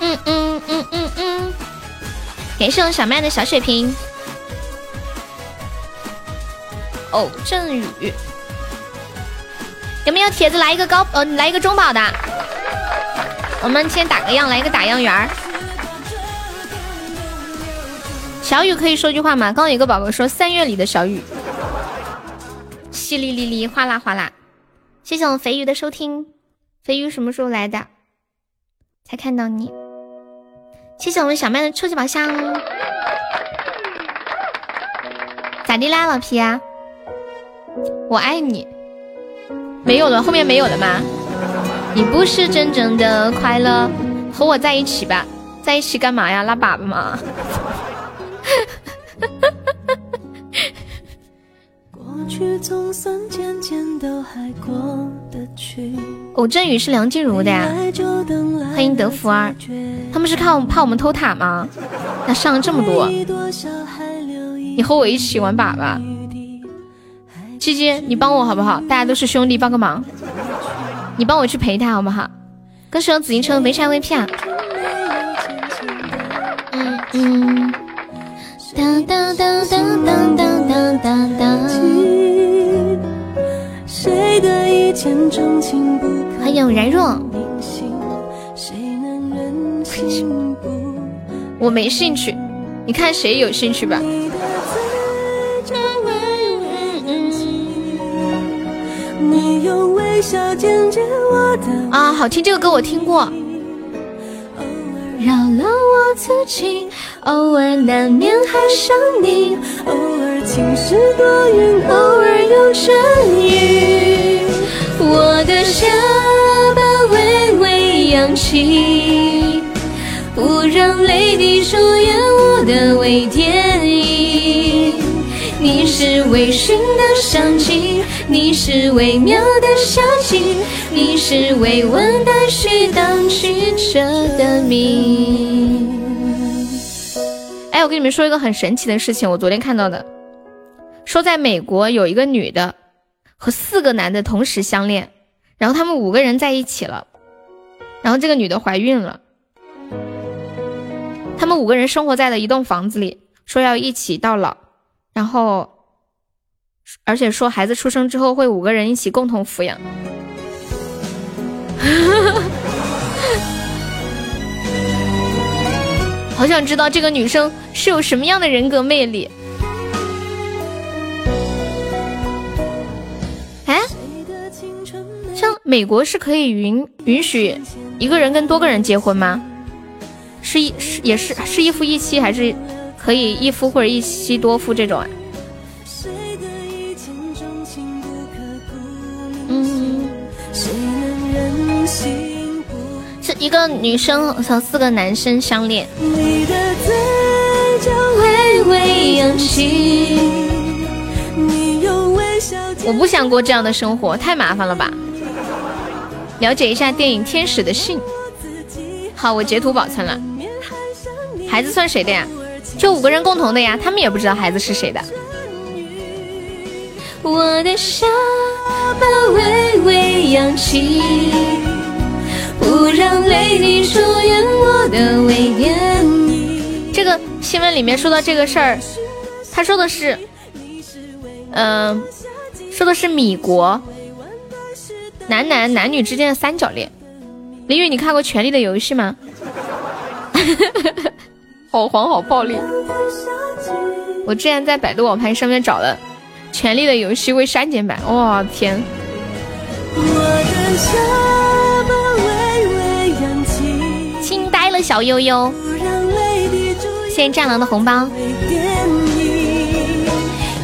S1: 嗯嗯嗯嗯嗯，感谢我小麦的小血瓶。哦，阵雨，有没有铁子来一个高呃来一个中宝的？我们先打个样，来一个打样员儿。小雨可以说句话吗？刚刚有个宝宝说三月里的小雨，淅沥沥沥，哗啦哗啦。谢谢我肥鱼的收听，肥鱼什么时候来的？才看到你。谢谢我们小麦的初级宝箱，咋的啦，老皮？我爱你，没有了，后面没有了吗？你不是真正的快乐，和我在一起吧，在一起干嘛呀？拉粑粑吗？偶阵雨是梁静茹的呀，欢迎德福儿，他们是看怕我们偷塔吗？那上了这么多，你和我一起玩粑粑，鸡鸡，你帮我好不好？大家都是兄弟，帮个忙，你帮我去陪他好不好？歌手紫金城没拆 VP 啊，嗯嗯。当当当当当当当当。欢迎然若。我没兴趣，你看谁有兴趣吧。啊，好听，这个歌我听过。饶了我自己，偶尔难免还想你，偶尔晴时多云，偶尔有阵雨。我的下巴微微扬起，不让泪滴出演我的微电影。你是微醺的香气，你是微妙的香气，你是未闻待续荡去着的谜。哎，我跟你们说一个很神奇的事情，我昨天看到的，说在美国有一个女的和四个男的同时相恋，然后他们五个人在一起了，然后这个女的怀孕了，他们五个人生活在了一栋房子里，说要一起到老。然后，而且说孩子出生之后会五个人一起共同抚养。好想知道这个女生是有什么样的人格魅力。美国是可以允允许一个人跟多个人结婚吗？是一是也是是一夫一妻还是？可以一夫或者一妻多夫这种啊？嗯，是一个女生和四个男生相恋。我不想过这样的生活，太麻烦了吧？了解一下电影《天使的信》。好，我截图保存了。孩子算谁的呀？就五个人共同的呀，他们也不知道孩子是谁的。我的下巴微微扬起，不让泪滴重演我的微电影。这个新闻里面说到这个事儿，他说的是，嗯，说的是米国男男男女之间的三角恋。林雨，你看过《权力的游戏》吗？好黄好暴力！我之前在百度网盘上面找了《权力的游戏》未删减版，哇天！惊呆了小悠悠，谢谢战狼的红包。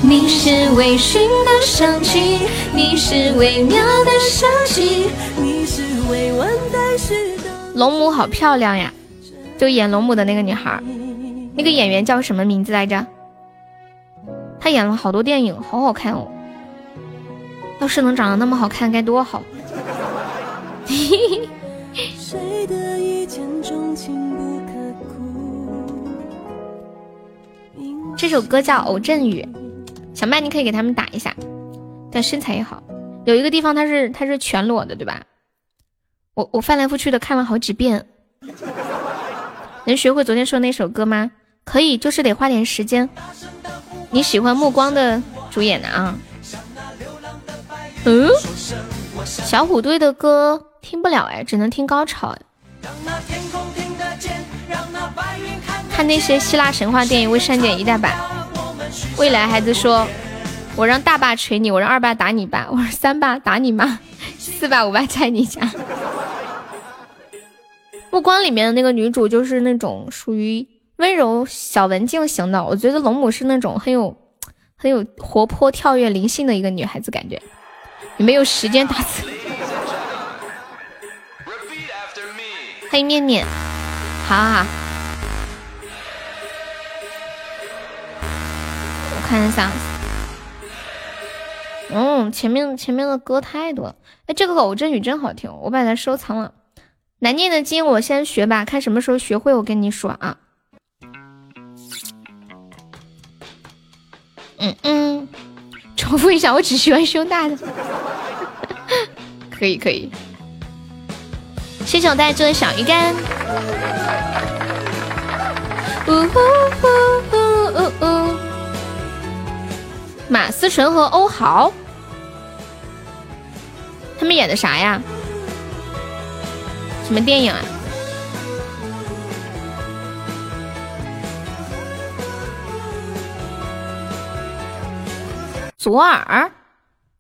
S1: 你是微醺的香气，你是微妙的香气，你是未完待续的。龙母好漂亮呀！就演龙母的那个女孩，那个演员叫什么名字来着？她演了好多电影，好好看哦。要是能长得那么好看，该多好。这首歌叫《偶阵雨》，小麦你可以给他们打一下。但身材也好，有一个地方他是他是全裸的，对吧？我我翻来覆去的看了好几遍。能学会昨天说那首歌吗？可以，就是得花点时间。你喜欢暮光的主演的啊？嗯，小虎队的歌听不了哎，只能听高潮。看那些希腊神话电影未删减一代版。未来孩子说：“我让大爸捶你，我让二爸打你爸，我说三爸打你妈，四爸五爸在你家。”目光里面的那个女主就是那种属于温柔小文静型的，我觉得龙母是那种很有很有活泼、跳跃、灵性的一个女孩子，感觉。你没有时间打字。欢迎面面，好好好。看一下。嗯，前面前面的歌太多了。哎，这个偶真语真好听，我把它收藏了。难念的经我先学吧，看什么时候学会我跟你说啊。嗯嗯，重复一下，我只喜欢胸大的。可以可以，谢谢我带来的小鱼干。呜呼呼呜呜呜！马思纯和欧豪，他们演的啥呀？什么电影啊？左耳，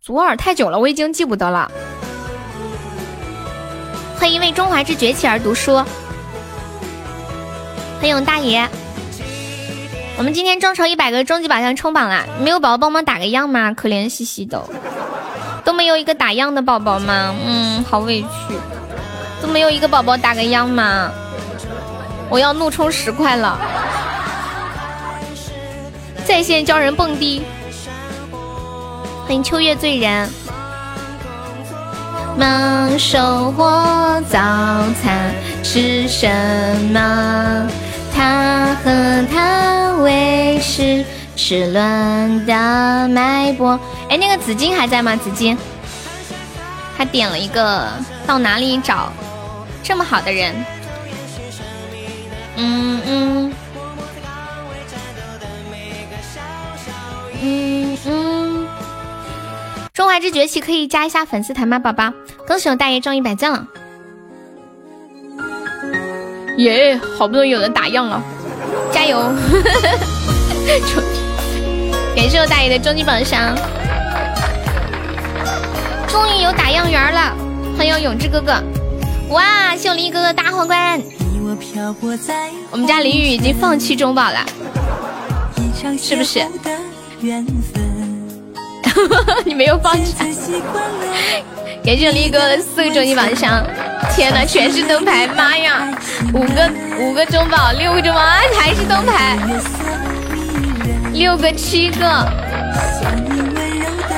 S1: 左耳太久了，我已经记不得了。欢迎为中华之崛起而读书。欢迎大爷。我们今天众筹一百个终极宝箱冲榜啦！没有宝宝帮忙打个样吗？可怜兮兮的，都没有一个打样的宝宝吗？嗯，好委屈，都没有一个宝宝打个样吗？我要怒充十块了，在线教人蹦迪。欢迎秋月醉人。忙收获早餐吃什么？他和他为是齿轮的脉搏。哎，那个紫金还在吗？紫金，他点了一个到哪里找这么好的人？嗯嗯嗯嗯。中华之崛起可以加一下粉丝团吗，宝宝？恭喜我大爷中一百赞了。耶！好不容易有人打样了，加油！感谢我大爷的终极宝箱，终于有打样员了！欢迎永志哥哥，哇！谢我林哥哥大皇冠。我们家林雨已经放弃中宝了，是不是？你没有放弃。感谢力哥的四个终极宝箱，天哪，全是灯牌，妈呀！五个五个中宝，六个中宝，还是灯牌，六个七个。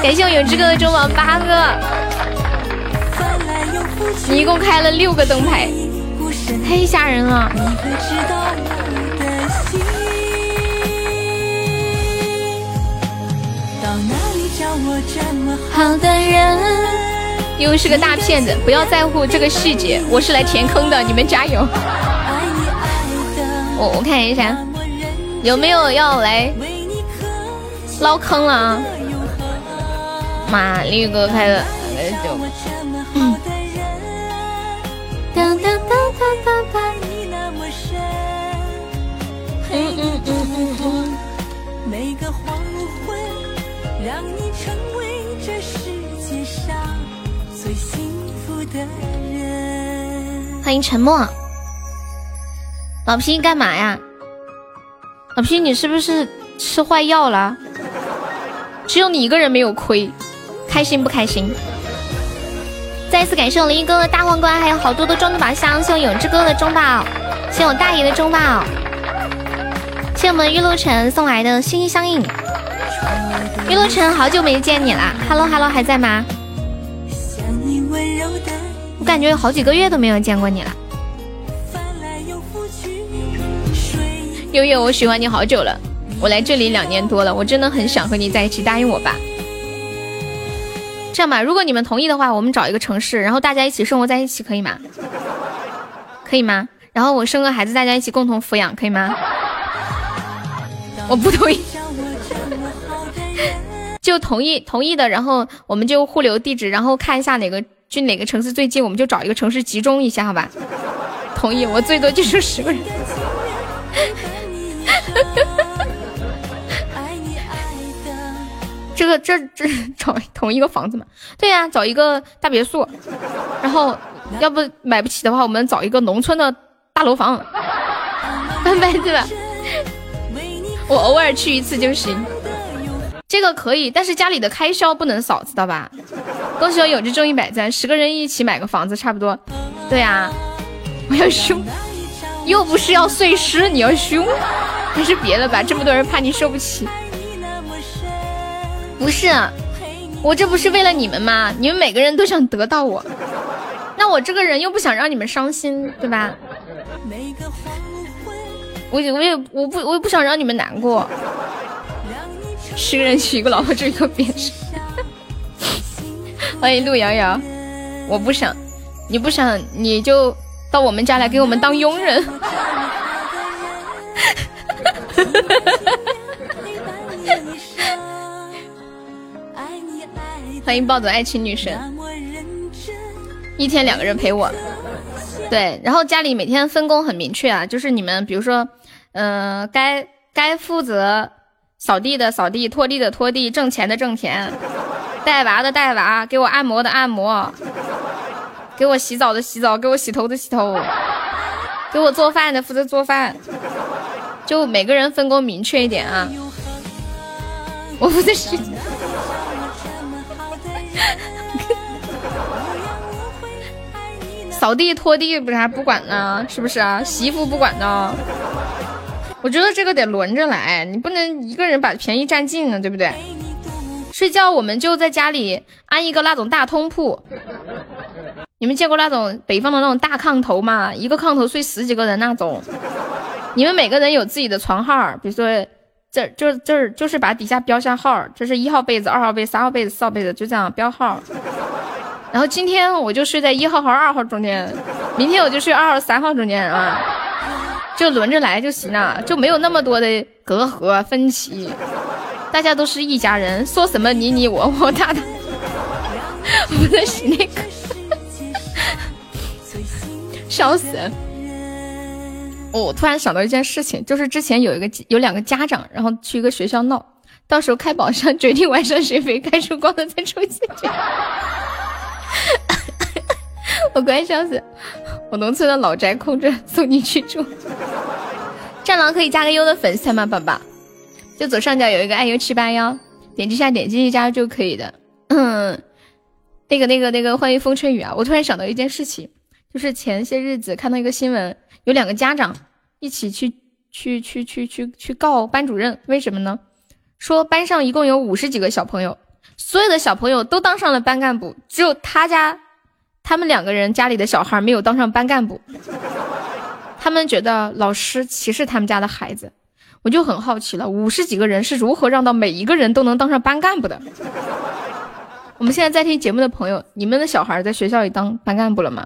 S1: 感谢我永志哥的中宝八个，你一共开了六个灯牌，太吓人了。好的人。又是个大骗子，不要在乎这个细节，我是来填坑的，你们加油。我我看一下，有没有要来捞坑了啊？马力哥开的，就嗯。嗯嗯嗯嗯嗯。欢迎沉默，老皮干嘛呀？老皮，你是不是吃坏药了？只有你一个人没有亏，开心不开心？再一次感谢我林哥的大皇冠，还有好多的终极宝箱，谢我永志哥的中宝，谢我大爷的中宝，谢我们玉露城送来的心心相印。玉露城好久没见你了，Hello Hello，还在吗？温柔的我感觉有好几个月都没有见过你了，悠悠，我喜欢你好久了，我来这里两年多了，我真的很想和你在一起，答应我吧。这样吧，如果你们同意的话，我们找一个城市，然后大家一起生活在一起，可以吗？可以吗？然后我生个孩子，大家一起共同抚养，可以吗？我不同意，就同意同意的，然后我们就互留地址，然后看一下哪个。去哪个城市最近，我们就找一个城市集中一下，好吧？同意，我最多就是十个人。这个这这找同一个房子嘛？对呀，找一个大别墅。然后要不买不起的话，我们找一个农村的大楼房。拜拜，对吧？我偶尔去一次就行。这个可以，但是家里的开销不能少，知道吧？恭喜我有志中一百赞，十个人一起买个房子差不多。对呀，我要凶，又不是要碎尸，你要凶，还是别的吧？这么多人怕你受不起。不是，我这不是为了你们吗？你们每个人都想得到我，那我这个人又不想让你们伤心，对吧？我我也我不我也不想让你们难过。十个人娶一个老婆就一个别墅。欢迎陆瑶瑶，我不想，你不想你就到我们家来给我们当佣人。欢迎暴走爱情女神，一天两个人陪我，对，然后家里每天分工很明确啊，就是你们比如说，嗯，该该负责。扫地的扫地，拖地的拖地，挣钱的挣钱，带娃的带娃，给我按摩的按摩，给我洗澡的洗澡，给我洗头的洗头，给我做饭的负责做饭，就每个人分工明确一点啊！我负责洗，扫地拖地不是还不管呢？是不是啊？洗衣服不管呢？我觉得这个得轮着来，你不能一个人把便宜占尽了，对不对？睡觉我们就在家里安一个那种大通铺，你们见过那种北方的那种大炕头吗？一个炕头睡十几个人那种，你们每个人有自己的床号，比如说这就这儿就是把底下标下号，这是一号被子、二号被子、三号被子、四号被子，就这样标号。然后今天我就睡在一号和二号中间，明天我就睡二号、三号中间啊。就轮着来就行了，就没有那么多的隔阂分歧，大家都是一家人，说什么你你我我他他，不能 是那个，笑死！我突然想到一件事情，就是之前有一个有两个家长，然后去一个学校闹，到时候开宝箱决定晚上谁没开出光的再出去。我快笑死！我农村的老宅空着，送你去住。战狼可以加个优的粉丝团吗，宝宝？就左上角有一个爱优七八幺，点击下点击一加就可以的。嗯，那个那个那个，欢迎风吹雨啊！我突然想到一件事情，就是前些日子看到一个新闻，有两个家长一起去去去去去去告班主任，为什么呢？说班上一共有五十几个小朋友，所有的小朋友都当上了班干部，只有他家。他们两个人家里的小孩没有当上班干部，他们觉得老师歧视他们家的孩子，我就很好奇了，五十几个人是如何让到每一个人都能当上班干部的？我们现在在听节目的朋友，你们的小孩在学校里当班干部了吗？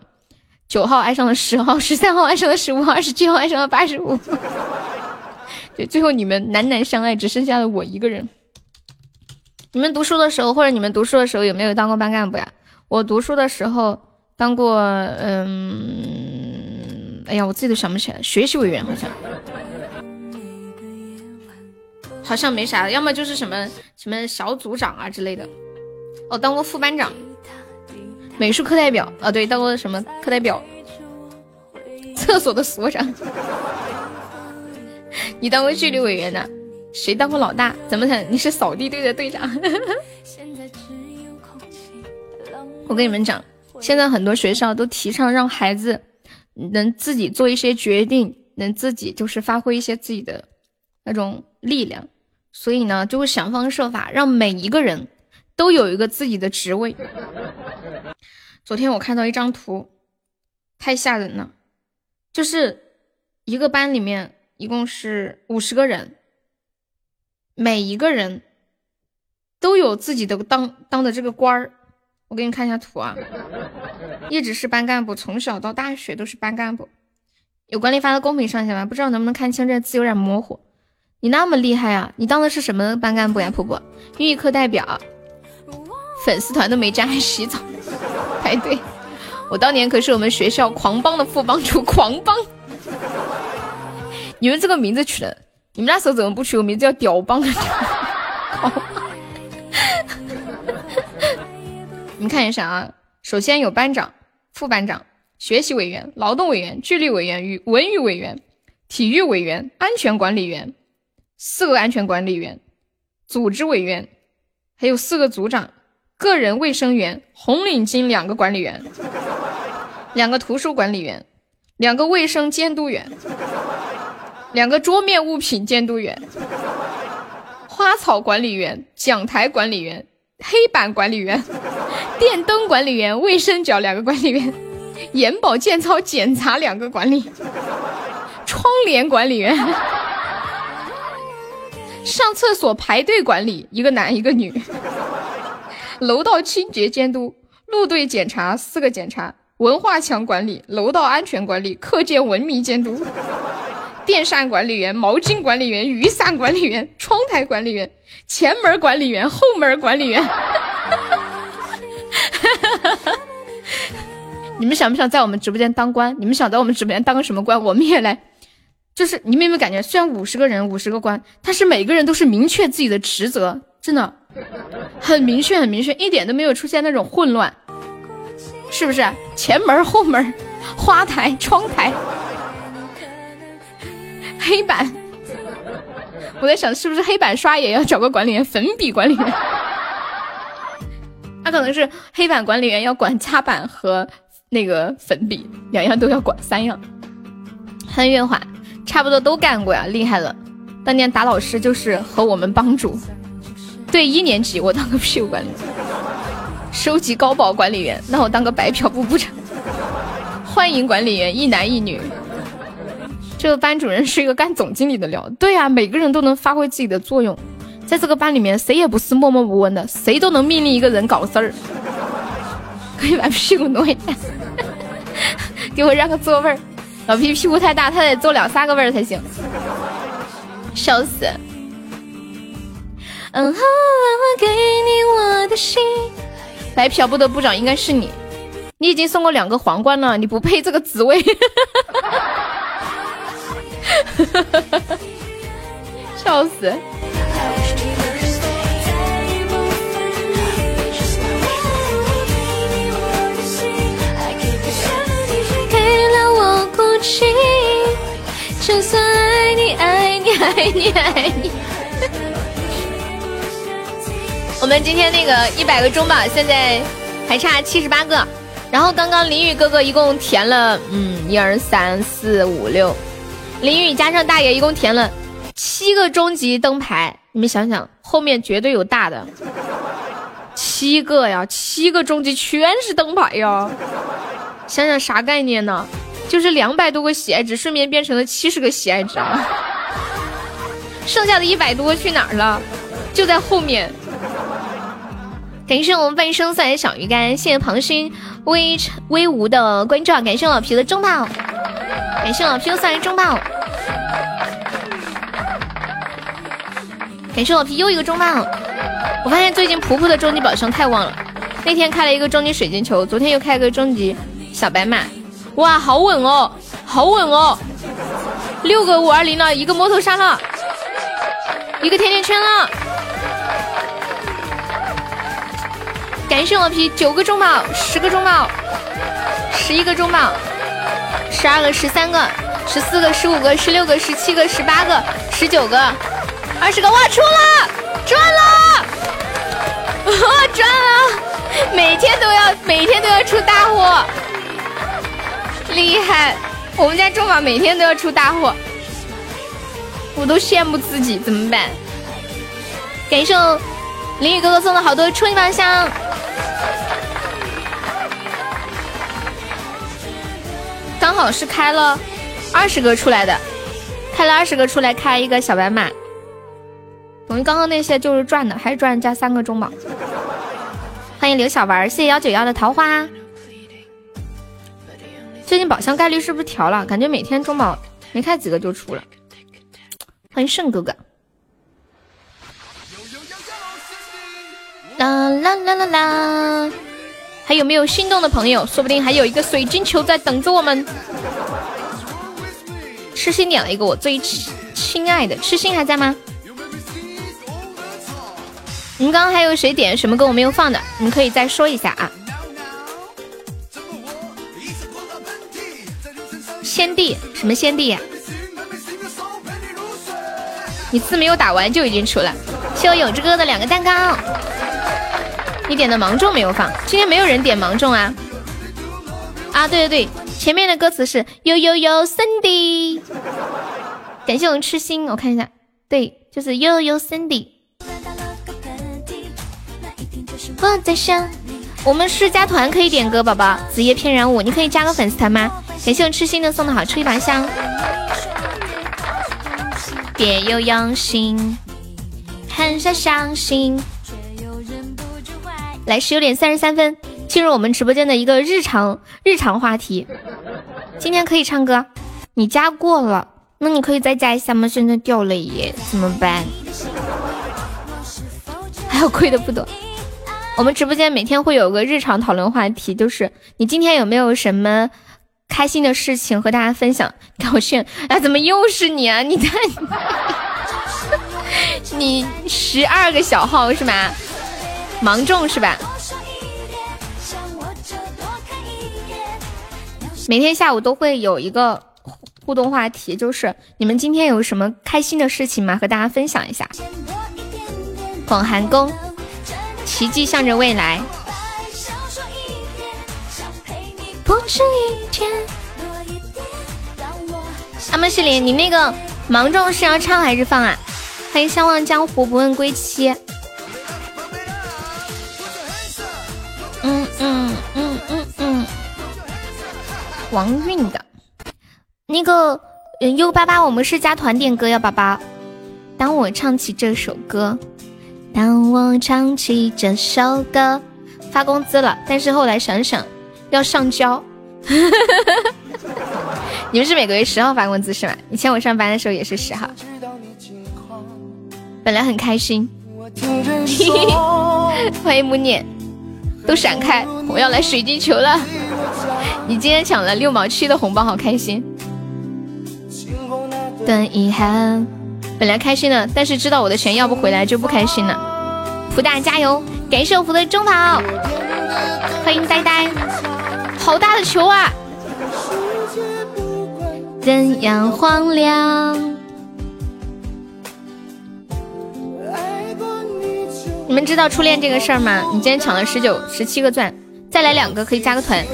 S1: 九号爱上了十号，十三号爱上了十五号，二十七号爱上了八十五，对，最后你们难难相爱，只剩下了我一个人。你们读书的时候，或者你们读书的时候有没有当过班干部呀？我读书的时候。当过，嗯，哎呀，我自己都想不起来。学习委员好像，好像没啥，要么就是什么什么小组长啊之类的。哦，当过副班长，美术课代表，啊，对，当过什么课代表，厕所的所长。你当过纪律委员呢？谁当过老大？怎么的？你是扫地队的队长？我跟你们讲。现在很多学校都提倡让孩子能自己做一些决定，能自己就是发挥一些自己的那种力量，所以呢，就会想方设法让每一个人都有一个自己的职位。昨天我看到一张图，太吓人了，就是一个班里面一共是五十个人，每一个人都有自己的当当的这个官儿。我给你看一下图啊，一直是班干部，从小到大学都是班干部。有管理发到公屏上去吗？不知道能不能看清，这字有点模糊。你那么厉害啊？你当的是什么班干部呀？婆婆，英语课代表，粉丝团都没加，还洗澡排队。我当年可是我们学校狂帮的副帮主，狂帮。你们这个名字取的，你们那时候怎么不取个名字叫屌帮？你们看一下啊，首先有班长、副班长、学习委员、劳动委员、纪律委员与文娱委员、体育委员、安全管理员，四个安全管理员，组织委员，还有四个组长，个人卫生员，红领巾两个管理员，两个图书管理员，两个卫生监督员，两个桌面物品监督员，花草管理员，讲台管理员，黑板管理员，电灯管理员，卫生角两个管理员，眼保健操检查两个管理，窗帘管理员。上厕所排队管理，一个男一个女；楼道清洁监督，路队检查四个检查；文化墙管理，楼道安全管理，课间文明监督；电扇管理员，毛巾管理员，雨伞管理员，窗台管理员，前门管理员，后门管理员。你们想不想在我们直播间当官？你们想在我们直播间当个什么官？我们也来。就是你们有没有感觉，虽然五十个人五十个官，但是每个人都是明确自己的职责，真的很明确很明确，一点都没有出现那种混乱，是不是？前门后门，花台窗台，黑板，我在想是不是黑板刷也要找个管理员，粉笔管理员，可能是黑板管理员要管擦板和那个粉笔两样都要管，三样，很圆滑。差不多都干过呀，厉害了！当年打老师就是和我们帮主。对，一年级我当个屁股管理员，收集高保管理员，那我当个白嫖部部长。欢迎管理员一男一女。这个班主任是一个干总经理的料。对呀，每个人都能发挥自己的作用，在这个班里面，谁也不是默默无闻的，谁都能命令一个人搞事儿。可以把屁股挪一下，给我让个座位儿。老皮屁股太大，他得坐两三个位儿才行，笑死。嗯哼，给你我的心。白嫖部的部长应该是你，你已经送过两个皇冠了，你不配这个职位。笑死。就算爱你爱你爱你爱你。我们今天那个一百个中宝，现在还差七十八个。然后刚刚林雨哥哥一共填了，嗯，一二三四五六，林雨加上大爷一共填了七个终极灯牌。你们想想，后面绝对有大的，七个呀，七个终极全是灯牌呀，想想啥概念呢？就是两百多个喜爱值，顺便变成了七十个喜爱值啊！剩下的一百多去哪儿了？就在后面。感谢我们半生赛小鱼干，谢谢庞勋威威武的关照，感谢老皮的中宝，感谢老皮送来中宝，感谢老皮又一个中宝。我发现最近婆婆的终极宝箱太旺了，那天开了一个终极水晶球，昨天又开了个终极小白马。哇，好稳哦，好稳哦！六个五二零了，一个摩托沙了，一个甜甜圈了。感谢我皮九个中宝，十个中宝，十一个中宝，十二个，十三个，十四个，十五个，十六个，十七个，十八个，十九个，二十个，哇，出了，赚了，哇，赚了！每天都要，每天都要出大货。厉害！我们家中宝每天都要出大货，我都羡慕自己，怎么办？感谢林雨哥哥送了好多初级宝箱，刚好是开了二十个出来的，开了二十个出来开一个小白马，等于刚刚那些就是赚的，还是赚加三个中宝。欢迎刘小丸，谢谢幺九幺的桃花。最近宝箱概率是不是调了？感觉每天中宝没开几个就出了。欢迎盛哥哥。啦啦啦啦啦！还有没有心动的朋友？说不定还有一个水晶球在等着我们。痴心点了一个我最亲爱的，痴心还在吗？你们刚刚还有谁点什么歌我没有放的？你们可以再说一下啊。先帝什么先帝呀？你字没有打完就已经出了，谢我永志哥的两个蛋糕。你点的芒种没有放，今天没有人点芒种啊。啊，对对对，前面的歌词是呦呦呦 Cindy，感谢我们痴心，我看一下，对，就是呦呦 Cindy。我在想，我们是加团可以点歌，宝宝，子夜翩然舞，你可以加个粉丝团吗？感谢我痴心的送的好，吃一把香。别有用心，很少伤心。来，十九点三十三分。进入我们直播间的一个日常日常话题，今天可以唱歌，你加过了，那你可以再加一下吗？现在掉了耶，怎么办？还有亏的不多。我们直播间每天会有个日常讨论话题，就是你今天有没有什么开心的事情和大家分享？高兴啊？怎么又是你啊？你在，你十二个小号是吧？芒种是吧？每天下午都会有一个互动话题，就是你们今天有什么开心的事情吗？和大家分享一下。广寒宫，奇迹向着未来。阿莫西林，你那个芒种是要唱还是放啊？欢迎相忘江湖，不问归期。嗯嗯嗯嗯嗯。王韵的，那个嗯 U 八八，我们是加团点歌呀，宝宝。当我唱起这首歌，当我唱起这首歌，发工资了，但是后来想想要上交。你们是每个月十号发工资是吗？以前我上班的时候也是十号。本来很开心，欢迎木念，都闪开，我要来水晶球了。你今天抢了六毛七的红包，好开心。等遗憾，本来开心的，但是知道我的钱要不回来就不开心了。福大加油，感谢我福的中宝，欢迎呆呆，好大的球啊！怎样荒凉？你们知道初恋这个事儿吗？你今天抢了十九、十七个钻，再来两个可以加个团。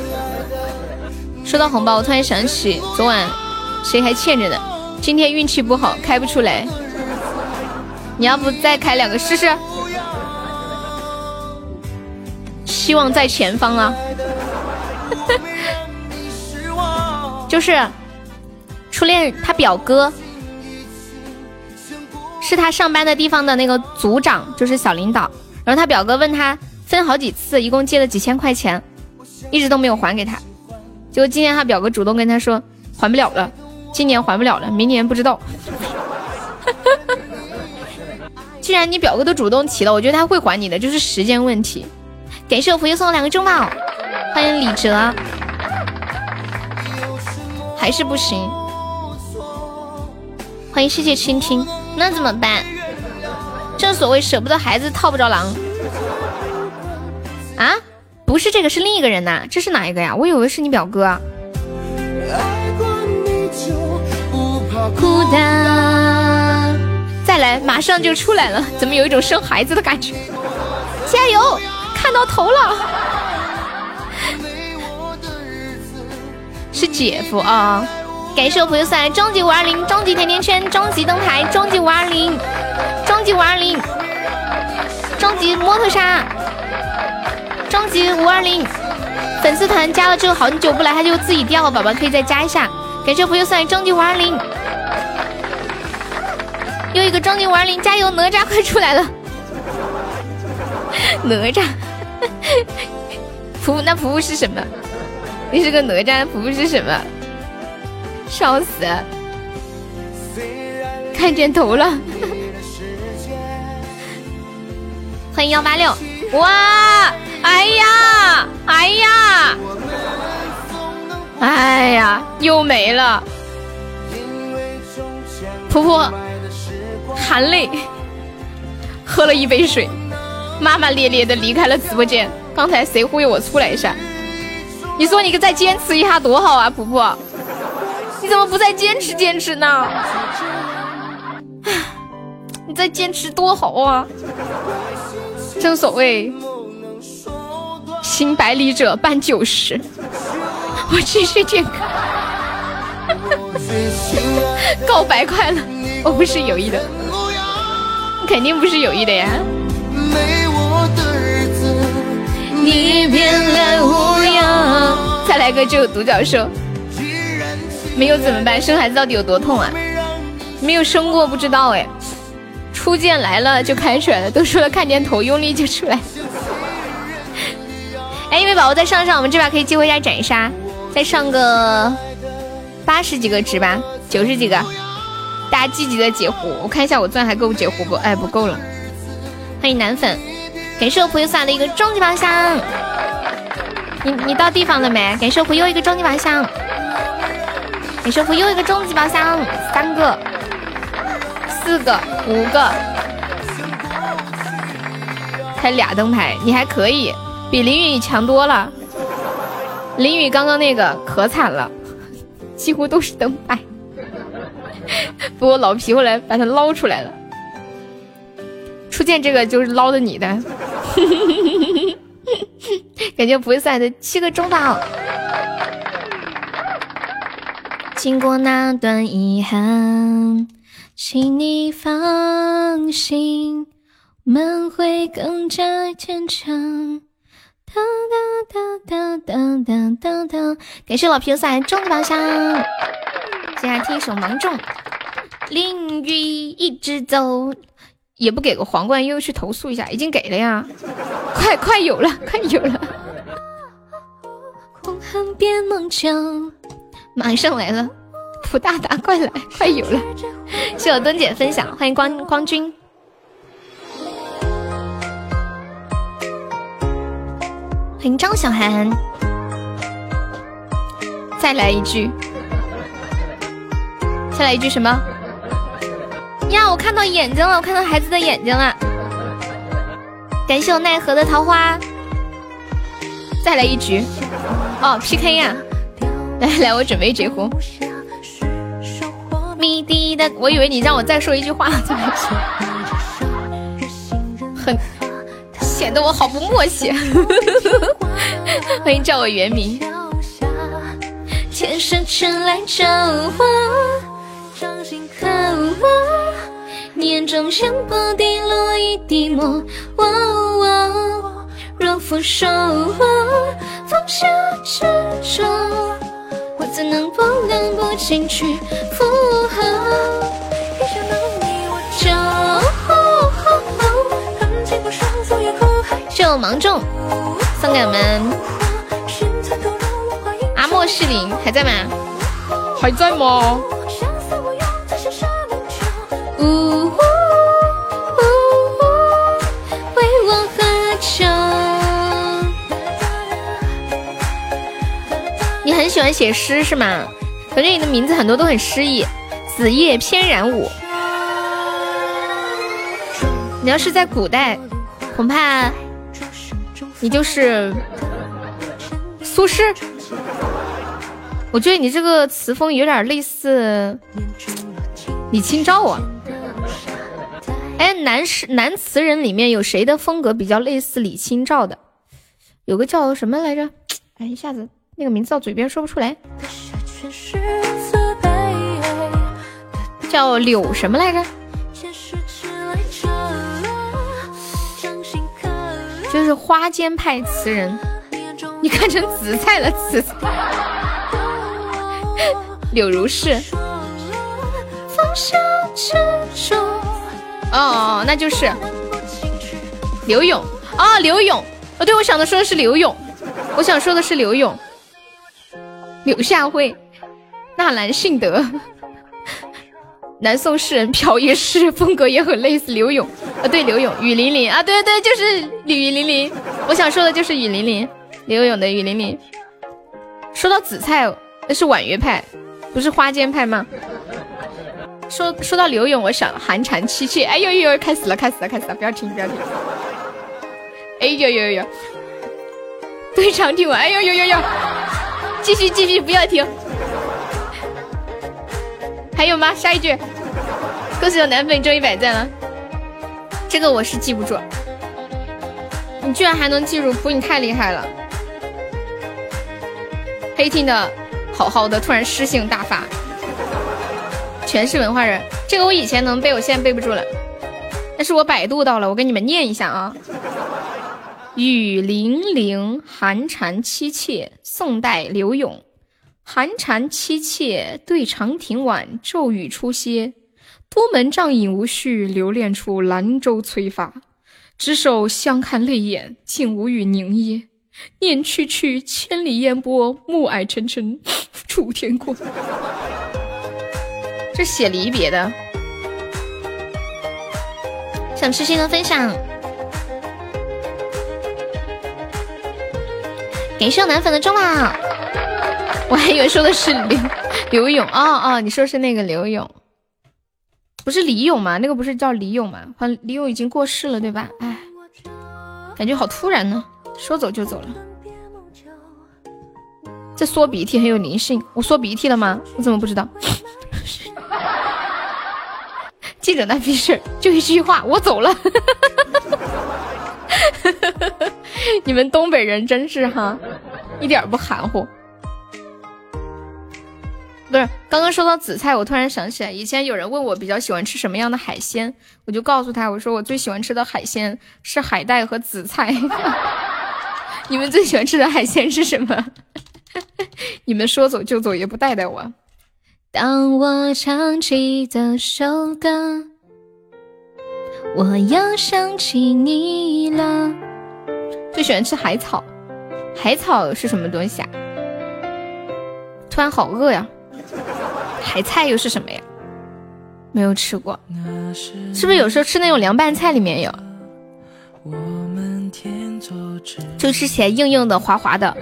S1: 收到红包，我突然想起昨晚谁还欠着呢。今天运气不好，开不出来。你要不再开两个试试？希望在前方啊！就是初恋他表哥，是他上班的地方的那个组长，就是小领导。然后他表哥问他分好几次，一共借了几千块钱，一直都没有还给他。结果今天他表哥主动跟他说还不了了，今年还不了了，明年不知道。既然你表哥都主动提了，我觉得他会还你的，就是时间问题。感谢我福又送了两个中宝，欢迎李哲。还是不行，欢迎世界倾听，那怎么办？正所谓舍不得孩子套不着狼啊。不是这个，是另一个人呐。这是哪一个呀？我以为是你表哥。再来，马上就出来了，怎么有一种生孩子的感觉？加油，看到头了。是姐夫啊！感谢我朋友送来终极五二零、终极甜甜圈、终极灯牌、终极五二零、终极五二零、终极摩托沙。终极五二零粉丝团加了之后，好久不来，他就自己掉了。宝宝可以再加一下。感谢我朋友送来终极五二零，又一个终极五二零，加油！哪吒快出来了，哪吒，噗，那噗噗是什么？你是个哪吒，噗噗是什么？笑死！看见头了，欢迎幺八六，哇！哎呀，哎呀，哎呀，又没了。婆婆含泪喝了一杯水，骂骂咧咧的离开了直播间。刚才谁忽悠我出来一下？你说你再坚持一下多好啊，婆婆！你怎么不再坚持坚持呢？你再坚持多好啊！正所谓，行百里者半九十。我继续健康，告白快乐，我不是有意的，肯定不是有意的呀。你变来无恙。再来个就独角兽，没有怎么办？生孩子到底有多痛啊？没有生过不知道哎。初见来了就开出来了，都说了看见头用力就出来。哎，因为宝宝再上上，我们这把可以激活一下斩杀。再上个八十几个值吧，九十几个，大家积极的截胡，我看一下我钻还够截胡不？哎，不够了。欢迎男粉，感谢我朋友送来的一个终极宝箱。你你到地方了没？感谢我朋友一个终极宝箱。感谢我朋友一个终极宝箱，三个、四个、五个，才俩灯牌，你还可以，比林雨强多了。林雨刚刚那个可惨了，几乎都是灯牌。不过老皮后来把它捞出来了。初见这个就是捞的你的，感觉不会算的七个中宝。经过那段遗憾，请你放心，我们会更加坚强。哒哒哒哒哒哒哒！感谢老皮的送来中宝箱。接下来听一首《芒种》。淋雨一直走，也不给个皇冠，又去投诉一下，已经给了呀，快快有了，快有了。狂寒别梦久，马上来了，普大大快来，快有了。谢我墩姐分享，欢迎光光君。欢迎张小涵，再来一句，再来一句什么？呀，我看到眼睛了，我看到孩子的眼睛了。感谢我奈何的桃花，再来一局。哦，PK 呀！来来，我准备绝活。迷滴的，我以为你让我再说一句话，很。显得我好不默契。欢迎叫我原名。天生尘来找我，掌心中香波滴落一滴墨。若负手我，放下执着，我怎能不能不进去附和？一想到你我就很紧握双手也就芒种送给我们阿莫西林还在吗？还在吗？呜呜呜呜！为我喝酒。你很喜欢写诗是吗？感觉你的名字很多都很诗意。子夜翩然舞。你要是在古代，恐怕。你就是苏轼，我觉得你这个词风有点类似李清照啊。哎，男诗男词人里面有谁的风格比较类似李清照的？有个叫什么来着？哎，一下子那个名字到嘴边说不出来，叫柳什么来着？就是花间派词人，你看成紫菜了，紫菜。柳如是。哦，那就是刘勇啊，刘勇。哦，对，我想的说的是刘勇，我想说的是刘勇。柳下惠，纳兰性德。南宋诗人朴叶诗风格也很类似刘勇啊，对刘勇雨霖铃啊，对对，就是雨霖铃。我想说的就是雨霖铃，刘勇的雨霖铃。说到紫菜，那是婉约派，不是花间派吗？说说到刘勇，我想寒蝉凄切，哎呦呦呦，开始了开始了开始了，不要停不要停。哎呦呦呦，对唱听我，哎呦呦呦呦，继续继续不要停。还有吗？下一句，恭喜我男粉中一百赞了！这个我是记不住。你居然还能记住谱，你太厉害了。黑听的好好的，突然诗性大发，全是文化人。这个我以前能背，我现在背不住了。但是我百度到了，我给你们念一下啊。雨霖铃，寒蝉凄切。宋代刘永。寒蝉凄切，对长亭晚，骤雨初歇。都门帐饮无绪，留恋处，兰舟催发。执手相看泪眼，竟无语凝噎。念去去，千里烟波，暮霭沉沉，楚天阔。这写离别的。想吃心的分享。感谢男粉的中宝，我还以为说的是刘刘勇哦哦，你说是那个刘勇，不是李勇吗？那个不是叫李勇吗？好像李勇已经过世了，对吧？哎，感觉好突然呢。说走就走了，这缩鼻涕很有灵性。我缩鼻涕了吗？我怎么不知道？记者那屁事就一句话，我走了。你们东北人真是哈，一点不含糊。不是，刚刚说到紫菜，我突然想起来，以前有人问我比较喜欢吃什么样的海鲜，我就告诉他，我说我最喜欢吃的海鲜是海带和紫菜。你们最喜欢吃的海鲜是什么？你们说走就走也不带带我。当我唱起这首歌，我又想起你了。最喜欢吃海草，海草是什么东西啊？突然好饿呀！海菜又是什么呀？没有吃过，是不是有时候吃那种凉拌菜里面有？就吃起来硬硬的、滑滑的，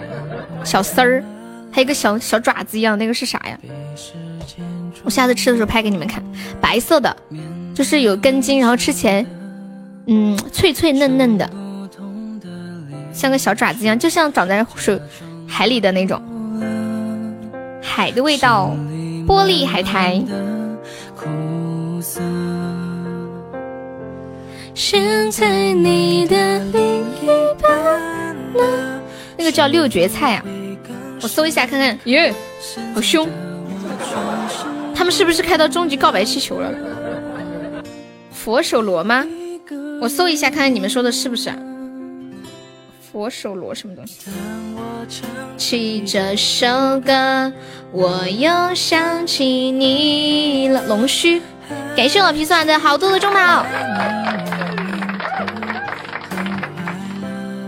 S1: 小丝儿，还有一个小小爪子一样，那个是啥呀？我下次吃的时候拍给你们看。白色的，就是有根茎，然后吃起来，嗯，脆脆嫩嫩的，像个小爪子一样，就像长在水海里的那种海的味道，玻璃海苔。现在你的另一半呢？那个叫六绝菜啊，我搜一下看看。耶，好凶！他们是不是开到终极告白气球了？佛手螺吗？我搜一下看看你们说的是不是？佛手螺什么东西？起这首歌，我又想起你了。龙须，感谢我皮送来的好多的中宝。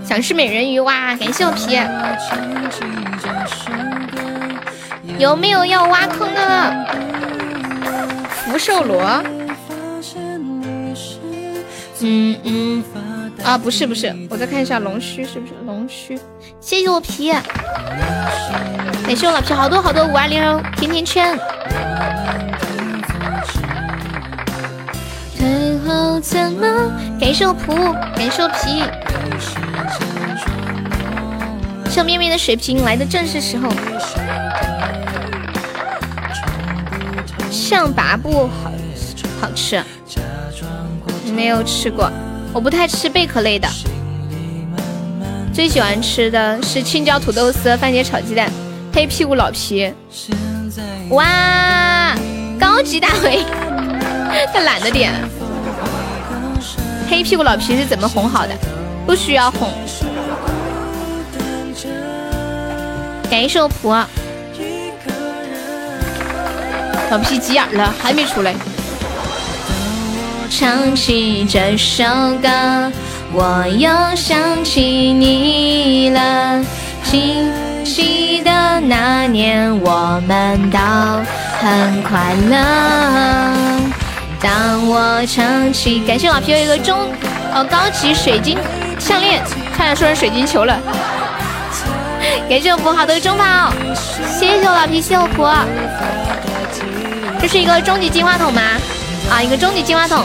S1: 想吃美人鱼哇！感谢我皮，有没有要挖坑的？福寿螺？嗯嗯，啊不是不是，我再看一下龙须是不是龙须？谢谢我皮，感谢我老皮好多好多五二零甜甜圈。最后怎么？感谢我普，感谢我皮。笑咩咩的水瓶来的正是时候，象拔不好好吃，没有吃过，我不太吃贝壳类的，最喜欢吃的是青椒土豆丝、番茄炒鸡蛋、黑屁股老皮。哇，高级大回，他懒得点。黑屁股老皮是怎么哄好的？不需要哄。感谢我普，老皮急眼了，还没出来。唱起这首歌，我又想起你了。记记得那年我们都很快乐。当我唱起，感谢老皮有一个中哦高级水晶项链，差点说成水晶球了。感谢我福好的中宝，谢谢我老皮，谢谢我福。这是一个终极金话筒吗？啊，一个终极金话筒，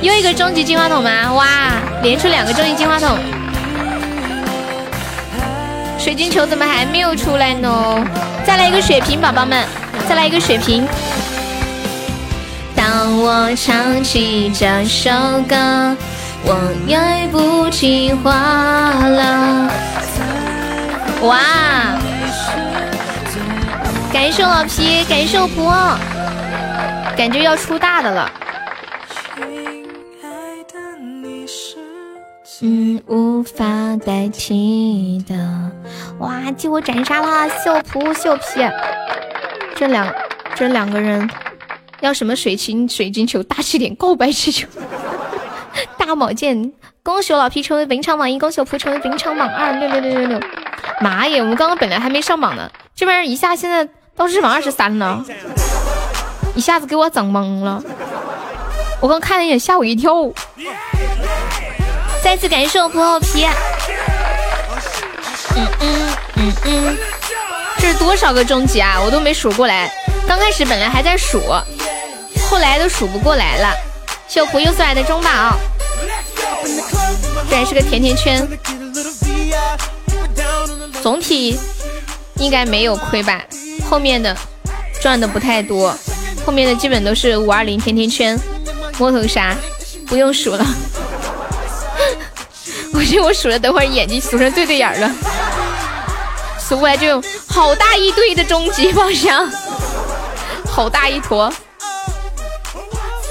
S1: 又一个终极金话筒吗？哇，连出两个终极金话筒。水晶球怎么还没有出来呢？再来一个血瓶，宝宝们，再来一个血瓶。当我唱起这首歌，我来不及话了。哇！感谢老皮，感谢我普，感觉要出大的了。嗯，无法代替的。哇，替我斩杀了秀普秀皮，这两这两个人要什么水晶水晶球、大气点、告白气球、大宝剑。恭喜我老皮成为本场榜一，恭喜我普成为本场榜二，六六六六六。妈耶，我们刚刚本来还没上榜呢，这边一下现在到日榜二十三了，一下子给我整懵了。我刚看了一眼，吓我一跳。再次感谢我普老皮。嗯嗯嗯嗯，这是多少个终极啊？我都没数过来。刚开始本来还在数，后来都数不过来了。谢普又送来的中宝，这还是个甜甜圈。总体应该没有亏吧？后面的赚的不太多，后面的基本都是五二零甜甜圈、摸头杀，不用数了。我觉得我数了，等会儿眼睛数成对对眼了，数过来就有好大一堆的终极宝箱，好大一坨。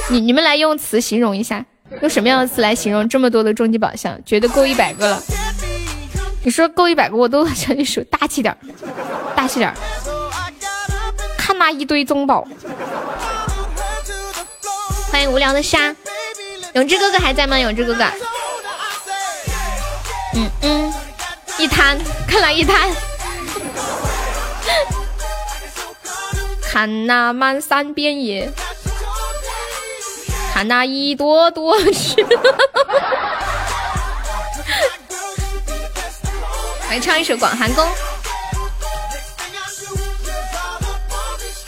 S1: 你你们来用词形容一下，用什么样的词来形容这么多的终极宝箱？觉得够一百个了？你说够一百个，我都想你数大气点，大气点。那一堆宗宝，欢迎无聊的沙，永志哥哥还在吗？永志哥哥。嗯嗯，一滩，看来一滩。看那满山遍野，看那一朵朵去。来唱一首《广寒宫》。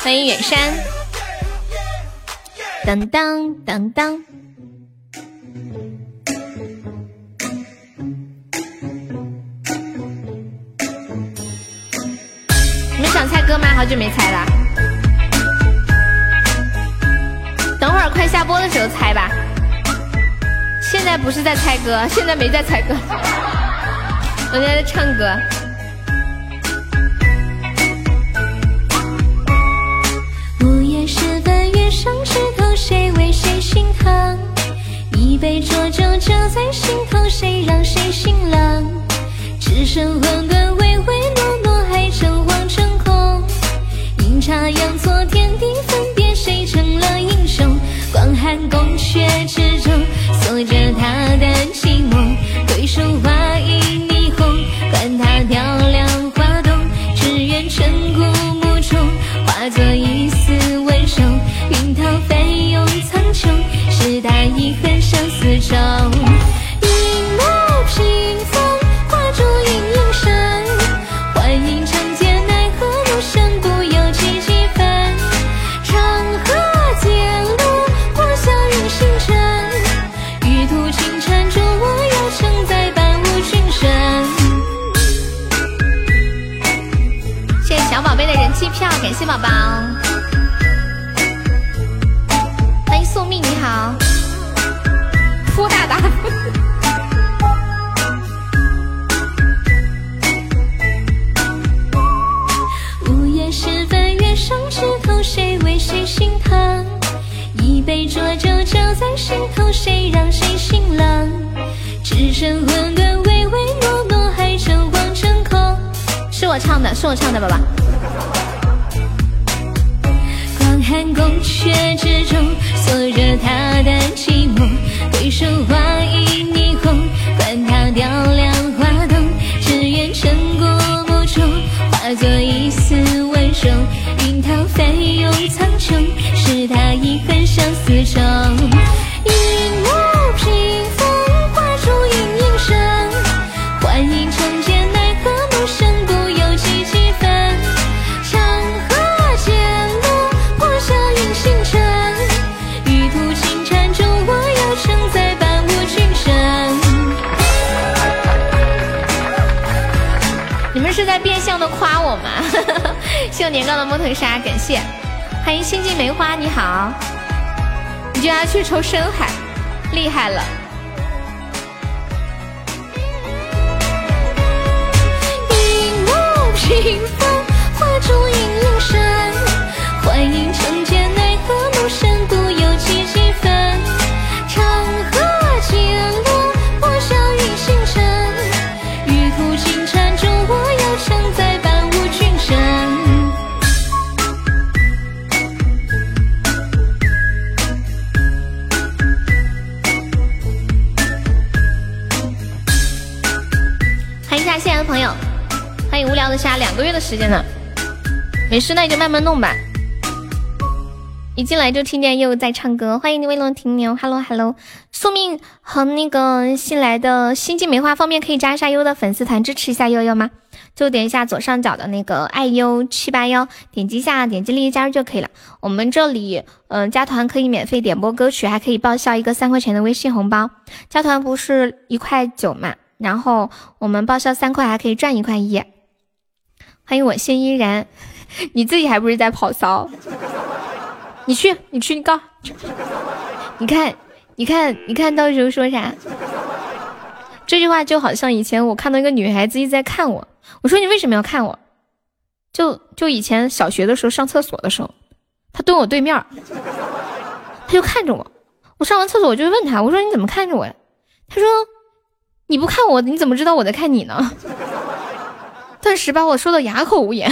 S1: 欢迎远山。当当当当。你们想猜歌吗？好久没猜了，等会儿快下播的时候猜吧。现在不是在猜歌，现在没在猜歌，我现在在唱歌。午夜时分，月上枝头，谁为谁心疼？一杯浊酒浇在心头，谁让谁心冷？只剩混沌，唯唯诺诺，还成荒城。阴差阳错，天地分别，谁成了英雄？广寒宫阙之中，锁着他的寂寞。回首花影霓虹，管他雕梁画栋，只愿尘古墓中化作一照影落屏风，挂珠盈盈身。幻影长剑，奈何炉深，不由凄几分。长河渐落，花消陨星辰。玉兔轻禅，助我有生再伴吾君身。谢谢小宝贝的人气票，感谢宝宝。就在心头，谁让谁心冷？只剩混沌，唯唯诺诺，还成荒成空。是我唱的，是我唱的，宝宝。寒宫阙之中，恨相思舟。一幕屏风，画烛影影深，幻影长剑，奈何梦生不由几几分。长河渐落。下云星辰，玉兔金蝉中，我要承载伴舞君身。你们是在变相的夸我吗？谢我年糕的摸头杀，感谢，欢迎心境梅花，你好。居然去抽深海厉害了。云母屏风影两个月的时间呢，没事，那你就慢慢弄吧。一进来就听见又在唱歌，欢迎你威龙停留，Hello Hello，宿命和那个新来的心境梅花方便可以加一下优的粉丝团支持一下悠悠吗？就点一下左上角的那个爱优七八幺，点击一下，点击立即加入就可以了。我们这里嗯、加团可以免费点播歌曲，还可以报销一个三块钱的微信红包。加团不是一块九嘛，然后我们报销三块还可以赚一块一。欢迎我心依然，你自己还不是在跑骚？你去，你去，你告，你看，你看，你看到时候说啥？这句话就好像以前我看到一个女孩子一直在看我，我说你为什么要看我？就就以前小学的时候上厕所的时候，她蹲我对面儿，她就看着我。我上完厕所我就问她，我说你怎么看着我呀？她说你不看我，你怎么知道我在看你呢？顿时把我说的哑口无言，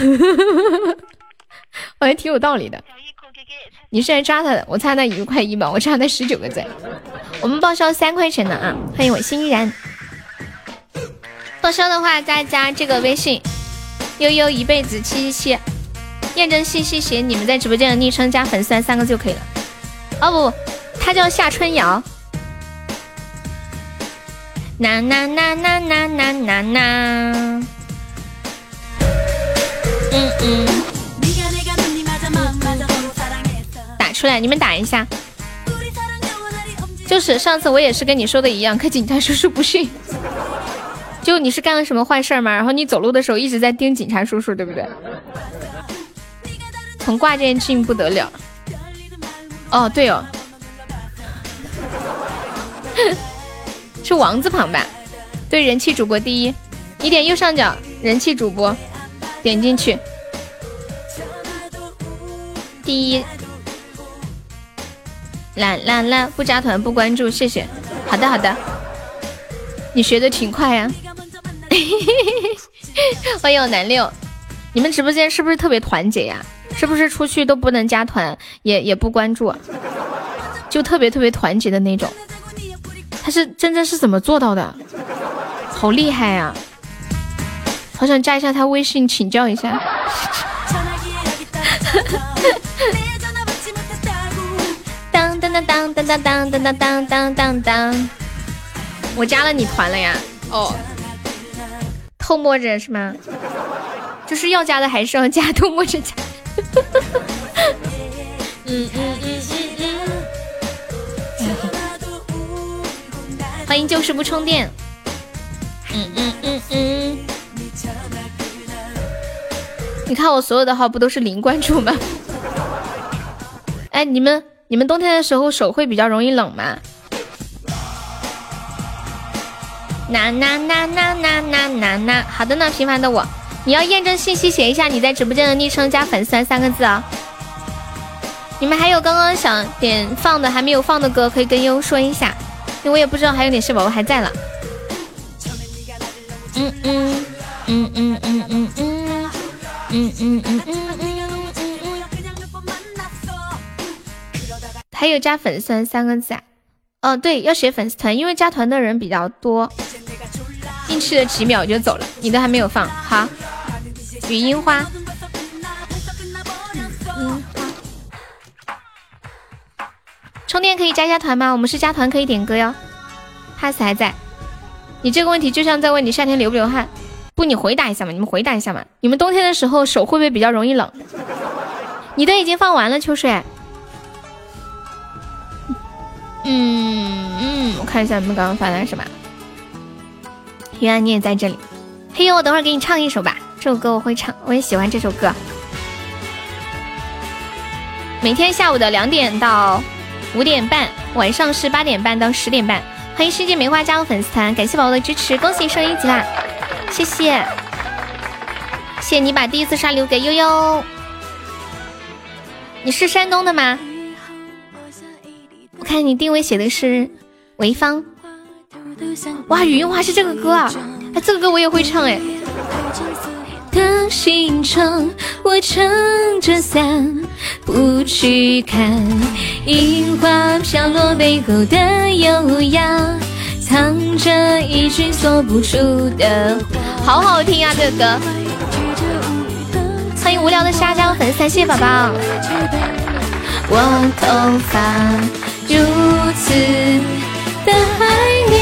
S1: 我还挺有道理的。你是来扎他的，我差那一块一吧，我差那十九个赞。我们报销三块钱的啊，欢迎我欣然。报销的话，再加这个微信悠悠一辈子七七七，验证信息写你们在直播间的昵称加粉丝团三个就可以了。哦不，他叫夏春瑶。呐呐呐呐呐呐呐呐。嗯嗯。打出来，你们打一下。就是上次我也是跟你说的一样，可警察叔叔不信。就你是干了什么坏事吗？然后你走路的时候一直在盯警察叔叔，对不对？从挂件进不得了。哦，对哦，是王字旁吧？对，人气主播第一。你点右上角人气主播，点进去，第一。啦啦啦！不加团不关注，谢谢。好的好的，你学的挺快呀。欢迎我南六，你们直播间是不是特别团结呀？是不是出去都不能加团，也也不关注，就特别特别团结的那种？他是真真是怎么做到的？好厉害呀！好想加一下他微信请教一下。当当当当当当当当当当当当，我加了你团了呀！哦，偷摸着是吗？就是要加的还是要加，偷摸着加。嗯嗯欢迎就是不充电。嗯嗯嗯嗯。你看我所有的号不都是零关注吗？哎，你们。你们冬天的时候手会比较容易冷吗？呐呐呐呐呐呐呐呐！好的呢，平凡的我，你要验证信息写一下你在直播间的昵称加粉丝团三个字啊。你们还有刚刚想点放的还没有放的歌，可以跟悠悠说一下，我也不知道还有哪些宝宝还在了。嗯嗯嗯嗯嗯嗯嗯嗯嗯嗯嗯嗯。还有加粉丝团三个字啊？哦，对，要写粉丝团，因为加团的人比较多。进去了几秒就走了，你都还没有放好。雨樱花，充电可以加一下团吗？我们是加团可以点歌哟。pass 还在。你这个问题就像在问你夏天流不流汗？不，你回答一下嘛，你们回答一下嘛。你们冬天的时候手会不会比较容易冷？你都已经放完了，秋水。嗯嗯，我看一下你们刚刚发的什么。原来你也在这里，嘿呦，我等会儿给你唱一首吧，这首歌我会唱，我也喜欢这首歌。每天下午的两点到五点半，晚上是八点半到十点半。欢迎世界梅花加入粉丝团，感谢宝宝的支持，恭喜升一级啦！谢谢，谢谢你把第一次刷留给悠悠。你是山东的吗？我看你定位写的是潍坊。哇，语音花是这个歌啊！哎，这个歌我也会唱哎。的行程，我撑着伞不去看樱花飘落背后的优雅，藏着一句说不出的话，好好听啊！这个歌。欢迎无聊的沙加粉丝，谢谢宝宝。我头发如此的爱你。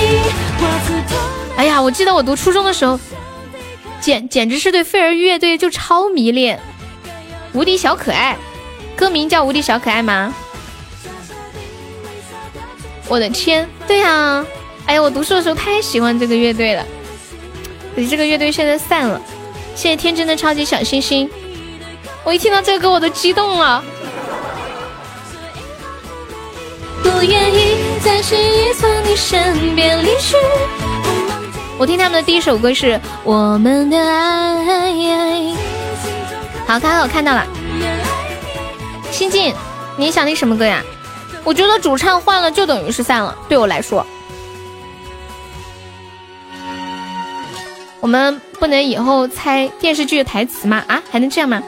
S1: 哎呀，我记得我读初中的时候。简简直是对飞儿乐队就超迷恋，无敌小可爱，歌名叫无敌小可爱吗？我的天，对呀，哎呀，我读书的时候太喜欢这个乐队了，可惜这个乐队现在散了。谢谢天真的超级小星星，我一听到这个歌我都激动了。不愿意再轻易从你身边离去。我听他们的第一首歌是《我们的爱》。好，看到我看到了。新进，你想听什么歌呀？我觉得主唱换了就等于是散了，对我来说。我们不能以后猜电视剧的台词吗？啊，还能这样吗？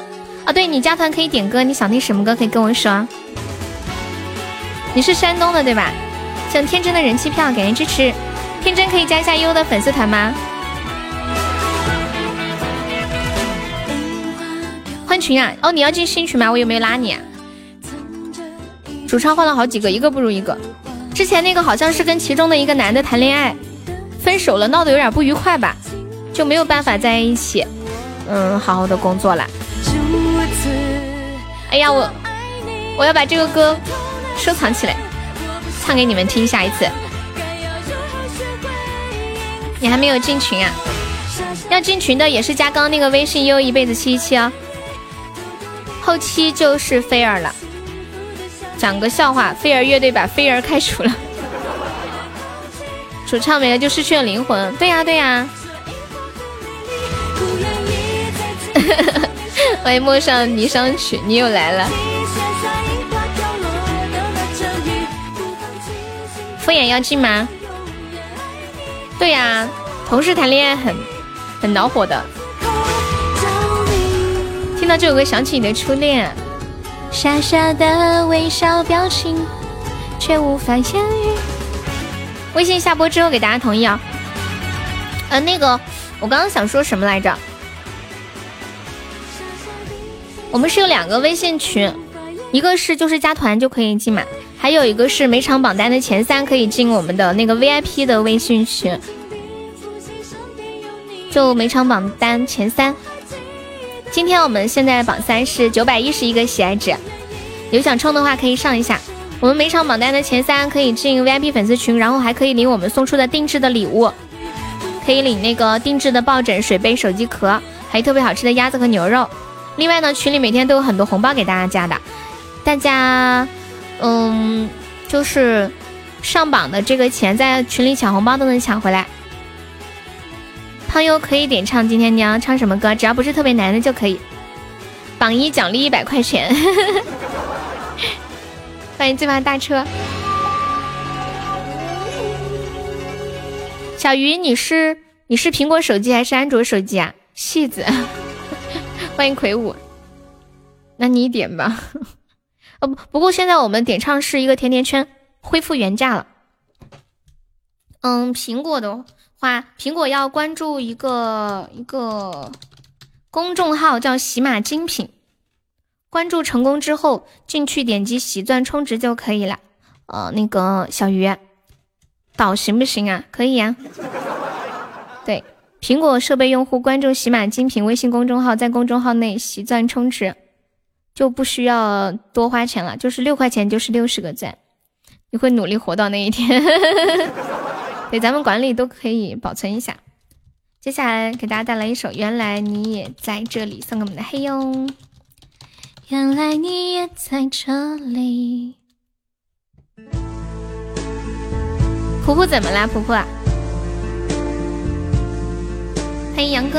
S1: 啊，对你加团可以点歌，你想听什么歌可以跟我说。你是山东的对吧？像天真的人气票，感谢支持。天真可以加一下悠悠的粉丝团吗？换群啊！哦，你要进新群吗？我有没有拉你啊？主唱换了好几个，一个不如一个。之前那个好像是跟其中的一个男的谈恋爱，分手了，闹得有点不愉快吧，就没有办法在一起。嗯，好好的工作了。哎呀，我我要把这个歌收藏起来，唱给你们听，下一次。你还没有进群啊？要进群的也是加刚刚那个微信悠一辈子七七哦。后期就是菲儿了。讲个笑话，菲儿乐队把菲儿开除了，主唱没了就失去了灵魂。对呀对呀。欢迎陌上霓裳曲，你又来了。敷衍要进吗？对呀，同事谈恋爱很很恼火的。听到这首歌想起你的初恋，傻傻的微笑表情，却无法言语。微信下播之后给大家同意啊。呃，那个我刚刚想说什么来着？我们是有两个微信群，一个是就是加团就可以进嘛。还有一个是每场榜单的前三可以进我们的那个 VIP 的微信群，就每场榜单前三。今天我们现在榜三是九百一十一个喜爱值，有想冲的话可以上一下。我们每场榜单的前三可以进 VIP 粉丝群，然后还可以领我们送出的定制的礼物，可以领那个定制的抱枕、水杯、手机壳，还有特别好吃的鸭子和牛肉。另外呢，群里每天都有很多红包给大家的，大家。嗯，就是上榜的这个钱，在群里抢红包都能抢回来。胖优可以点唱，今天你要唱什么歌？只要不是特别难的就可以。榜一奖励一百块钱，欢迎最怕大车。小鱼，你是你是苹果手机还是安卓手机啊？戏子，欢迎魁梧，那你点吧。呃不，不过现在我们点唱是一个甜甜圈恢复原价了。嗯，苹果的话，苹果要关注一个一个公众号叫喜马精品，关注成功之后进去点击喜钻充值就可以了。呃，那个小鱼导行不行啊？可以呀。对，苹果设备用户关注喜马精品微信公众号，在公众号内喜钻充值。就不需要多花钱了，就是六块钱就是六十个赞，你会努力活到那一天。对，咱们管理都可以保存一下。接下来给大家带来一首《原来你也在这里》，送给我们的黑哟。原来你也在这里。婆婆怎么啦？婆婆，欢迎杨哥。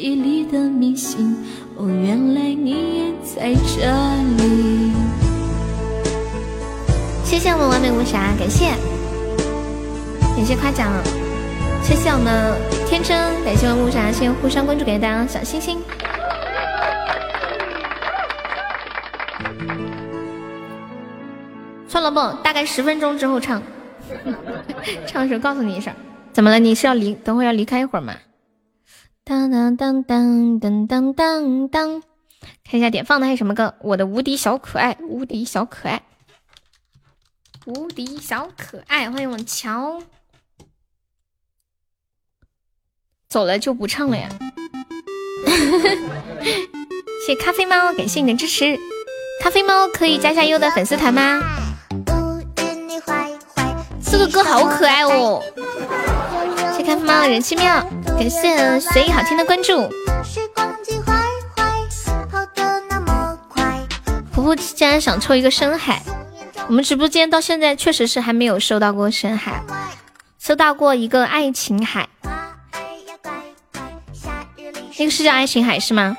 S1: 地里的明星，哦，原来你也在这里。谢谢我们完美无瑕，感谢，感谢夸奖，谢谢我们天真，感谢我们无瑕，谢谢互相关注，感谢大家小心心。算了不，大概十分钟之后唱，唱的时候告诉你一声。怎么了？你是要离，等会要离开一会儿吗？当当当当当当当当，看一下点放的还有什么歌？我的无敌小可爱，无敌小可爱，无敌小可爱，欢迎我乔，走了就不唱了呀。谢咖啡猫，感谢你的支持。咖啡猫可以加下优的粉丝团吗？这个歌好可爱哦。谢咖啡猫人气妙。感谢随意好听的关注。婆婆竟然想抽一个深海，我们直播间到现在确实是还没有收到过深海，收到过一个爱情海，那个是叫爱情海是吗？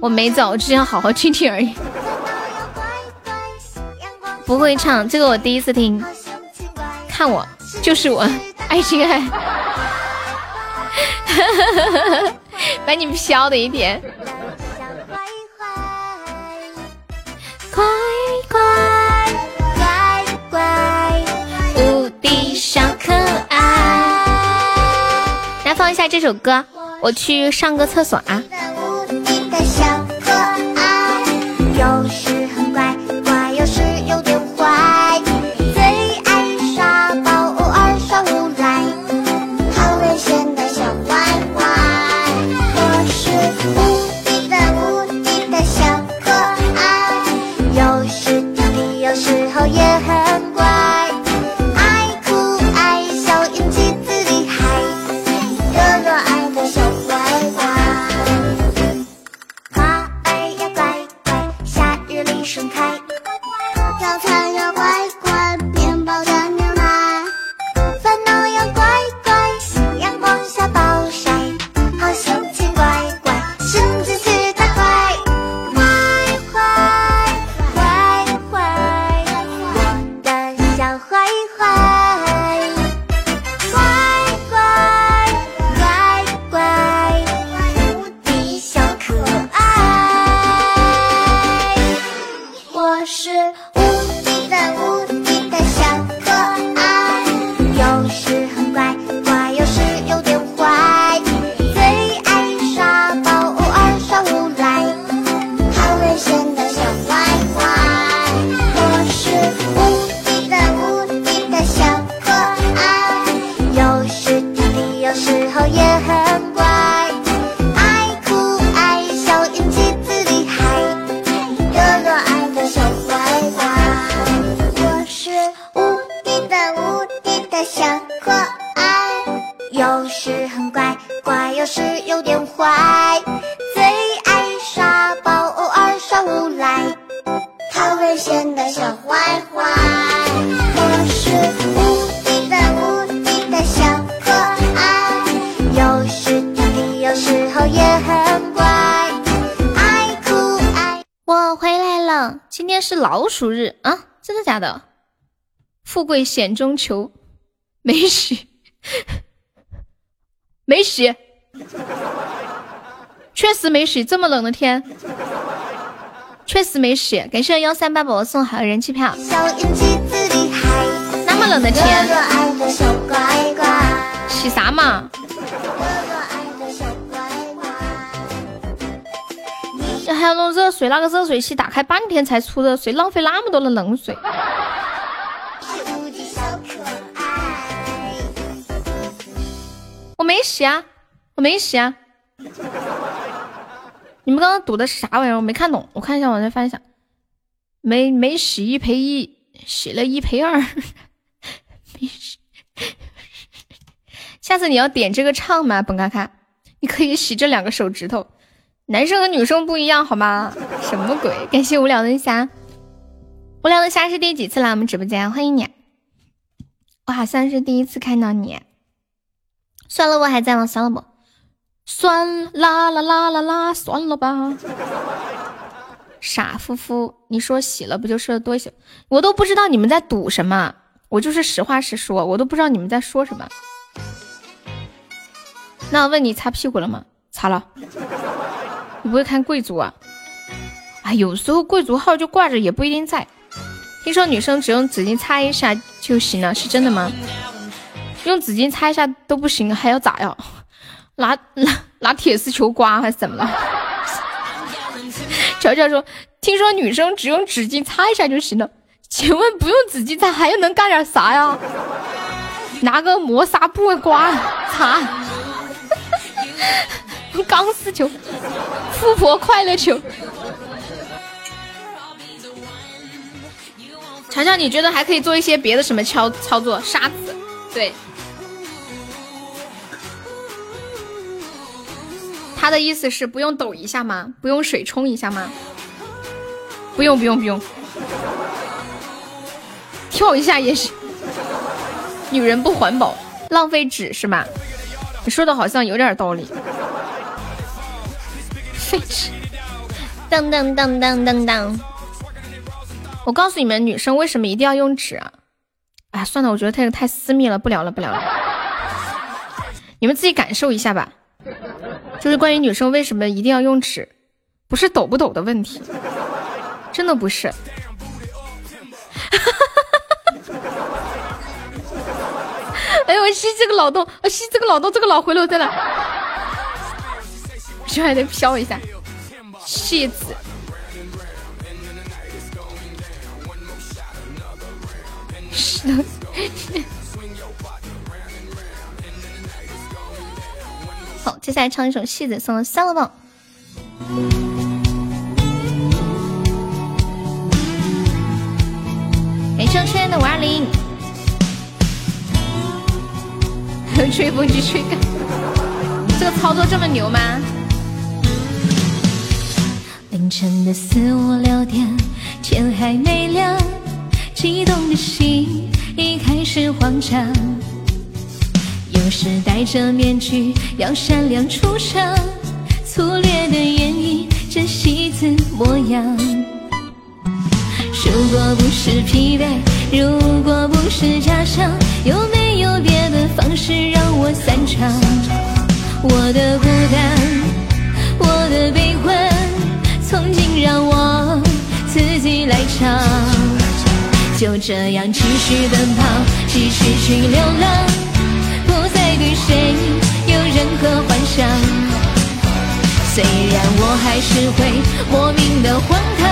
S1: 我没走，我只想好好听听而已。不会唱，这个我第一次听。看我，就是我，爱琴海。把你飘的一点，乖乖乖乖，无敌小可爱。来放一下这首歌，我去上个厕所啊。真的？富贵险中求，没洗，没洗，确实没洗。这么冷的天，确实没洗。感谢幺三八宝宝送好的人气票。那么冷的天洗啥嘛？还要弄热水，那个热水器打开半天才出热水，浪费那么多的冷水。我没洗啊，我没洗啊。你们刚刚赌的是啥玩意儿？我没看懂，我看一下我再翻一下。没没洗一赔一，洗了一赔二。没洗。下次你要点这个唱吗，本嘎卡？你可以洗这两个手指头，男生和女生不一样好吗？什么鬼？感谢无聊的虾，无聊的虾是第几次来我们直播间？欢迎你。我好像是第一次看到你。算了，我还在吗？算了不，算啦啦啦啦啦，算了吧。傻夫妇，你说洗了不就是多洗？我都不知道你们在赌什么，我就是实话实说，我都不知道你们在说什么。那我问你，擦屁股了吗？擦了。你不会看贵族啊？啊，有时候贵族号就挂着，也不一定在。听说女生只用纸巾擦一下就行了，是真的吗？用纸巾擦一下都不行，还要咋呀？拿 拿拿铁丝球刮还是怎么了？乔乔说：“听说女生只用纸巾擦一下就行了，请问不用纸巾擦还要能干点啥呀？拿个磨砂布刮擦，钢丝球，富婆快乐球。强强，你觉得还可以做一些别的什么操操作？沙子，对。他的意思是不用抖一下吗？不用水冲一下吗？不用不用不用，跳一下也行。女人不环保，浪费纸是吧？你说的好像有点道理。废纸，当当当当当当。我告诉你们，女生为什么一定要用纸啊？哎，算了，我觉得太太私密了，不聊了不聊了。你们自己感受一下吧。就是关于女生为什么一定要用纸，不是抖不抖的问题，真的不是。哎呦，我吸这个脑洞，我吸这个脑洞，这个脑回路在哪？这还得飘一下，戏子。好，接下来唱一首《戏子》，送了三个棒。感谢春天的五二零，吹风机吹干，这个操作这么牛吗？
S2: 凌晨的四五六点，天还没亮，激动的心已开始慌张。有时戴着面具要闪亮出场，粗略的演绎着戏子模样。如果不是疲惫，如果不是假象，有没有别的方式让我散场？我的孤单，我的悲欢。从今让我自己来唱，就这样继续奔跑，继续去流浪，不再对谁有任何幻想。虽然我还是会莫名的荒唐，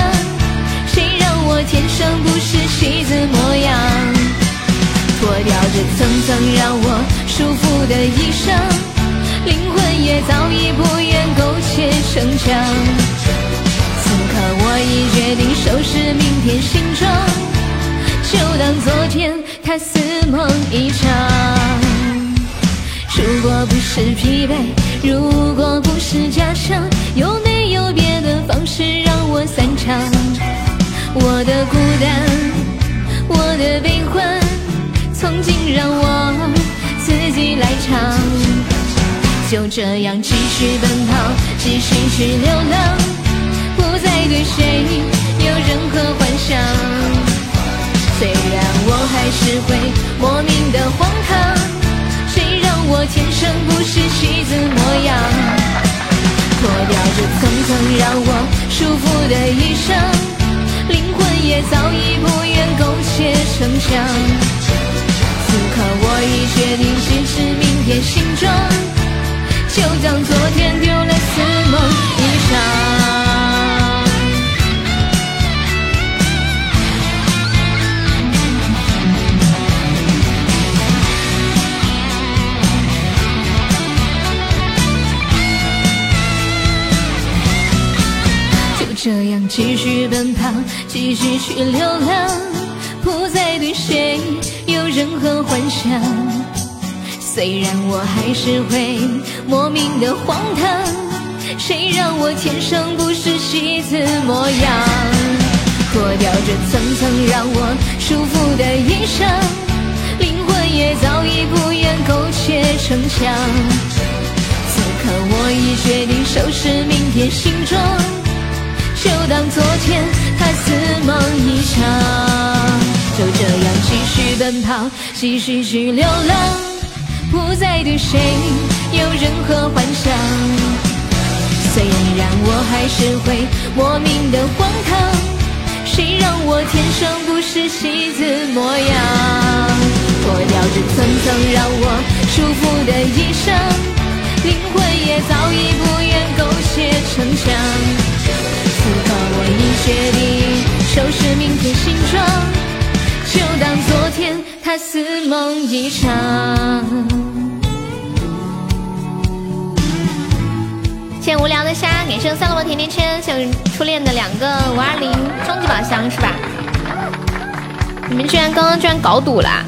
S2: 谁让我天生不是戏子模样？脱掉这层层让我束缚的衣裳，灵魂也早已不愿苟且逞强。已决定收拾明天行装，就当昨天他似梦一场。如果不是疲惫，如果不是假象，有没有别的方式让我散场？我的孤单，我的悲欢，从今让我自己来唱。就这样继续奔跑，继续去流浪。不再对谁有任何幻想，虽然我还是会莫名的荒唐，谁让我天生不是戏子模样？脱掉这层层让我束缚的衣裳，灵魂也早已不愿苟且成想。此刻我已决定坚持明天形状，就当昨天丢了似梦一场。这样继续奔跑，继续去流浪，不再对谁有任何幻想。虽然我还是会莫名的荒唐，谁让我天生不是戏子模样？脱掉这层层让我束缚的衣裳，灵魂也早已不愿苟且逞强。此刻我已决定收拾明天行装。就当昨天他似梦一场，就这样继续奔跑，继续去流浪，不再对谁有任何幻想。虽然我还是会莫名的荒唐，谁让我天生不是戏子模样？脱掉这层层让我束缚的衣裳，灵魂也早已不愿苟且逞强。决定收拾明天行装，就当昨天他似梦一场。
S1: 谢无聊的虾，给生三个甜甜圈，谢初恋的两个五二零终极宝箱是吧？你们居然刚刚居然搞赌了？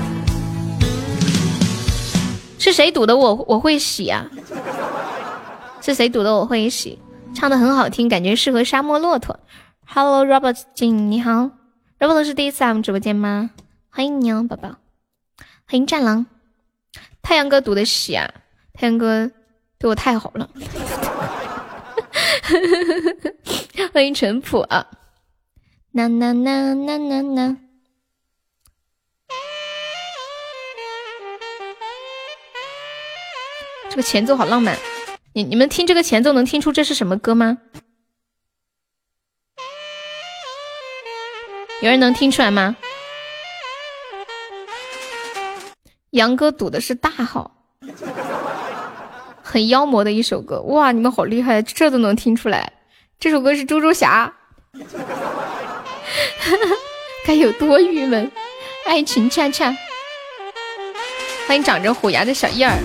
S1: 是谁赌的？我我会洗啊！是谁赌的？我会洗。唱的很好听，感觉适合沙漠骆驼。Hello Robert 静，你好，Robert 是第一次来我们直播间吗？欢迎你哦，宝宝。欢迎战狼，太阳哥读的喜啊，太阳哥对我太好了。欢迎淳朴啊，呐呐呐呐呐呐，这个前奏好浪漫。你你们听这个前奏能听出这是什么歌吗？有人能听出来吗？杨哥赌的是大号，很妖魔的一首歌。哇，你们好厉害，这都能听出来。这首歌是猪猪侠，该有多郁闷？爱情恰恰，欢迎长着虎牙的小燕儿。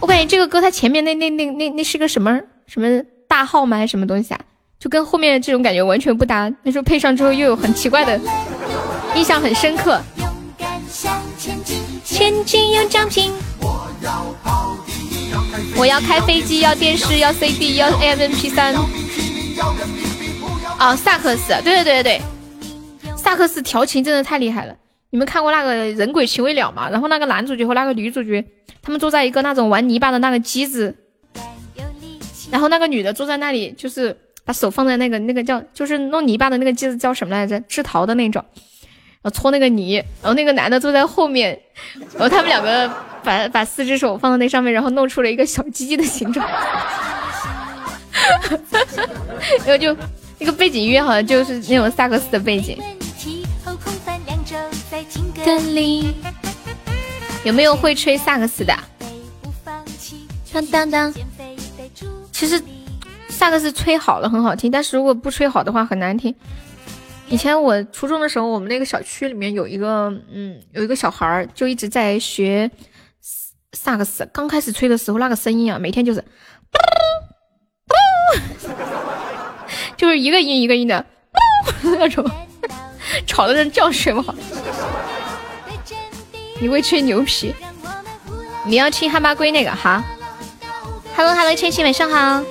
S1: 我感觉这个歌它前面那那那那那是个什么什么大号吗？还是什么东西啊？就跟后面这种感觉完全不搭。那时候配上之后又有很奇怪的，印象很深刻。前进有奖品。我要开飞机，要电视，要 CD，要 MP 三。哦，萨克斯，对对对对对，萨克斯调情真的太厉害了。你们看过那个《人鬼情未了》吗？然后那个男主角和那个女主角，他们坐在一个那种玩泥巴的那个机子，然后那个女的坐在那里，就是把手放在那个那个叫就是弄泥巴的那个机子叫什么来着？制陶的那种，然后搓那个泥，然后那个男的坐在后面，然后他们两个把把四只手放在那上面，然后弄出了一个小鸡鸡的形状，然后就。那个背景音乐好像就是那种萨克斯的背景。有没有会吹萨克斯的？当当当。其实萨克斯吹好了很好听，但是如果不吹好的话很难听。以前我初中的时候，我们那个小区里面有一个，嗯，有一个小孩儿就一直在学萨克斯。刚开始吹的时候，那个声音啊，每天就是。就是一个音一个音的 那种，吵的人觉睡不好。你会吹牛皮？你要听哈巴龟那个哈？Hello Hello，千玺晚上好。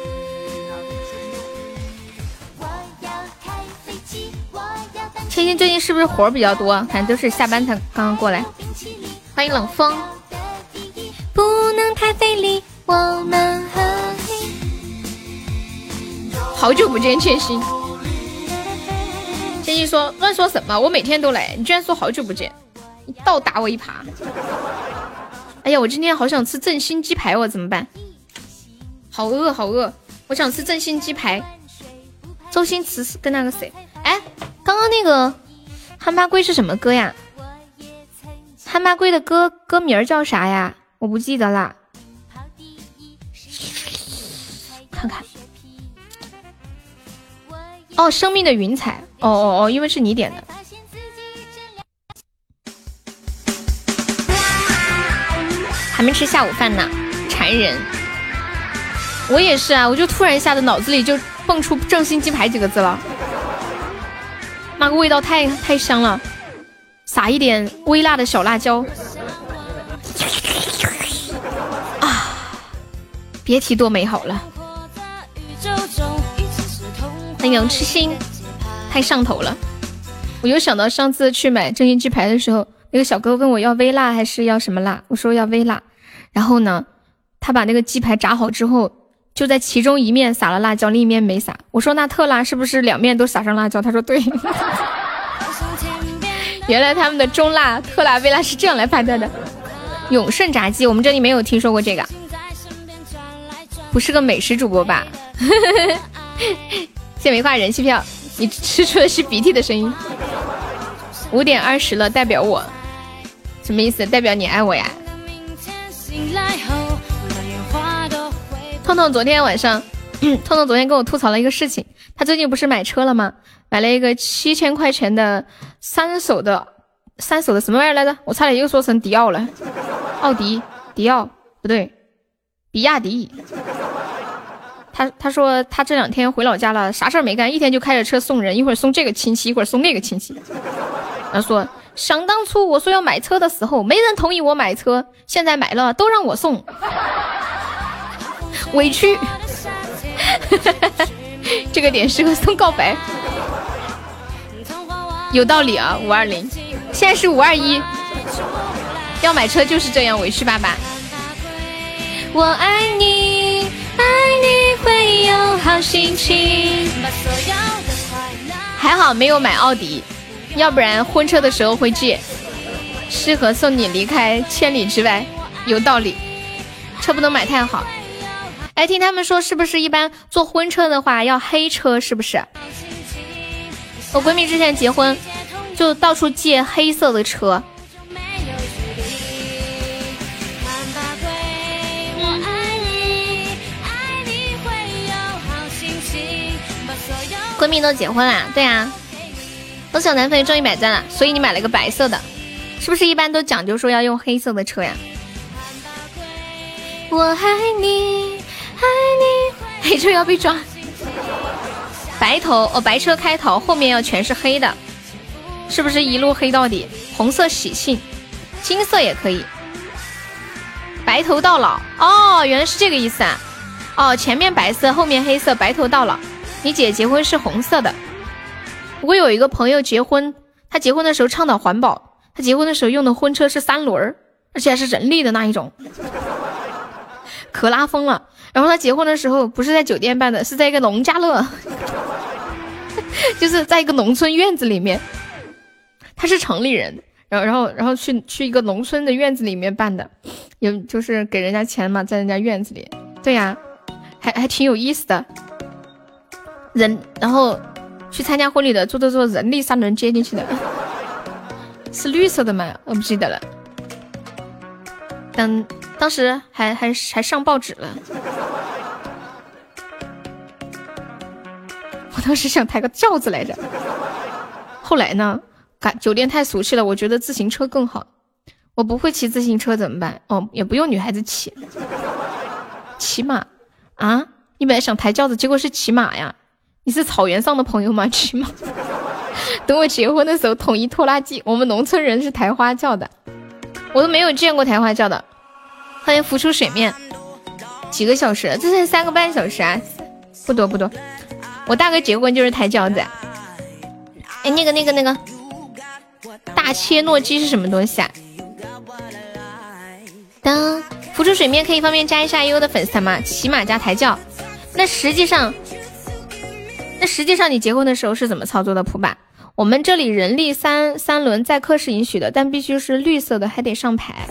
S1: 千玺最近是不是活儿比较多？反正都是下班才刚刚过来。欢迎冷风。不能太费力，我们和。好久不见，千心。千心说：“乱说什么？我每天都来，你居然说好久不见，你倒打我一耙！哎呀，我今天好想吃正新鸡排，我怎么办？好饿，好饿！我想吃正新鸡排。周星驰是跟那个谁？哎，刚刚那个憨八龟是什么歌呀？憨八龟的歌歌名叫啥呀？我不记得啦。看看。”哦，生命的云彩，哦哦哦，因为是你点的，还没吃下午饭呢，馋人。我也是啊，我就突然一下子脑子里就蹦出正新鸡排几个字了，那个味道太太香了，撒一点微辣的小辣椒，啊，别提多美好了。欢迎痴心，太上头了！我又想到上次去买正新鸡排的时候，那个小哥问我要微辣还是要什么辣，我说要微辣。然后呢，他把那个鸡排炸好之后，就在其中一面撒了辣椒，另一面没撒。我说那特辣是不是两面都撒上辣椒？他说对。原来他们的中辣、特辣、微辣是这样来判断的。永顺炸鸡，我们这里没有听说过这个，不是个美食主播吧？谢梅花人气票，你吃出的是鼻涕的声音。五点二十了，代表我，什么意思？代表你爱我呀？痛痛昨天晚上，痛痛昨天跟我吐槽了一个事情，他最近不是买车了吗？买了一个七千块钱的三手的三手的什么玩意儿来着？我差点又说成迪奥了，奥迪、迪奥不对，比亚迪。他他说他这两天回老家了，啥事儿没干，一天就开着车送人，一会儿送这个亲戚，一会儿送那个亲戚。他说想当初我说要买车的时候，没人同意我买车，现在买了都让我送，委屈。这个点适合送告白，有道理啊，五二零，现在是五二一，要买车就是这样委屈巴巴。我爱你。爱你会有好心情。还好没有买奥迪，要不然婚车的时候会借。适合送你离开千里之外，有道理。车不能买太好。哎，听他们说是不是一般坐婚车的话要黑车？是不是？我闺蜜之前结婚就到处借黑色的车。闺蜜都结婚啦，对啊，恭喜我男朋友终于买单了，所以你买了个白色的，是不是一般都讲究说要用黑色的车呀？我爱你，爱你，黑车要被抓，白头哦，白车开头后面要全是黑的，是不是一路黑到底？红色喜庆，金色也可以。白头到老哦，原来是这个意思啊！哦，前面白色，后面黑色，白头到老。你姐结婚是红色的。我有一个朋友结婚，他结婚的时候倡导环保，他结婚的时候用的婚车是三轮儿，而且还是人力的那一种，可拉风了。然后他结婚的时候不是在酒店办的，是在一个农家乐，就是在一个农村院子里面。他是城里人。然后，然后，然后去去一个农村的院子里面办的，有就是给人家钱嘛，在人家院子里。对呀，还还挺有意思的。人，然后去参加婚礼的坐坐坐人力三轮接进去的，是绿色的吗？我不记得了。当当时还还还上报纸了。我当时想抬个轿子来着，后来呢？感酒店太俗气了，我觉得自行车更好。我不会骑自行车怎么办？哦，也不用女孩子骑，骑马啊？你本来想抬轿子，结果是骑马呀？你是草原上的朋友吗？骑马？等我结婚的时候统一拖拉机。我们农村人是抬花轿的，我都没有见过抬花轿的。欢迎浮出水面，几个小时？这才三个半小时啊，不多不多。我大哥结婚就是抬轿子。哎，那个那个那个。大切诺基是什么东西啊？当浮出水面可以方便加一下悠悠的粉丝团吗？骑马加抬轿，那实际上，那实际上你结婚的时候是怎么操作的？普版，我们这里人力三三轮载客是允许的，但必须是绿色的，还得上牌，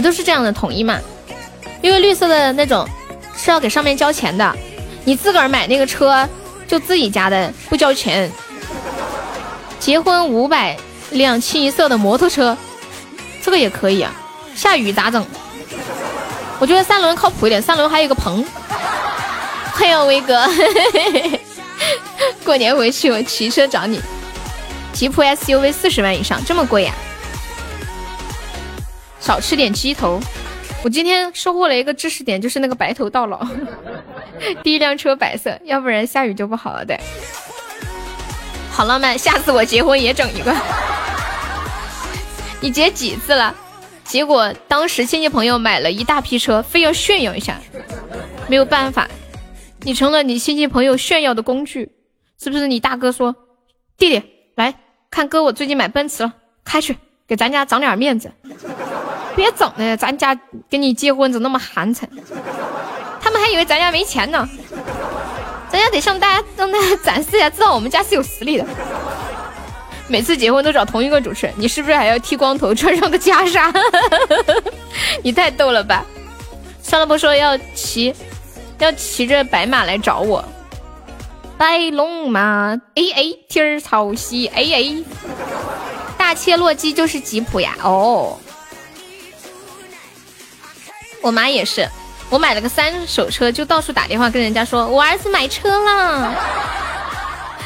S1: 都是这样的统一嘛？因为绿色的那种是要给上面交钱的，你自个儿买那个车就自己家的，不交钱。结婚五百辆清一色的摩托车，这个也可以啊。下雨咋整？我觉得三轮靠谱一点，三轮还有个棚。欢迎威哥，过年回去我骑车找你。吉普 SUV 四十万以上，这么贵呀？少吃点鸡头。我今天收获了一个知识点，就是那个白头到老。第一辆车白色，要不然下雨就不好了。对。好浪漫，下次我结婚也整一个。你结几次了？结果当时亲戚朋友买了一大批车，非要炫耀一下，没有办法，你成了你亲戚朋友炫耀的工具，是不是？你大哥说，弟弟来看哥，我最近买奔驰了，开去给咱家长点面子，别整了，咱家跟你结婚怎么那么寒碜？他们还以为咱家没钱呢。咱家得向大家让大家展示一下，知道我们家是有实力的。每次结婚都找同一个主持人，你是不是还要剃光头，穿上个袈裟？你太逗了吧！算了，不说要骑，要骑着白马来找我。白龙马，A A，天儿朝西，A A。大切洛基就是吉普呀，哦。我妈也是。我买了个三手车，就到处打电话跟人家说，我儿子买车了，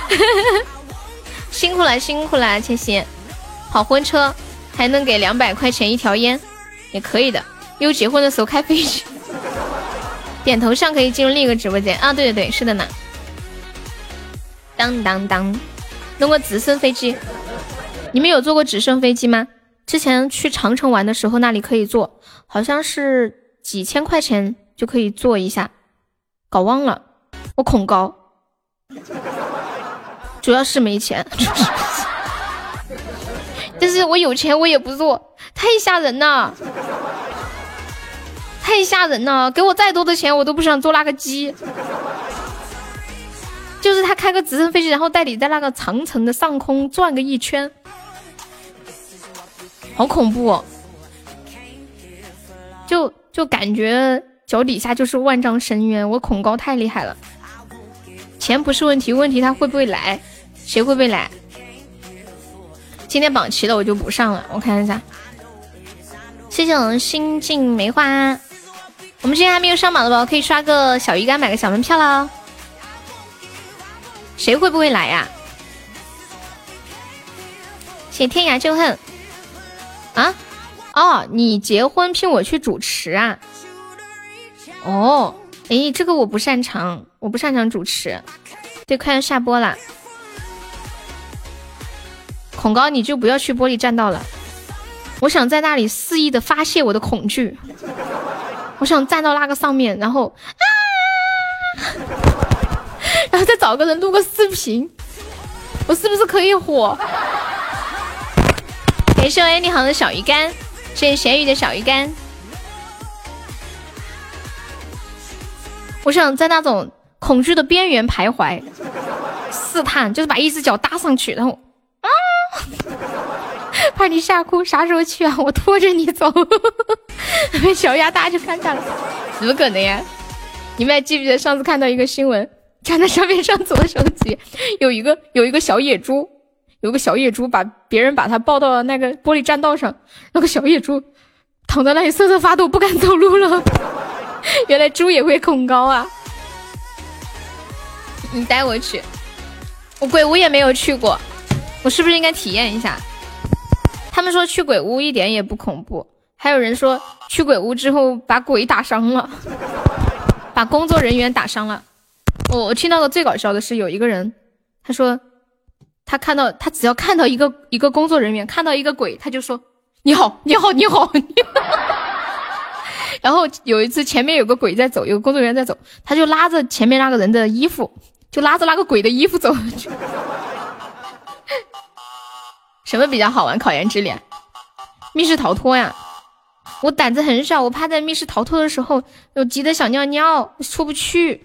S1: 辛苦了辛苦了，千玺，跑婚车还能给两百块钱一条烟，也可以的。又结婚的时候开飞机，点头像可以进入另一个直播间啊！对对对，是的呢。当当当，弄个直升飞机，你们有坐过直升飞机吗？之前去长城玩的时候，那里可以坐，好像是。几千块钱就可以坐一下，搞忘了，我恐高，主要是没钱，但是我有钱我也不坐，太吓人了，太吓人了，给我再多的钱我都不想坐那个机，就是他开个直升飞机，然后带你在那个长城的上空转个一圈，好恐怖哦，就。就感觉脚底下就是万丈深渊，我恐高太厉害了。钱不是问题，问题他会不会来？谁会不会来？今天榜齐了，我就不上了。我看一下，谢谢我们心境梅花。我们今天还没有上榜的宝宝可以刷个小鱼干，买个小门票啦。谁会不会来呀？谢天涯旧恨啊！哦，你结婚聘我去主持啊？哦，哎，这个我不擅长，我不擅长主持。对，快要下播了。恐高你就不要去玻璃栈道了，我想在那里肆意的发泄我的恐惧，我想站到那个上面，然后啊，然后再找个人录个视频，我是不是可以火？感谢我安妮好的小鱼干，谢谢咸鱼的小鱼干。我想在那种恐惧的边缘徘徊，试探，就是把一只脚搭上去，然后啊。怕你吓哭，啥时候去啊？我拖着你走，小鸭大家就看到了，怎么可能呀？你们还记不记得上次看到一个新闻，站在上面上左手机，有一个有一个小野猪，有个小野猪把别人把它抱到了那个玻璃栈道上，那个小野猪躺在那里瑟瑟发抖，不敢走路了。原来猪也会恐高啊！你带我去，我鬼屋也没有去过，我是不是应该体验一下？他们说去鬼屋一点也不恐怖，还有人说去鬼屋之后把鬼打伤了，把工作人员打伤了。我我听到的最搞笑的是有一个人，他说他看到他只要看到一个一个工作人员看到一个鬼，他就说你好你好你好你好。然后有一次前面有个鬼在走，有个工作人员在走，他就拉着前面那个人的衣服，就拉着那个鬼的衣服走。什么比较好玩？考研之恋，密室逃脱呀！我胆子很小，我怕在密室逃脱的时候，我急得想尿尿，出不去。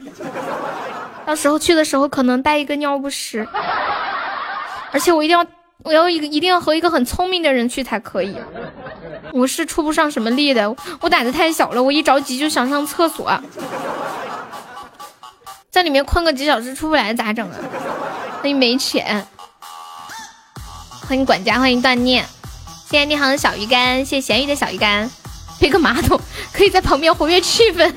S1: 到时候去的时候，可能带一个尿不湿。而且我一定要，我要一个一定要和一个很聪明的人去才可以。我是出不上什么力的，我胆子太小了，我一着急就想上厕所，在里面困个几小时出不来咋整啊？那又没钱。欢迎管家，欢迎锻炼，谢谢你好的小鱼干，谢谢咸鱼的小鱼干，配个马桶可以在旁边活跃气氛。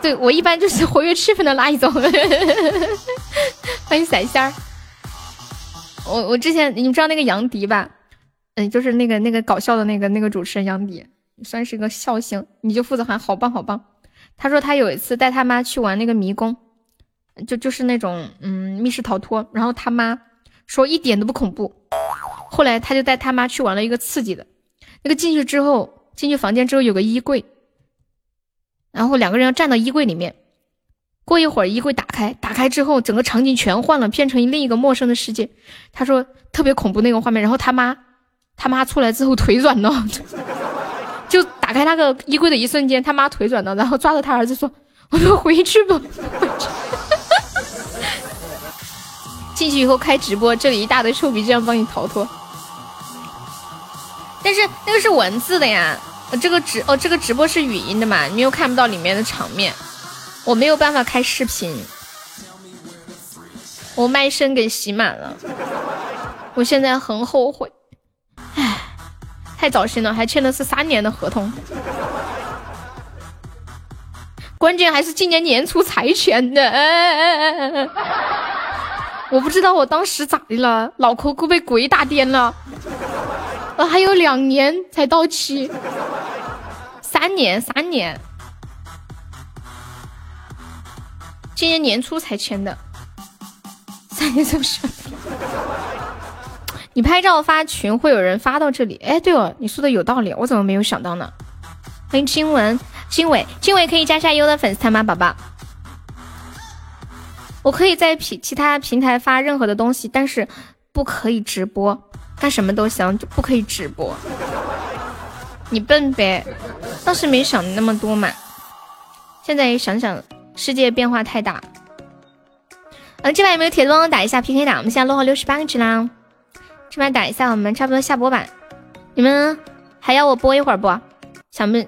S1: 对我一般就是活跃气氛的那一种。欢迎散仙儿，我我之前你知道那个杨迪吧？嗯，就是那个那个搞笑的那个那个主持人杨迪，算是个笑星，你就负责喊好棒好棒。他说他有一次带他妈去玩那个迷宫，就就是那种嗯密室逃脱，然后他妈。说一点都不恐怖，后来他就带他妈去玩了一个刺激的，那个进去之后，进去房间之后有个衣柜，然后两个人要站到衣柜里面，过一会儿衣柜打开，打开之后整个场景全换了，变成另一个陌生的世界。他说特别恐怖那个画面，然后他妈他妈出来之后腿软了，就打开那个衣柜的一瞬间，他妈腿软了，然后抓着他儿子说：“我们回去吧。”进去以后开直播，这里一大堆臭皮匠帮你逃脱。但是那个是文字的呀，这个直哦，这个直播是语音的嘛，你又看不到里面的场面，我没有办法开视频，我卖身给洗满了，我现在很后悔，唉，太糟心了，还签的是三年的合同，关键还是今年年初才签的。我不知道我当时咋的了，脑壳骨被鬼打颠了。我还有两年才到期，三年三年，今年年初才签的，三年是不是？你拍照发群会有人发到这里？哎，对哦，你说的有道理，我怎么没有想到呢？欢迎金文、金伟、金伟可以加下优的粉丝团吗，宝宝？我可以在平其他平台发任何的东西，但是不可以直播，干什么都行，就不可以直播。你笨呗，当时没想那么多嘛。现在想想，世界变化太大。嗯，这把有没有铁子帮我打一下 PK 打？我们现在落后六十八个值啦。这把打一下，我们差不多下播吧。你们还要我播一会儿不？想不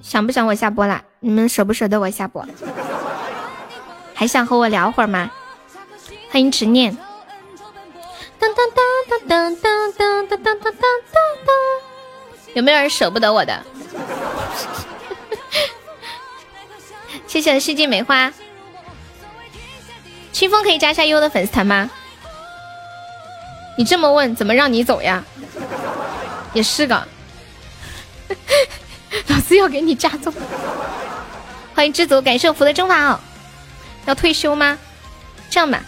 S1: 想不想我下播啦？你们舍不舍得我下播？还想和我聊会儿吗？欢迎执念。当当当当当当当当当当当。有没有人舍不得我的？谢谢世纪梅花。清风可以加一下优的粉丝团吗？你这么问，怎么让你走呀？也是个，老子要给你加走。欢迎知足，感谢我福的蒸法哦。要退休吗？这样吧，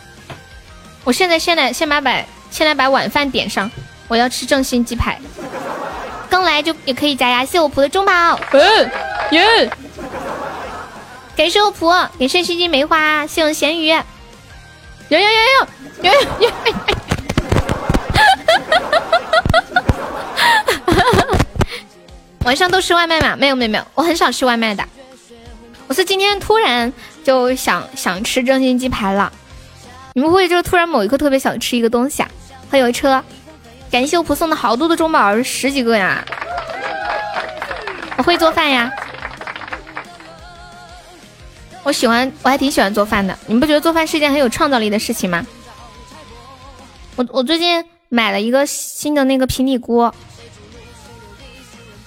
S1: 我现在先来先把把先来把晚饭点上，我要吃正新鸡排。刚来就也可以加呀，谢我仆的中宝。
S3: 嗯，耶！
S1: 感谢我仆，感谢心机梅花，谢我咸鱼。呀
S3: 呀呀呀呀呀！
S1: 晚上都吃外卖吗？没有没有没有，我很少吃外卖的。我是今天突然就想想吃正新鸡排了。你们会就突然某一刻特别想吃一个东西啊？欢迎车，感谢我仆送的好多的中宝，十几个呀。我会做饭呀，我喜欢，我还挺喜欢做饭的。你们不觉得做饭是一件很有创造力的事情吗？我我最近买了一个新的那个平底锅。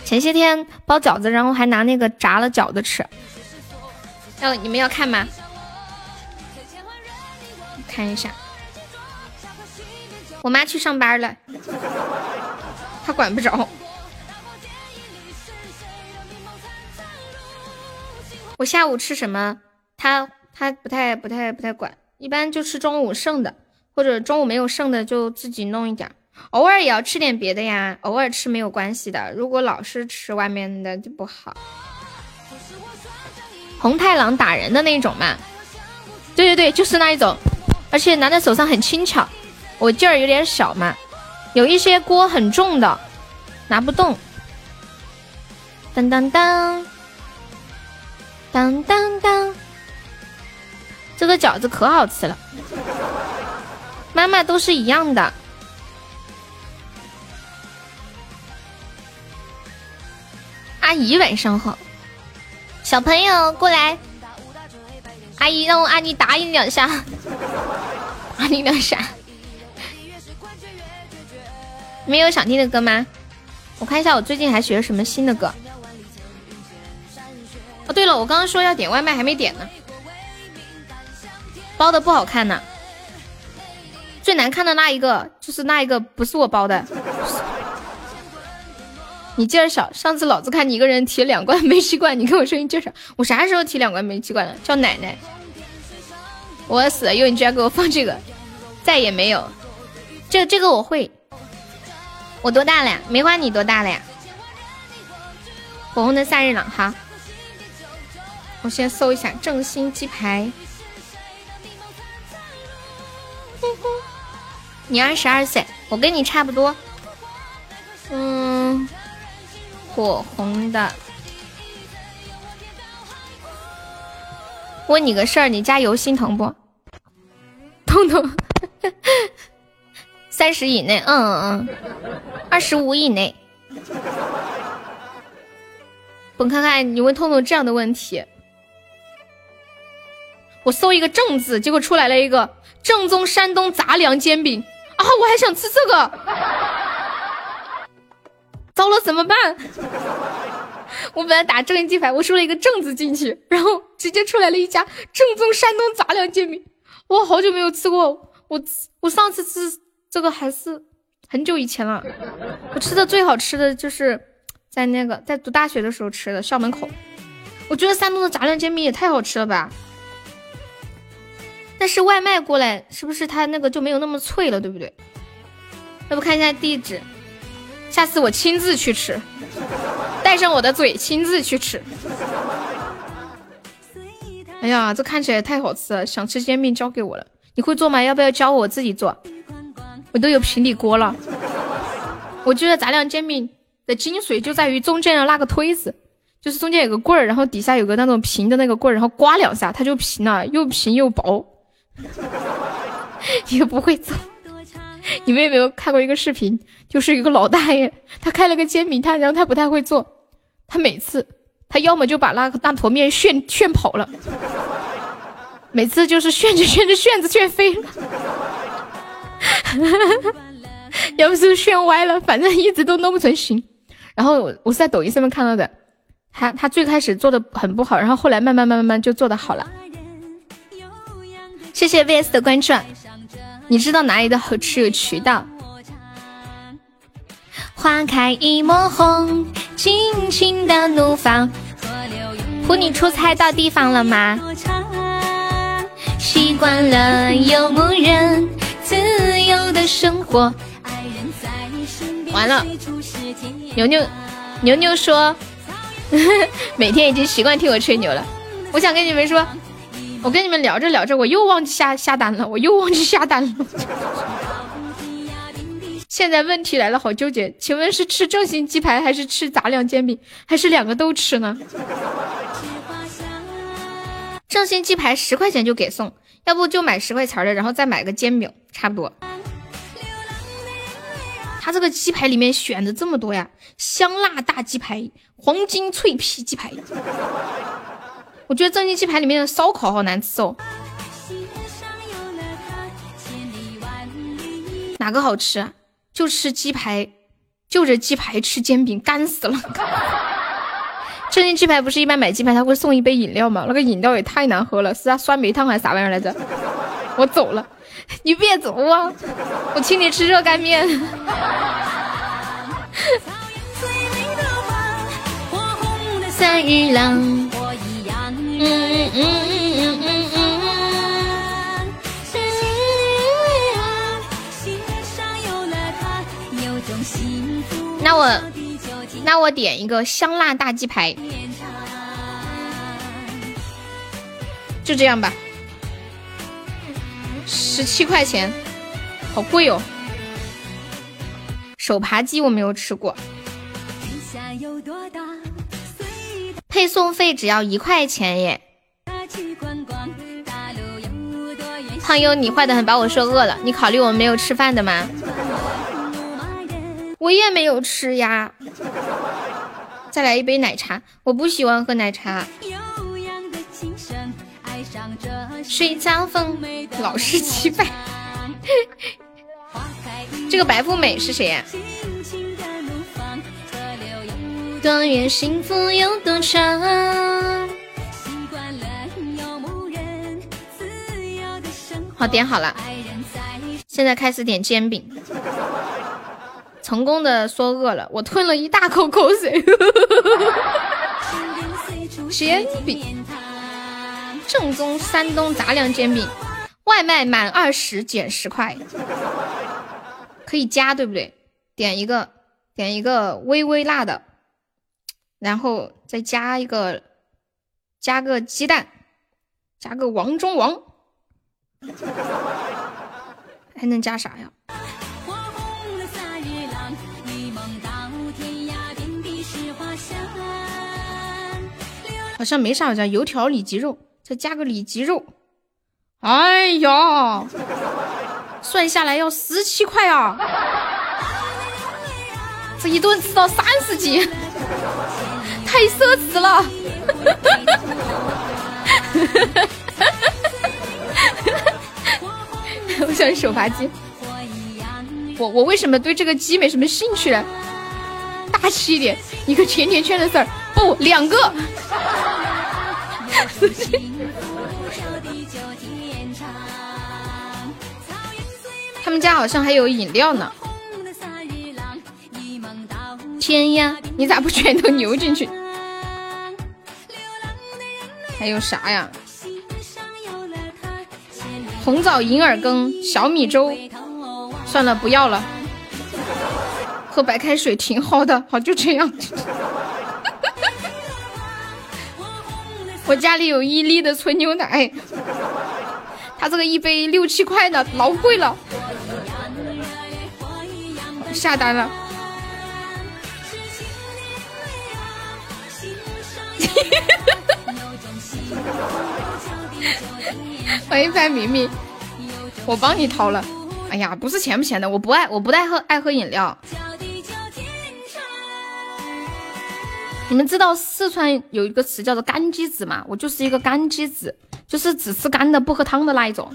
S1: 前些天包饺子，然后还拿那个炸了饺子吃。要你们要看吗？看一下。我妈去上班了，她管不着。我下午吃什么？他他不太不太不太管，一般就吃中午剩的，或者中午没有剩的就自己弄一点。偶尔也要吃点别的呀，偶尔吃没有关系的。如果老是吃外面的就不好。红太狼打人的那种嘛，对对对，就是那一种，而且拿在手上很轻巧。我劲儿有点小嘛，有一些锅很重的，拿不动。当当当，当当当，这个饺子可好吃了，妈妈都是一样的。阿姨晚上好，小朋友过来，阿姨让我阿姨打你两下，打你两下。没有想听的歌吗？我看一下，我最近还学了什么新的歌。哦，对了，我刚刚说要点外卖，还没点呢。包的不好看呢，最难看的那一个就是那一个，不是我包的。你劲儿小，上次老子看你一个人提两罐煤气罐，你跟我说你劲儿小，我啥时候提两罐煤气罐了？叫奶奶！我死了，因为你居然给我放这个，再也没有。这这个我会。我多大了呀？梅花你多大了呀？火红的夏日朗哈，我先搜一下正新鸡排。你二十二岁，我跟你差不多。嗯。火红的，问你个事儿，你加油心疼不？痛痛，三十以内，嗯嗯嗯，二十五以内。本看看，你问痛痛这样的问题，我搜一个正字，结果出来了一个正宗山东杂粮煎饼啊！我还想吃这个。糟了，怎么办？我本来打正音鸡排，我输了一个正字进去，然后直接出来了一家正宗山东杂粮煎饼。我好久没有吃过，我我上次吃这个还是很久以前了。我吃的最好吃的就是在那个在读大学的时候吃的校门口。我觉得山东的杂粮煎饼也太好吃了吧？但是外卖过来是不是它那个就没有那么脆了，对不对？要不看一下地址。下次我亲自去吃，带上我的嘴亲自去吃。哎呀，这看起来太好吃了，想吃煎饼交给我了。你会做吗？要不要教我？自己做。我都有平底锅了。我觉得杂粮煎饼的精髓就在于中间的那个推子，就是中间有个棍儿，然后底下有个那种平的那个棍儿，然后刮两下它就平了，又平又薄。你不会做。你们有没有看过一个视频？就是一个老大爷，他开了个煎饼摊，然后他不太会做，他每次他要么就把那个那坨面炫炫跑了，每次就是炫着炫着炫子炫飞了，要不是炫歪了，反正一直都弄不成形。然后我是在抖音上面看到的，他他最开始做的很不好，然后后来慢慢慢慢慢就做的好了。谢谢 VS 的关注。你知道哪里的好吃有渠道？花开一抹红，尽情的怒放。扶你出差到地方了吗？习惯了游牧人自由的生活。完了，牛牛牛牛说，每天已经习惯听我吹牛了。我想跟你们说，我跟你们聊着聊着，我又忘记下下单了，我又忘记下单了。现在问题来了，好纠结，请问是吃正新鸡排还是吃杂粮煎饼，还是两个都吃呢？正新鸡排十块钱就给送，要不就买十块钱的，然后再买个煎饼，差不多。他这个鸡排里面选的这么多呀，香辣大鸡排、黄金脆皮鸡排。我觉得正新鸡排里面的烧烤好难吃哦。哪个好吃？就吃鸡排，就着鸡排吃煎饼，干死了。正新鸡排不是一般买鸡排他会送一杯饮料吗？那个饮料也太难喝了，是啊，酸梅汤还是啥玩意儿来着？我走了。你别走啊！我请你吃热干面。三日郎，嗯嗯嗯嗯嗯嗯。那我那我点一个香辣大鸡排，就这样吧。十七块钱，好贵哦！手扒鸡我没有吃过，配送费只要一块钱耶。胖优，你坏的很，把我说饿了。你考虑我们没有吃饭的吗？我也没有吃呀。再来一杯奶茶，我不喜欢喝奶茶。水江风，老是七百。这个白富美是谁呀？多远幸福有多长？好点好了，现在开始点煎饼。成功的说饿了，我吞了一大口口水。煎饼。正宗山东杂粮煎饼，外卖满二十减十块，可以加对不对？点一个，点一个微微辣的，然后再加一个，加个鸡蛋，加个王中王，还能加啥呀？好像没啥，好像油条里脊肉。再加个里脊肉，哎呀，算下来要十七块啊！这一顿吃到三十斤，太奢侈了。我想手扒鸡，我我为什么对这个鸡没什么兴趣呢？大气一点，一个甜甜圈的事儿，不，两个。他们家好像还有饮料呢。天呀，你咋不全都牛进去？还有啥呀？红枣银耳羹、小米粥，算了，不要了。喝白开水挺好的，好就这样。我家里有伊利的纯牛奶，他这个一杯六七块呢，老贵了。下单了。欢迎范明明，我帮你掏了。哎呀，不是钱不钱的，我不爱，我不太喝，爱喝饮料。你们知道四川有一个词叫做干鸡子吗？我就是一个干鸡子，就是只吃干的不喝汤的那一种。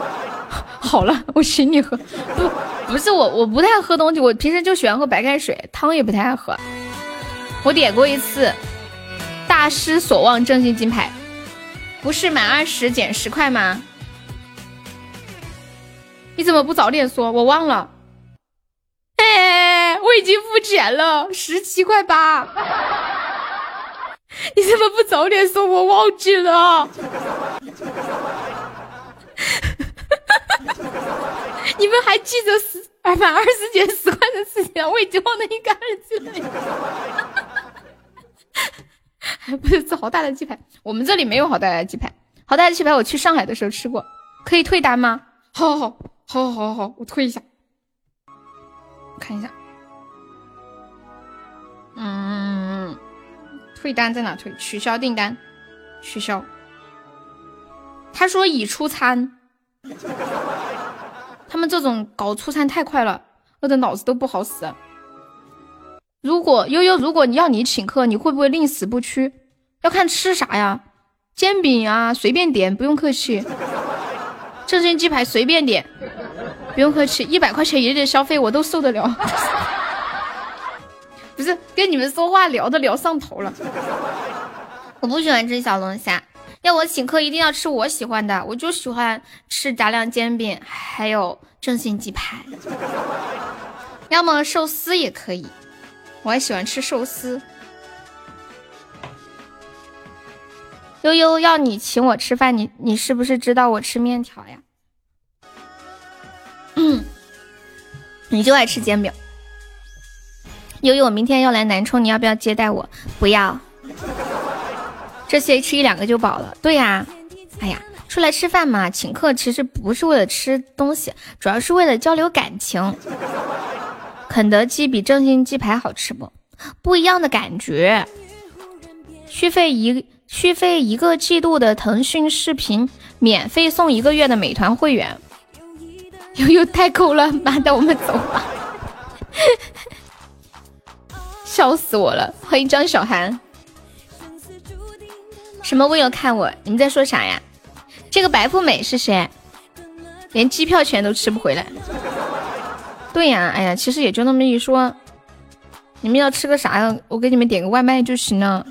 S1: 好了，我请你喝。不，不是我，我不太喝东西，我平时就喜欢喝白开水，汤也不太爱喝。我点过一次，大失所望正新金牌，不是满二十减十块吗？你怎么不早点说？我忘了。哎，我已经付钱了，十七块八。你怎么不早点说？我忘记了。你们还记得十满二十减十块的事情，我已经忘得一干二净了。还 不是吃好大的鸡排？我们这里没有好大的鸡排，好大的鸡排我去上海的时候吃过，可以退单吗？好好好好好好好，我退一下，看一下。嗯，退单在哪退？取消订单，取消。他说已出餐。他们这种搞出餐太快了，饿的脑子都不好使。如果悠悠，如果你要你请客，你会不会宁死不屈？要看吃啥呀，煎饼啊，随便点，不用客气。正新鸡排随便点，不用客气，一百块钱一日消费我都受得了。不是跟你们说话聊的聊上头了。我不喜欢吃小龙虾，要我请客一定要吃我喜欢的，我就喜欢吃炸酱煎饼，还有正新鸡排，要么寿司也可以。我还喜欢吃寿司。悠悠要你请我吃饭，你你是不是知道我吃面条呀？嗯，你就爱吃煎饼。悠悠，我明天要来南充，你要不要接待我？不要，这些吃一两个就饱了。对呀，哎呀，出来吃饭嘛，请客其实不是为了吃东西，主要是为了交流感情。肯德基比正新鸡排好吃不？不一样的感觉。续费一续费一个季度的腾讯视频，免费送一个月的美团会员。悠悠太抠了，妈的，我们走吧。笑死我了！欢迎张小涵。什么为了看我？你们在说啥呀？这个白富美是谁？连机票钱都吃不回来。对呀，哎呀，其实也就那么一说，你们要吃个啥呀？我给你们点个外卖就行了，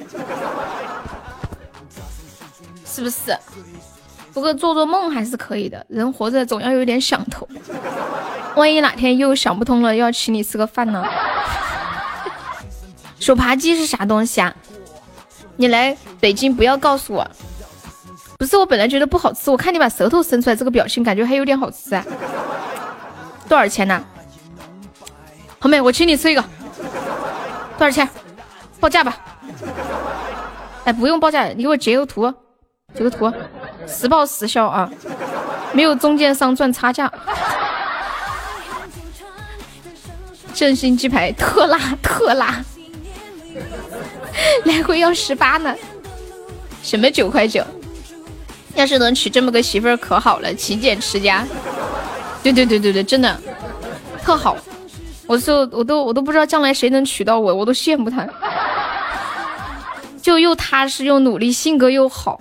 S1: 是不是？不过做做梦还是可以的，人活着总要有点想头，万一哪天又想不通了，要请你吃个饭呢？手扒鸡是啥东西啊？你来北京不要告诉我，不是我本来觉得不好吃，我看你把舌头伸出来，这个表情感觉还有点好吃啊。多少钱呢？红妹，我请你吃一个，多少钱？报价吧。哎，不用报价，你给我截个图，截个图，实报实销啊，没有中间商赚差价。正新鸡排特辣特辣，来回要十八呢。什么九块九？要是能娶这么个媳妇儿可好了，勤俭持家。对对对对对，真的特好。我说，我都我都不知道将来谁能娶到我，我都羡慕他，就又踏实又努力，性格又好，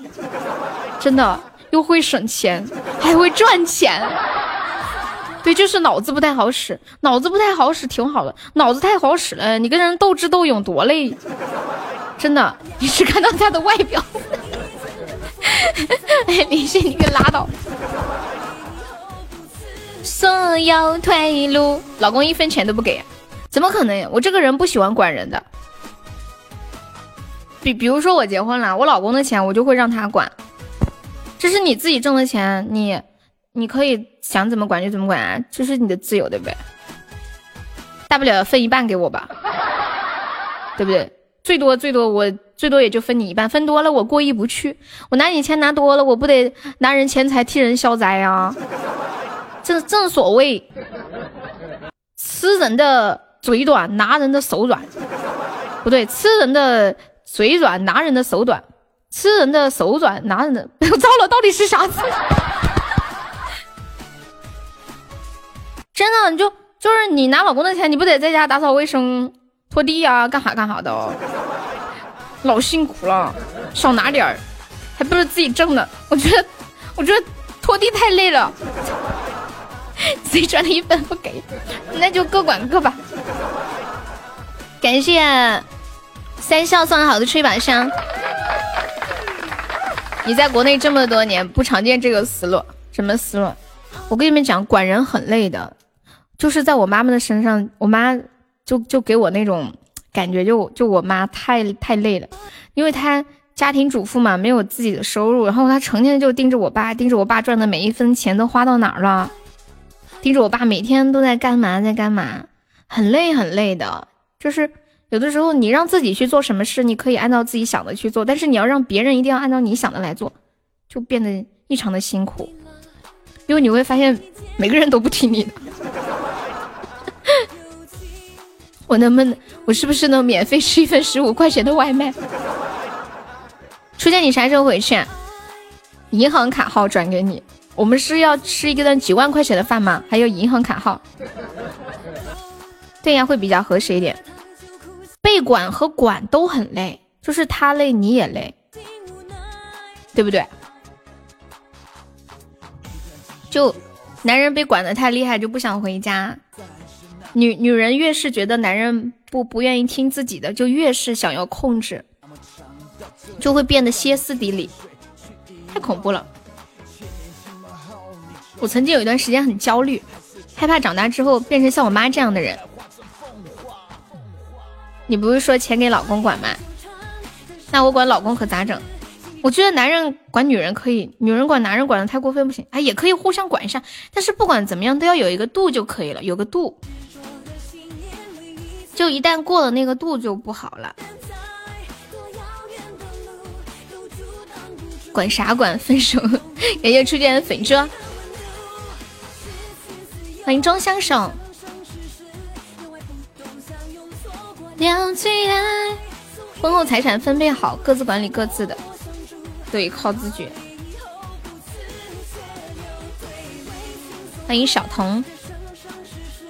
S1: 真的又会省钱，还会赚钱。对，就是脑子不太好使，脑子不太好使挺好的，脑子太好使了，你跟人斗智斗勇多累，真的。你只看到他的外表，哎，林夕你给拉倒。所有退路，老公一分钱都不给，怎么可能？我这个人不喜欢管人的。比比如说我结婚了，我老公的钱我就会让他管，这是你自己挣的钱，你你可以想怎么管就怎么管啊，这是你的自由，对不对？大不了分一半给我吧，对不对？最多最多我最多也就分你一半，分多了我过意不去，我拿你钱拿多了，我不得拿人钱财替人消灾啊。正正所谓，吃人的嘴短，拿人的手软。不对，吃人的嘴软，拿人的手短。吃人的手软，拿人的…… 糟了，到底是啥字？真的，你就就是你拿老公的钱，你不得在家打扫卫生、拖地呀，干啥干啥的哦，老辛苦了，少拿点儿，还不如自己挣的。我觉得，我觉得拖地太累了。谁赚了一分不给，那就各管各吧。感谢三笑送好的吹把香。你在国内这么多年不常见这个思路，什么思路？我跟你们讲，管人很累的，就是在我妈妈的身上，我妈就就给我那种感觉，就就我妈太太累了，因为她家庭主妇嘛，没有自己的收入，然后她成天就盯着我爸，盯着我爸赚的每一分钱都花到哪儿了。盯着我爸每天都在干嘛在干嘛，很累很累的。就是有的时候你让自己去做什么事，你可以按照自己想的去做，但是你要让别人一定要按照你想的来做，就变得异常的辛苦。因为你会发现每个人都不听你的。我能不能，我是不是能免费吃一份十五块钱的外卖？初见你啥时候回去？啊？银行卡号转给你。我们是要吃一顿几万块钱的饭吗？还有银行卡号？对呀，会比较合适一点。被管和管都很累，就是他累你也累，对不对？就男人被管的太厉害就不想回家。女女人越是觉得男人不不愿意听自己的，就越是想要控制，就会变得歇斯底里，太恐怖了。我曾经有一段时间很焦虑，害怕长大之后变成像我妈这样的人。你不是说钱给老公管吗？那我管老公可咋整？我觉得男人管女人可以，女人管男人管的太过分不行。哎，也可以互相管一下，但是不管怎么样都要有一个度就可以了，有个度。就一旦过了那个度就不好了。管啥管？分手！感谢初见的粉遮，欢迎钟相守。婚后财产分配好，各自管理各自的，对，靠自觉。欢迎小童。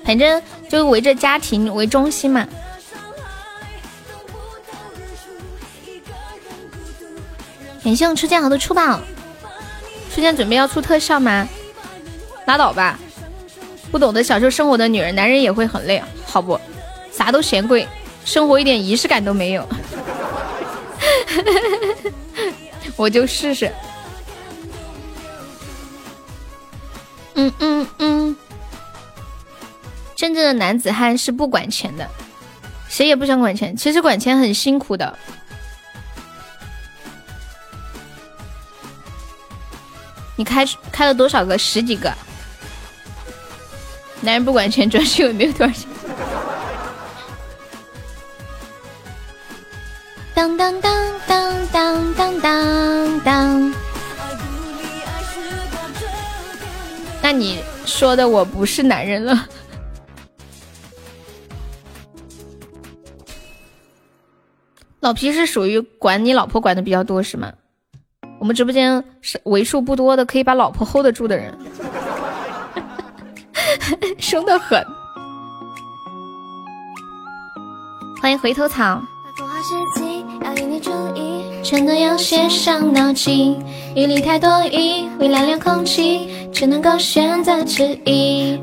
S1: 反正就围着家庭为中心嘛。感谢我初见好的出宝，初见准备要出特效吗？拉倒吧，不懂得享受生活的女人，男人也会很累，好不？啥都嫌贵，生活一点仪式感都没有。我就试试。嗯嗯嗯。真正的男子汉是不管钱的，谁也不想管钱。其实管钱很辛苦的。你开开了多少个？十几个。男人不管钱，主要是有没有多少钱。当当当当当当当当。那你说的我不是男人了。老皮是属于管你老婆管的比较多是吗？我们直播间是为数不多的可以把老婆 hold 得住的人，凶得很。欢迎回头草。真的要写上脑筋，太多疑，为了连空气，只能够选择迟疑。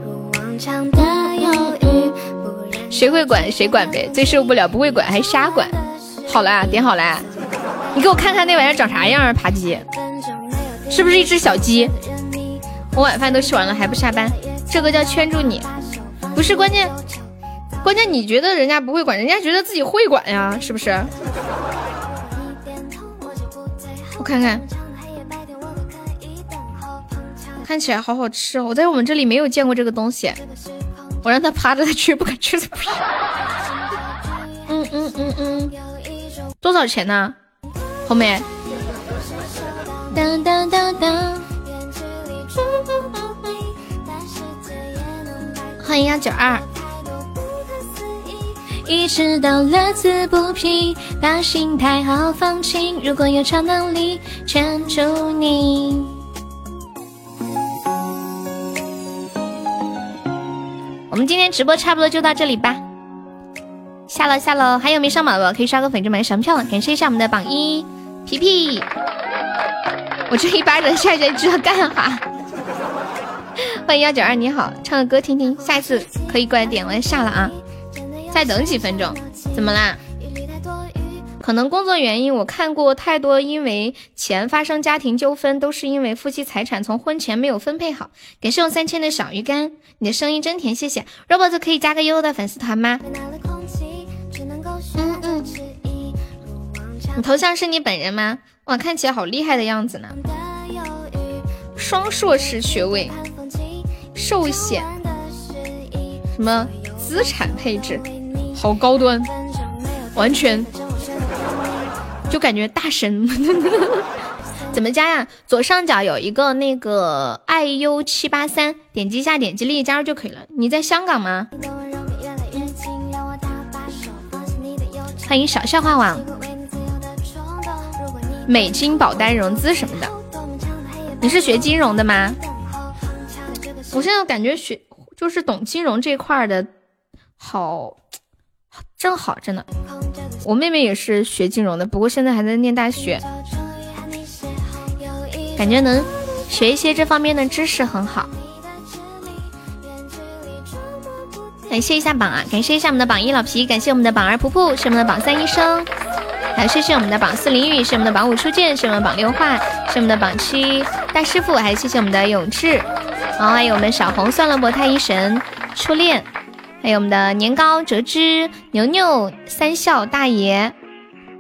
S1: 谁会管谁管呗，最受不了不会管还瞎管。好啦，点好啦，你给我看看那玩意儿长啥样啊？扒鸡，是不是一只小鸡？我晚饭都吃完了还不下班，这个叫圈住你，不是关键，关键你觉得人家不会管，人家觉得自己会管呀，是不是？我看看，看起来好好吃哦，我在我们这里没有见过这个东西，我让他趴着，他绝不敢吃，不是？嗯嗯嗯嗯。多少钱呢？红梅。当当当当。欢迎幺九二。一直都乐此不疲，把心态好放轻。如果有超能力，圈住你。我们今天直播差不多就到这里吧。下了下了，还有没上榜的可以刷个粉丝们上票了，感谢一下我们的榜一皮皮。我这一巴掌下去知道干啥？欢迎幺九二，你好，唱个歌听听，下一次可以过来点，我要下了啊，再等几分钟。怎么啦？可能工作原因，我看过太多因为钱发生家庭纠纷，都是因为夫妻财产从婚前没有分配好。感谢我三千的小鱼干，你的声音真甜，谢谢。robot 可以加个悠悠的粉丝团吗？嗯嗯，你头像是你本人吗？哇，看起来好厉害的样子呢，双硕士学位，寿险，什么资产配置，好高端，完全就感觉大神。怎么加呀？左上角有一个那个 iu 七八三，点击一下，点击立即加入就可以了。你在香港吗？欢迎小笑话网，美金保单融资什么的。你是学金融的吗？我现在感觉学就是懂金融这块的，好，真好，真的。我妹妹也是学金融的，不过现在还在念大学。感觉能学一些这方面的知识很好。感谢一下榜啊，感谢一下我们的榜一老皮，感谢我们的榜二噗噗，是我们的榜三医生，还有谢谢我们的榜四淋雨，是我们的榜五初见，是我们的榜六画，是我们的榜七大师傅，还谢谢我们的永志，然后还有我们小红算了不太医神初恋，还有我们的年糕折枝牛牛三笑大爷。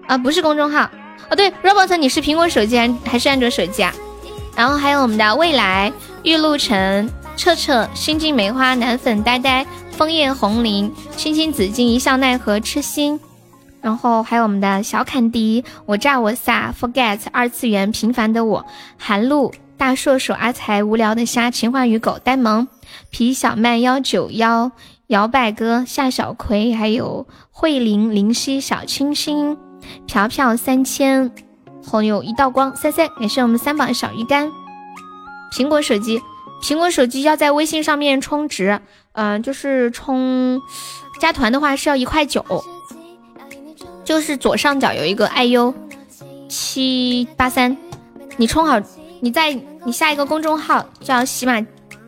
S1: 啊，不是公众号。哦，对，robot 你是苹果手机还还是安卓手机？啊？然后还有我们的未来玉露城彻彻心境梅花男粉呆呆枫叶红林青青紫金一笑奈何痴心，然后还有我们的小坎迪我炸我撒 forget 二次元平凡的我韩露。大硕鼠阿才无聊的虾情话与狗呆萌皮小麦幺九幺摇摆哥夏小葵还有慧玲灵犀小清新飘飘三千。红有一道光，塞塞感谢我们三宝小鱼干。苹果手机，苹果手机要在微信上面充值，嗯，就是充加团的话是要一块九。就是左上角有一个 iu 七八三，你充好，你在你下一个公众号叫喜马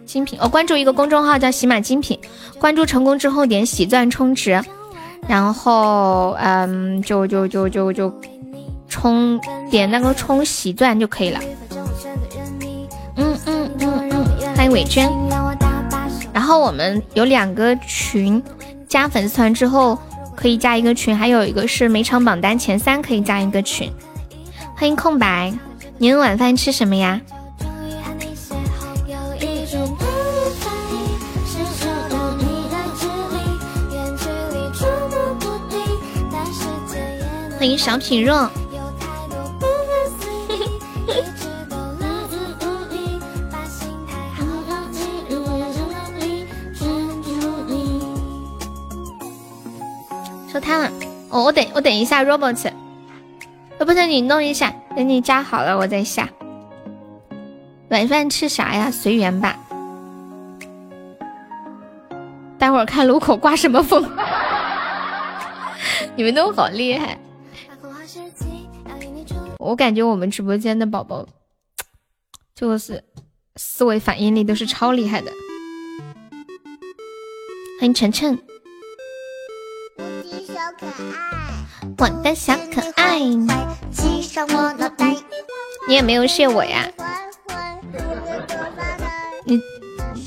S1: 精品，哦，关注一个公众号叫喜马精品，关注成功之后点喜钻充值，然后嗯，就就就就就。充点那个充喜钻就可以了。嗯嗯嗯嗯，欢迎伟娟。然后我们有两个群，加粉丝团之后可以加一个群，还有一个是每场榜单前三可以加一个群。欢迎空白，您晚饭吃什么呀？欢迎小品若。收摊了，哦，我等我等一下 robot，robot，robot 你弄一下，等你加好了我再下。晚饭吃啥呀？随缘吧。待会儿看路口刮什么风。你们都好厉害。我感觉我们直播间的宝宝，就是思维反应力都是超厉害的。欢迎晨晨。无敌小可爱，你也没有谢我呀？你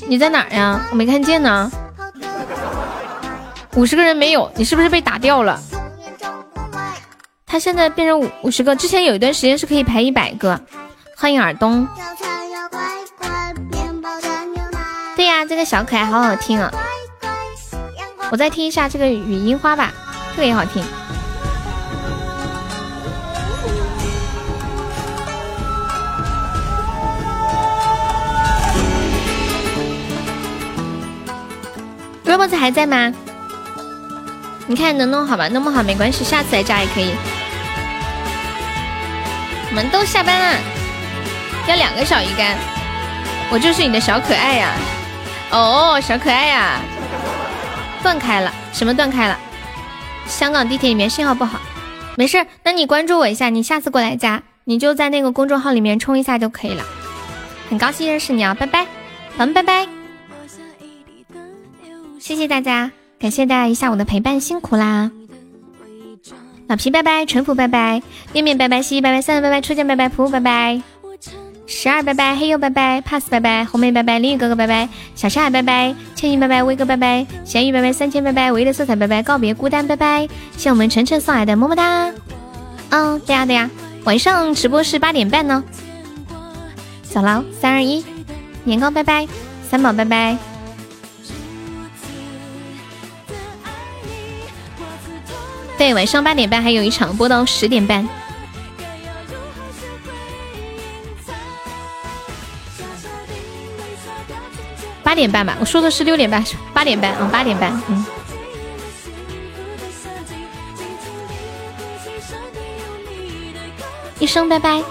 S1: 你在哪儿呀？我没看见呢。五十个人没有，你是不是被打掉了？他现在变成五五十个，之前有一段时间是可以排一百个。欢迎尔东。对呀，这个小可爱好好听啊！我再听一下这个语音花吧，这个也好听。Robot 还在吗？你看能弄好吧？弄不好没关系，下次来加也可以。我们都下班了，要两个小鱼干。我就是你的小可爱呀！哦，小可爱呀！断开了，什么断开了？香港地铁里面信号不好，没事，那你关注我一下，你下次过来加，你就在那个公众号里面冲一下就可以了。很高兴认识你啊，拜拜，咱们拜拜。谢谢大家，感谢大家一下午的陪伴，辛苦啦！老皮拜拜，淳朴拜拜，面面拜拜，西西拜拜，三三拜拜，初见拜拜，噗拜拜，十二拜拜，黑柚拜拜，pass 拜拜，红梅拜拜，林雨哥哥拜拜，小沙海拜拜，千羽拜拜，威哥拜拜，咸鱼拜拜，三千拜拜，唯一的色彩拜拜，告别孤单拜拜，谢我们晨晨送来的么么哒。嗯，对呀对呀，晚上直播是八点半呢。小狼三二一，年糕拜拜。
S4: 三宝拜拜。对，晚上八点半还有一场，播到十点半。八点半吧，我说的是六点半，八点半，嗯，八点半，嗯。一声拜拜。